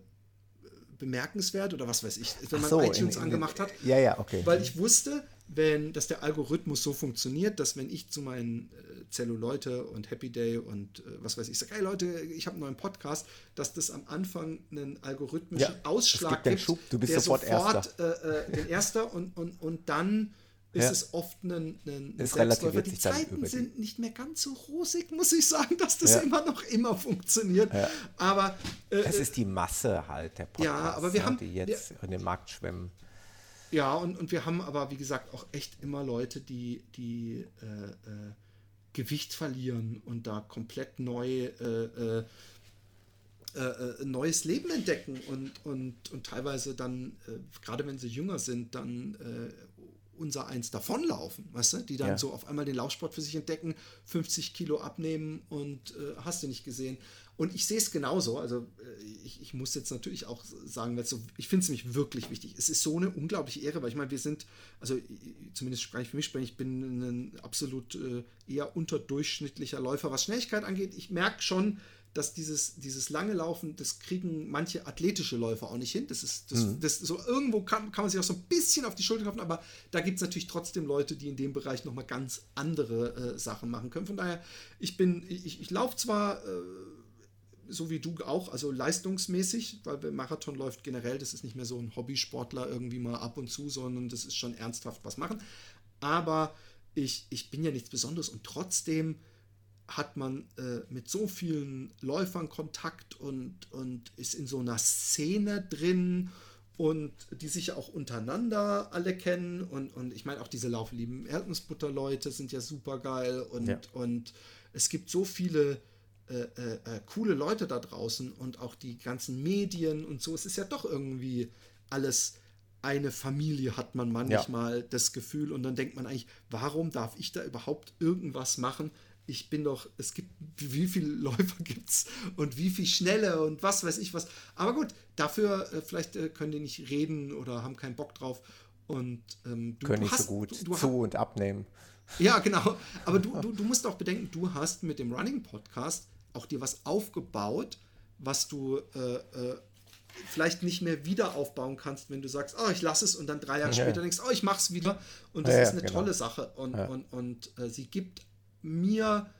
bemerkenswert oder was weiß ich, wenn man so, in- iTunes in- angemacht hat. Ja, ja, okay. Weil ich wusste, wenn, dass der Algorithmus so funktioniert, dass wenn ich zu meinen äh, Zelluleute und Happy Day und äh, was weiß ich sage, hey Leute, ich habe einen neuen Podcast, dass das am Anfang einen algorithmischen Ja, Ausschlag gibt den Schub, du bist der sofort sofort äh, äh, den Erster und, und, und dann ist Ja. es oft ein, ein Es Selbstläufer. Die Zeiten sind nicht mehr ganz so rosig, muss ich sagen, dass das Ja. immer noch immer funktioniert. Aber äh, es ist die Masse halt der Podcasts, Ja, aber wir haben- die jetzt in den Markt schwimmen. Ja, und, und wir haben aber, wie gesagt, auch echt immer Leute, die, die äh, äh, Gewicht verlieren und da komplett neu äh, äh, äh, äh, neues Leben entdecken und, und, und teilweise dann, äh, gerade wenn sie jünger sind, dann äh, unser eins davonlaufen, weißt du, die dann Ja. so auf einmal den Laufsport für sich entdecken, 50 Kilo abnehmen und äh, hast du nicht gesehen. Und ich sehe es genauso. Also äh, ich, ich muss jetzt natürlich auch sagen, weil so, ich finde es nämlich wirklich wichtig. Es ist so eine unglaubliche Ehre, weil ich meine, wir sind, also zumindest spreche ich für mich, spreche ich bin ein absolut äh, eher unterdurchschnittlicher Läufer, was Schnelligkeit angeht. Ich merke schon, dass dieses, dieses lange Laufen, das kriegen manche athletische Läufer auch nicht hin. Das ist, das, das so irgendwo kann, kann man sich auch so ein bisschen auf die Schulter klopfen, aber da gibt es natürlich trotzdem Leute, die in dem Bereich nochmal ganz andere äh, Sachen machen können. Von daher, ich bin, ich, ich laufe zwar äh, so wie du auch, also leistungsmäßig, weil Marathon läuft generell, das ist nicht mehr so ein Hobbysportler irgendwie mal ab und zu, sondern das ist schon ernsthaft was machen. Aber ich, ich bin ja nichts Besonderes und trotzdem hat man äh, mit so vielen Läufern Kontakt und, und ist in so einer Szene drin und die sich ja auch untereinander alle kennen und, und ich meine auch diese Lauflieben Erdnussbutter-Leute sind ja super geil und, Ja. und es gibt so viele äh, äh, äh, coole Leute da draußen und auch die ganzen Medien und so. Es ist ja doch irgendwie alles eine Familie, hat man manchmal das Gefühl. Und dann denkt man eigentlich, warum darf ich da überhaupt irgendwas machen? Ich bin doch, es gibt, wie viele Läufer gibt es und wie viel schnelle und was weiß ich was. Aber gut, dafür äh, vielleicht äh, können die nicht reden oder haben keinen Bock drauf. Und ähm, du, Können du nicht hast, so gut du, du zu und abnehmen. ja, genau. Aber du, du, du musst auch bedenken, du hast mit dem Running Podcast auch dir was aufgebaut, was du äh, äh, vielleicht nicht mehr wieder aufbauen kannst, wenn du sagst, oh, ich lasse es und dann drei Jahre Ja. später denkst, oh, ich mach's wieder. Und das Ja, ist eine genau. tolle Sache. Und, Ja. und, und äh, sie gibt mir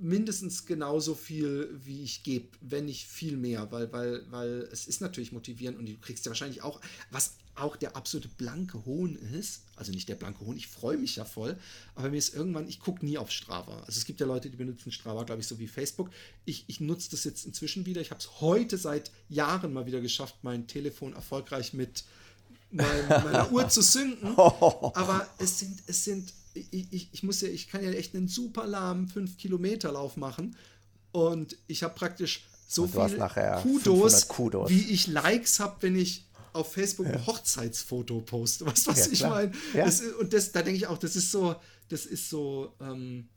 mindestens genauso viel, wie ich gebe, wenn nicht viel mehr, weil, weil, weil es ist natürlich motivierend und du kriegst ja wahrscheinlich auch, was auch der absolute blanke Hohn ist, also nicht der blanke Hohn, ich freue mich ja voll, aber mir ist irgendwann, ich gucke nie auf Strava. Also es gibt ja Leute, die benutzen Strava, glaube ich, so wie Facebook. Ich, ich nutze das jetzt inzwischen wieder. Ich habe es heute seit Jahren mal wieder geschafft, mein Telefon erfolgreich mit mein, meiner Uhr zu synken. Aber es sind, es sind, ich, ich, ich muss ja, ich kann ja echt einen super lahmen 5-Kilometer-Lauf machen. Und ich habe praktisch so viel Kudos, 500 Kudos. wie ich Likes habe, wenn ich auf Facebook ein Hochzeitsfoto poste. Weißt du, was Ja, ich meine? Ja. Und das, da denke ich auch, das ist so, das ist so, ähm,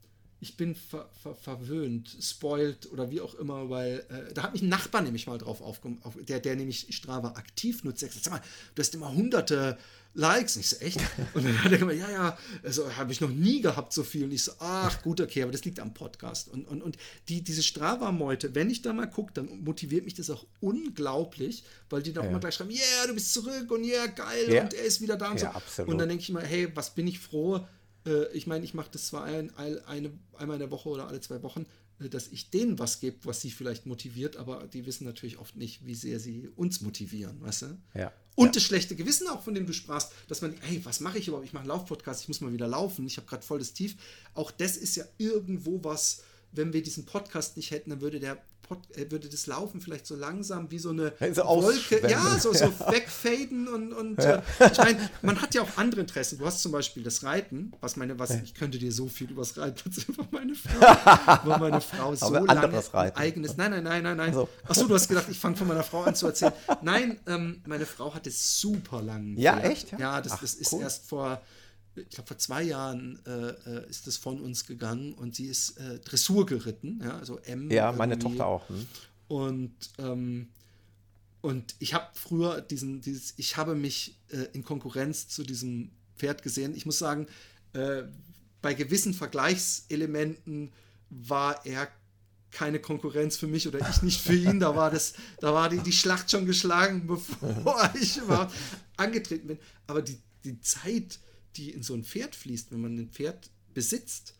ich bin ver, ver, verwöhnt, spoiled oder wie auch immer, weil äh, da hat mich ein Nachbar nämlich mal drauf aufgenommen, auf, der, der nämlich Strava aktiv nutzt. Gesagt, sag mal, du hast immer hunderte Likes. Und ich so, echt? Und dann hat er gemeint, ja, ja, also habe ich noch nie gehabt so viel. Und ich so, ach gut, okay, aber das liegt am Podcast. Und, und, und die, diese Strava-Meute, wenn ich da mal gucke, dann motiviert mich das auch unglaublich, weil die dann auch immer gleich schreiben, yeah, du bist zurück und yeah, geil Ja. und er ist wieder da und Ja, so. absolut. Und dann denke ich mal, hey, was bin ich froh, äh, ich meine, ich mache das zwar ein, ein, eine, einmal in der Woche oder alle zwei Wochen, äh, dass ich denen was gebe, was sie vielleicht motiviert, aber die wissen natürlich oft nicht, wie sehr sie uns motivieren, weißt du? Ja. Und ja. das schlechte Gewissen auch, von dem du sprachst, dass man, hey, was mache ich überhaupt? Ich mache einen Laufpodcast, ich muss mal wieder laufen, ich habe gerade voll das Tief. Auch das ist ja irgendwo was, wenn wir diesen Podcast nicht hätten, dann würde der Pod, äh, würde das Laufen vielleicht so langsam wie so eine so Wolke, ja, so, so wegfaden und, und ja. äh, ich meine, man hat ja auch andere Interessen. Du hast zum Beispiel das Reiten, was meine, was, ich könnte dir so viel über das Reiten weil meine Frau, weil meine Frau so lange Reiten. eigenes, nein, nein, nein, nein, nein. Also. Achso, du hast gedacht, ich fange von meiner Frau an zu erzählen. Nein, ähm, meine Frau hat es super lang. Ja, echt? Ja, ja das, Ach, das ist cool. erst vor ich glaube, vor zwei Jahren äh, äh, ist es von uns gegangen und sie ist äh, Dressur geritten, ja, also M. Ja, meine Tochter auch. Hm. Und, ähm, und ich habe früher diesen, dieses, ich habe mich äh, in Konkurrenz zu diesem Pferd gesehen. Ich muss sagen, äh, bei gewissen Vergleichselementen war er keine Konkurrenz für mich oder ich nicht für ihn. Da war das, da war die, die Schlacht schon geschlagen, bevor ich überhaupt angetreten bin. Aber die, die Zeit, die in so ein Pferd fließt, wenn man ein Pferd besitzt,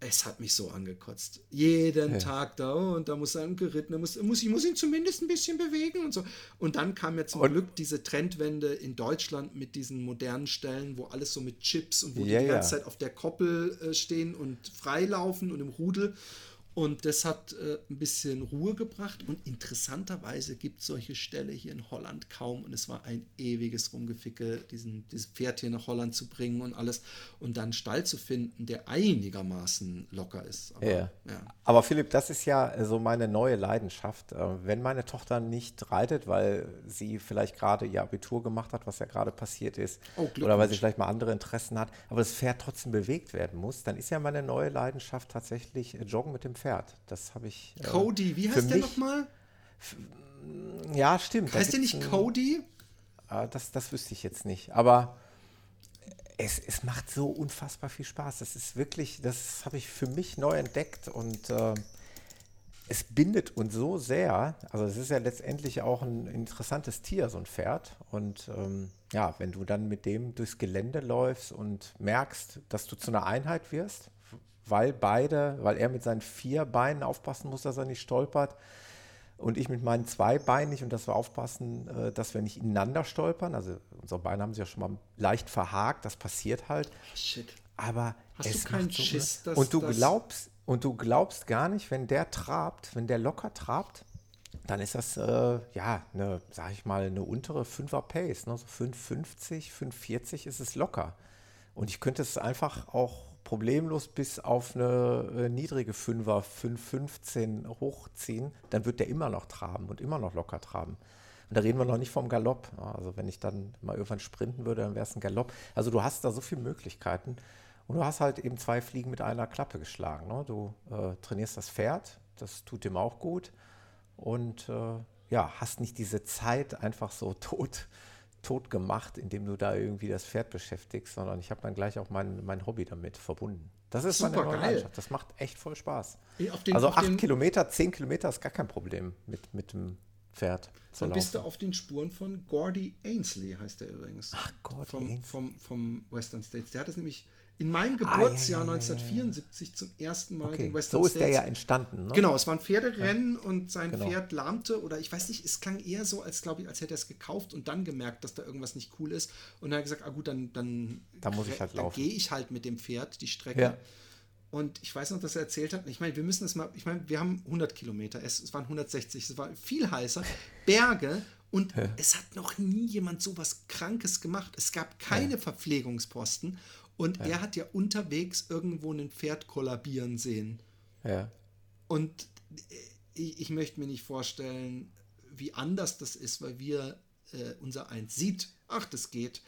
es hat mich so angekotzt. Jeden ja. Tag da oh, und da muss er geritten, da muss, muss, ich muss ihn zumindest ein bisschen bewegen und so. Und dann kam ja zum und Glück diese Trendwende in Deutschland mit diesen modernen Stellen, wo alles so mit Chips und wo ja, die die ganze ja. Zeit auf der Koppel äh, stehen und freilaufen und im Rudel. Und das hat äh, ein bisschen Ruhe gebracht. Und interessanterweise gibt es solche Ställe hier in Holland kaum. Und es war ein ewiges Rumgeficke, diesen, dieses Pferd hier nach Holland zu bringen und alles. Und dann einen Stall zu finden, der einigermaßen locker ist. Aber, ja. ja. Aber Philipp, das ist ja so meine neue Leidenschaft. Äh, wenn meine Tochter nicht reitet, weil sie vielleicht gerade ihr Abitur gemacht hat, was ja gerade passiert ist, oh, oder weil sie vielleicht mal andere Interessen hat, aber das Pferd trotzdem bewegt werden muss, dann ist ja meine neue Leidenschaft tatsächlich äh, Joggen mit dem Pferd. Pferd. Das habe ich. Äh, Cody, wie heißt der nochmal? Ja, stimmt. Heißt der nicht ein, Cody? Äh, das, das wüsste ich jetzt nicht. Aber es, es macht so unfassbar viel Spaß. Das ist wirklich, das habe ich für mich neu entdeckt und äh, es bindet uns so sehr. Also es ist ja letztendlich auch ein interessantes Tier, so ein Pferd. Und ähm, ja, wenn du dann mit dem durchs Gelände läufst und merkst, dass du zu einer Einheit wirst, weil beide, weil er mit seinen vier Beinen aufpassen muss, dass er nicht stolpert und ich mit meinen zwei Beinen nicht und dass wir aufpassen, äh, dass wir nicht ineinander stolpern. Also unsere Beine haben sich ja schon mal leicht verhakt, das passiert halt. Shit. Aber Hast es du keinen so Schiss, dass und du glaubst und du glaubst gar nicht, wenn der trabt, wenn der locker trabt, dann ist das äh, ja eine, sag ich mal, eine untere 5er Pace, ne? so 5,50, 5,40 ist es locker. Und ich könnte es einfach auch problemlos bis auf eine äh, niedrige Fünfer, 5,15 hochziehen, dann wird der immer noch traben und immer noch locker traben. Und da reden wir noch nicht vom Galopp. Also wenn ich dann mal irgendwann sprinten würde, dann wäre es ein Galopp. Also du hast da so viele Möglichkeiten. Und du hast halt eben zwei Fliegen mit einer Klappe geschlagen. Ne? Du äh, trainierst das Pferd, das tut dem auch gut. Und äh, ja, hast nicht diese Zeit einfach so tot tot gemacht, indem du da irgendwie das Pferd beschäftigst, sondern ich habe dann gleich auch mein, mein Hobby damit verbunden. Das ist Super meine neue geil. Das macht echt voll Spaß. Den, also acht Kilometer, zehn Kilometer ist gar kein Problem mit, mit dem Pferd. Dann bist du auf den Spuren von Gordy Ainsley, heißt der übrigens. Ach Gott, vom, vom, vom Western States. Der hat es nämlich in meinem Geburtsjahr ah, ja, ja, ja, 1974 zum ersten Mal okay. den Western So ist States. der ja entstanden. Ne? Genau, es war ein Pferderennen und sein genau. Pferd lahmte oder ich weiß nicht, es klang eher so, als glaube ich, als hätte er es gekauft und dann gemerkt, dass da irgendwas nicht cool ist und dann hat er gesagt, ah gut, dann dann, da muss ich halt dann gehe ich halt mit dem Pferd die Strecke. Und ich weiß noch, dass er erzählt hat, ich meine, wir müssen es mal, ich meine, wir haben 100 Kilometer, es, es waren 160, es war viel heißer, Berge und ja. es hat noch nie jemand so was Krankes gemacht. Es gab keine ja. Verpflegungsposten und ja. er hat ja unterwegs irgendwo ein Pferd kollabieren sehen. Ja. Und ich, ich möchte mir nicht vorstellen, wie anders das ist, weil wir äh, unser Eins sieht, ach, das geht.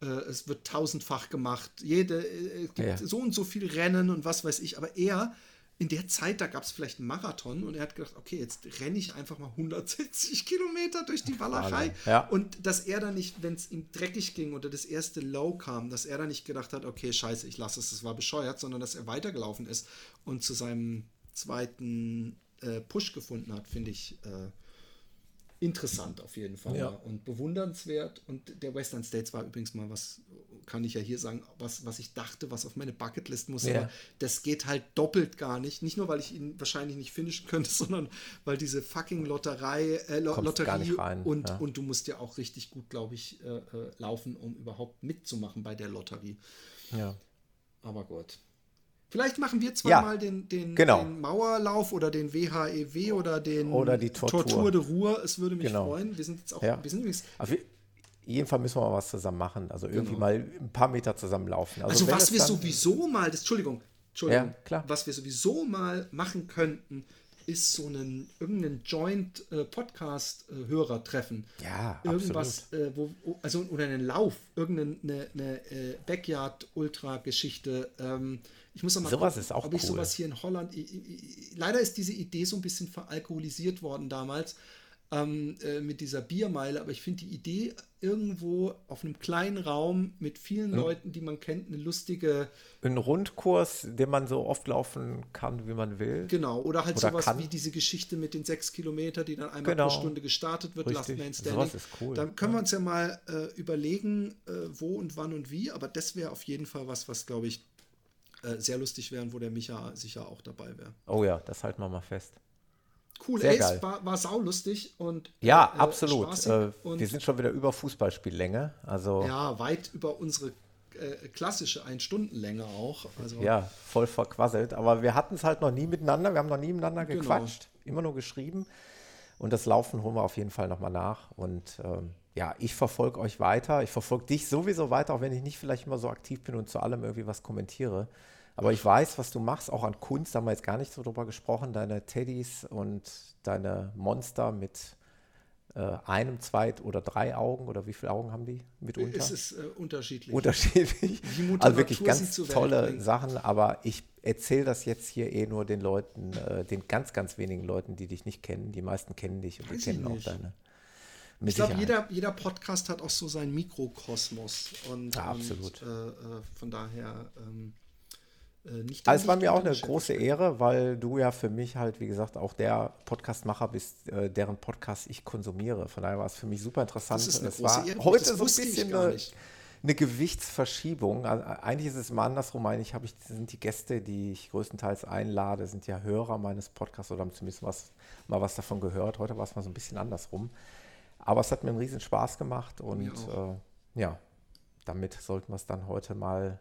Äh, es wird tausendfach gemacht. Jede, äh, es gibt ja. so und so viel Rennen und was weiß ich. Aber er in der Zeit, da gab es vielleicht einen Marathon und er hat gedacht, okay, jetzt renne ich einfach mal 160 Kilometer durch die Walachei. Ja. Und dass er dann nicht, wenn es ihm dreckig ging oder das erste Low kam, dass er dann nicht gedacht hat, okay, scheiße, ich lasse es, das war bescheuert, sondern dass er weitergelaufen ist und zu seinem zweiten äh, Push gefunden hat, finde ich. Äh, interessant auf jeden Fall Ja. und bewundernswert. Und der Western States war übrigens mal was, kann ich ja hier sagen, was, was ich dachte, was auf meine Bucketlist muss. Ja. Aber das geht halt doppelt gar nicht. Nicht nur, weil ich ihn wahrscheinlich nicht finishen könnte, sondern weil diese fucking Lotterei, äh, Lotterie rein, und, ja. und du musst ja auch richtig gut, glaube ich, äh, äh, laufen, um überhaupt mitzumachen bei der Lotterie. Ja. Aber gut. Vielleicht machen wir Ja, zweimal den, den, genau. den Mauerlauf oder den WHEW oder den Oder die Tortur. de Ruhr. Es würde mich Genau. freuen. Wir sind jetzt auch, Ja. wir sind übrigens. Auf je- jeden Fall müssen wir mal was zusammen machen. Also irgendwie Genau. mal ein paar Meter zusammenlaufen. Also, wenn was wir sowieso mal, das, Entschuldigung, Entschuldigung, Ja, klar. was wir sowieso mal machen könnten, ist so einen irgendeinen Joint äh, Podcast äh, Hörer treffen. Ja, Irgendwas, äh, wo, also oder einen Lauf, irgendeine eine, eine, äh, Backyard Ultra Geschichte. Ähm, ich muss mal Sowas ist auch ob ich cool. sowas hier in Holland. i- i- i- Leider ist diese Idee so ein bisschen veralkoholisiert worden damals ähm, äh, mit dieser Biermeile, aber ich finde die Idee irgendwo auf einem kleinen Raum mit vielen Hm. Leuten, die man kennt, eine lustige Ein Rundkurs, den man so oft laufen kann, wie man will. Genau, oder halt Oder sowas kann. wie diese Geschichte mit den sechs Kilometer, die dann einmal Genau. pro Stunde gestartet wird, Last Richtig. Man Standing. Sowas ist cool. Dann können wir uns ja mal äh, überlegen, äh, wo und wann und wie, aber das wäre auf jeden Fall was, was, glaube ich, äh, sehr lustig wäre und wo der Micha sicher auch dabei wäre. Oh ja, das halten wir mal fest. Cool, Sehr ey, geil. es war, war saulustig und Ja, äh, absolut. Äh, und wir sind schon wieder über Fußballspiellänge. Also ja, ja, weit über unsere äh, klassische Ein-Stunden-Länge auch. Also, voll verquasselt. Aber wir hatten es halt noch nie miteinander. Wir haben noch nie miteinander Genau. gequatscht. Immer nur geschrieben. Und das Laufen holen wir auf jeden Fall nochmal nach. Und ähm, ja, ich verfolge euch weiter. Ich verfolge dich sowieso weiter, auch wenn ich nicht vielleicht immer so aktiv bin und zu allem irgendwie was kommentiere. Aber ich weiß, was du machst, auch an Kunst, da haben wir jetzt gar nicht so drüber gesprochen, deine Teddys und deine Monster mit äh, einem, zwei oder drei Augen oder wie viele Augen haben die mitunter? es ist äh, unterschiedlich. unterschiedlich. Also wirklich ganz tolle. Sachen, aber ich erzähle das jetzt hier eh nur den Leuten, äh, den ganz, ganz wenigen Leuten, die dich nicht kennen. Die meisten kennen dich und die Weiß ich kennen auch deine. Mit Ich glaube, jeder, jeder Podcast hat auch so seinen Mikrokosmos. Und, Ja, absolut. Und, äh, äh, von daher ähm, äh, nicht. Also es war mir auch eine unterschätzen. große Ehre, weil du ja für mich halt, wie gesagt, auch der Podcastmacher bist, äh, deren Podcast ich konsumiere. Von daher war es für mich super interessant. Das ist eine es große war Ehre. heute so ein bisschen eine, eine Gewichtsverschiebung. Also, eigentlich ist es immer andersrum. Eigentlich ich, sind die Gäste, die ich größtenteils einlade, sind ja Hörer meines Podcasts oder haben zumindest was, mal was davon gehört. Heute war es mal so ein bisschen andersrum. Aber es hat mir einen riesen Spaß gemacht und äh, ja, damit sollten wir es dann heute mal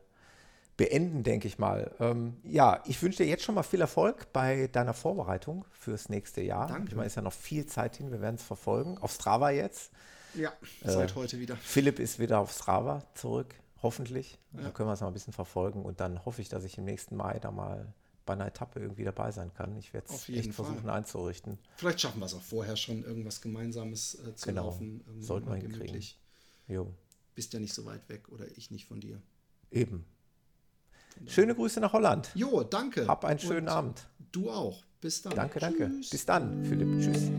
beenden, denke ich mal. Ähm, ja, ich wünsche dir jetzt schon mal viel Erfolg bei deiner Vorbereitung fürs nächste Jahr. Danke. Ich meine, ist ja noch viel Zeit hin, wir werden es verfolgen. Auf Strava jetzt. Ja, Äh, seit heute wieder. Philipp ist wieder auf Strava zurück, hoffentlich. Dann können wir es mal ein bisschen verfolgen und dann hoffe ich, dass ich im nächsten Mai da mal bei einer Etappe irgendwie dabei sein kann. Ich werde es echt Fall. versuchen einzurichten. Vielleicht schaffen wir es auch vorher schon, irgendwas Gemeinsames äh, zu Genau. laufen. Sollten wir hinkriegen. Jo, Bist ja nicht so weit weg oder ich nicht von dir. eben. Schöne Grüße nach Holland. Jo, danke. Hab einen schönen Und Abend. Du auch. Bis dann. Danke, danke. Tschüss. Bis dann, Philipp. Tschüss.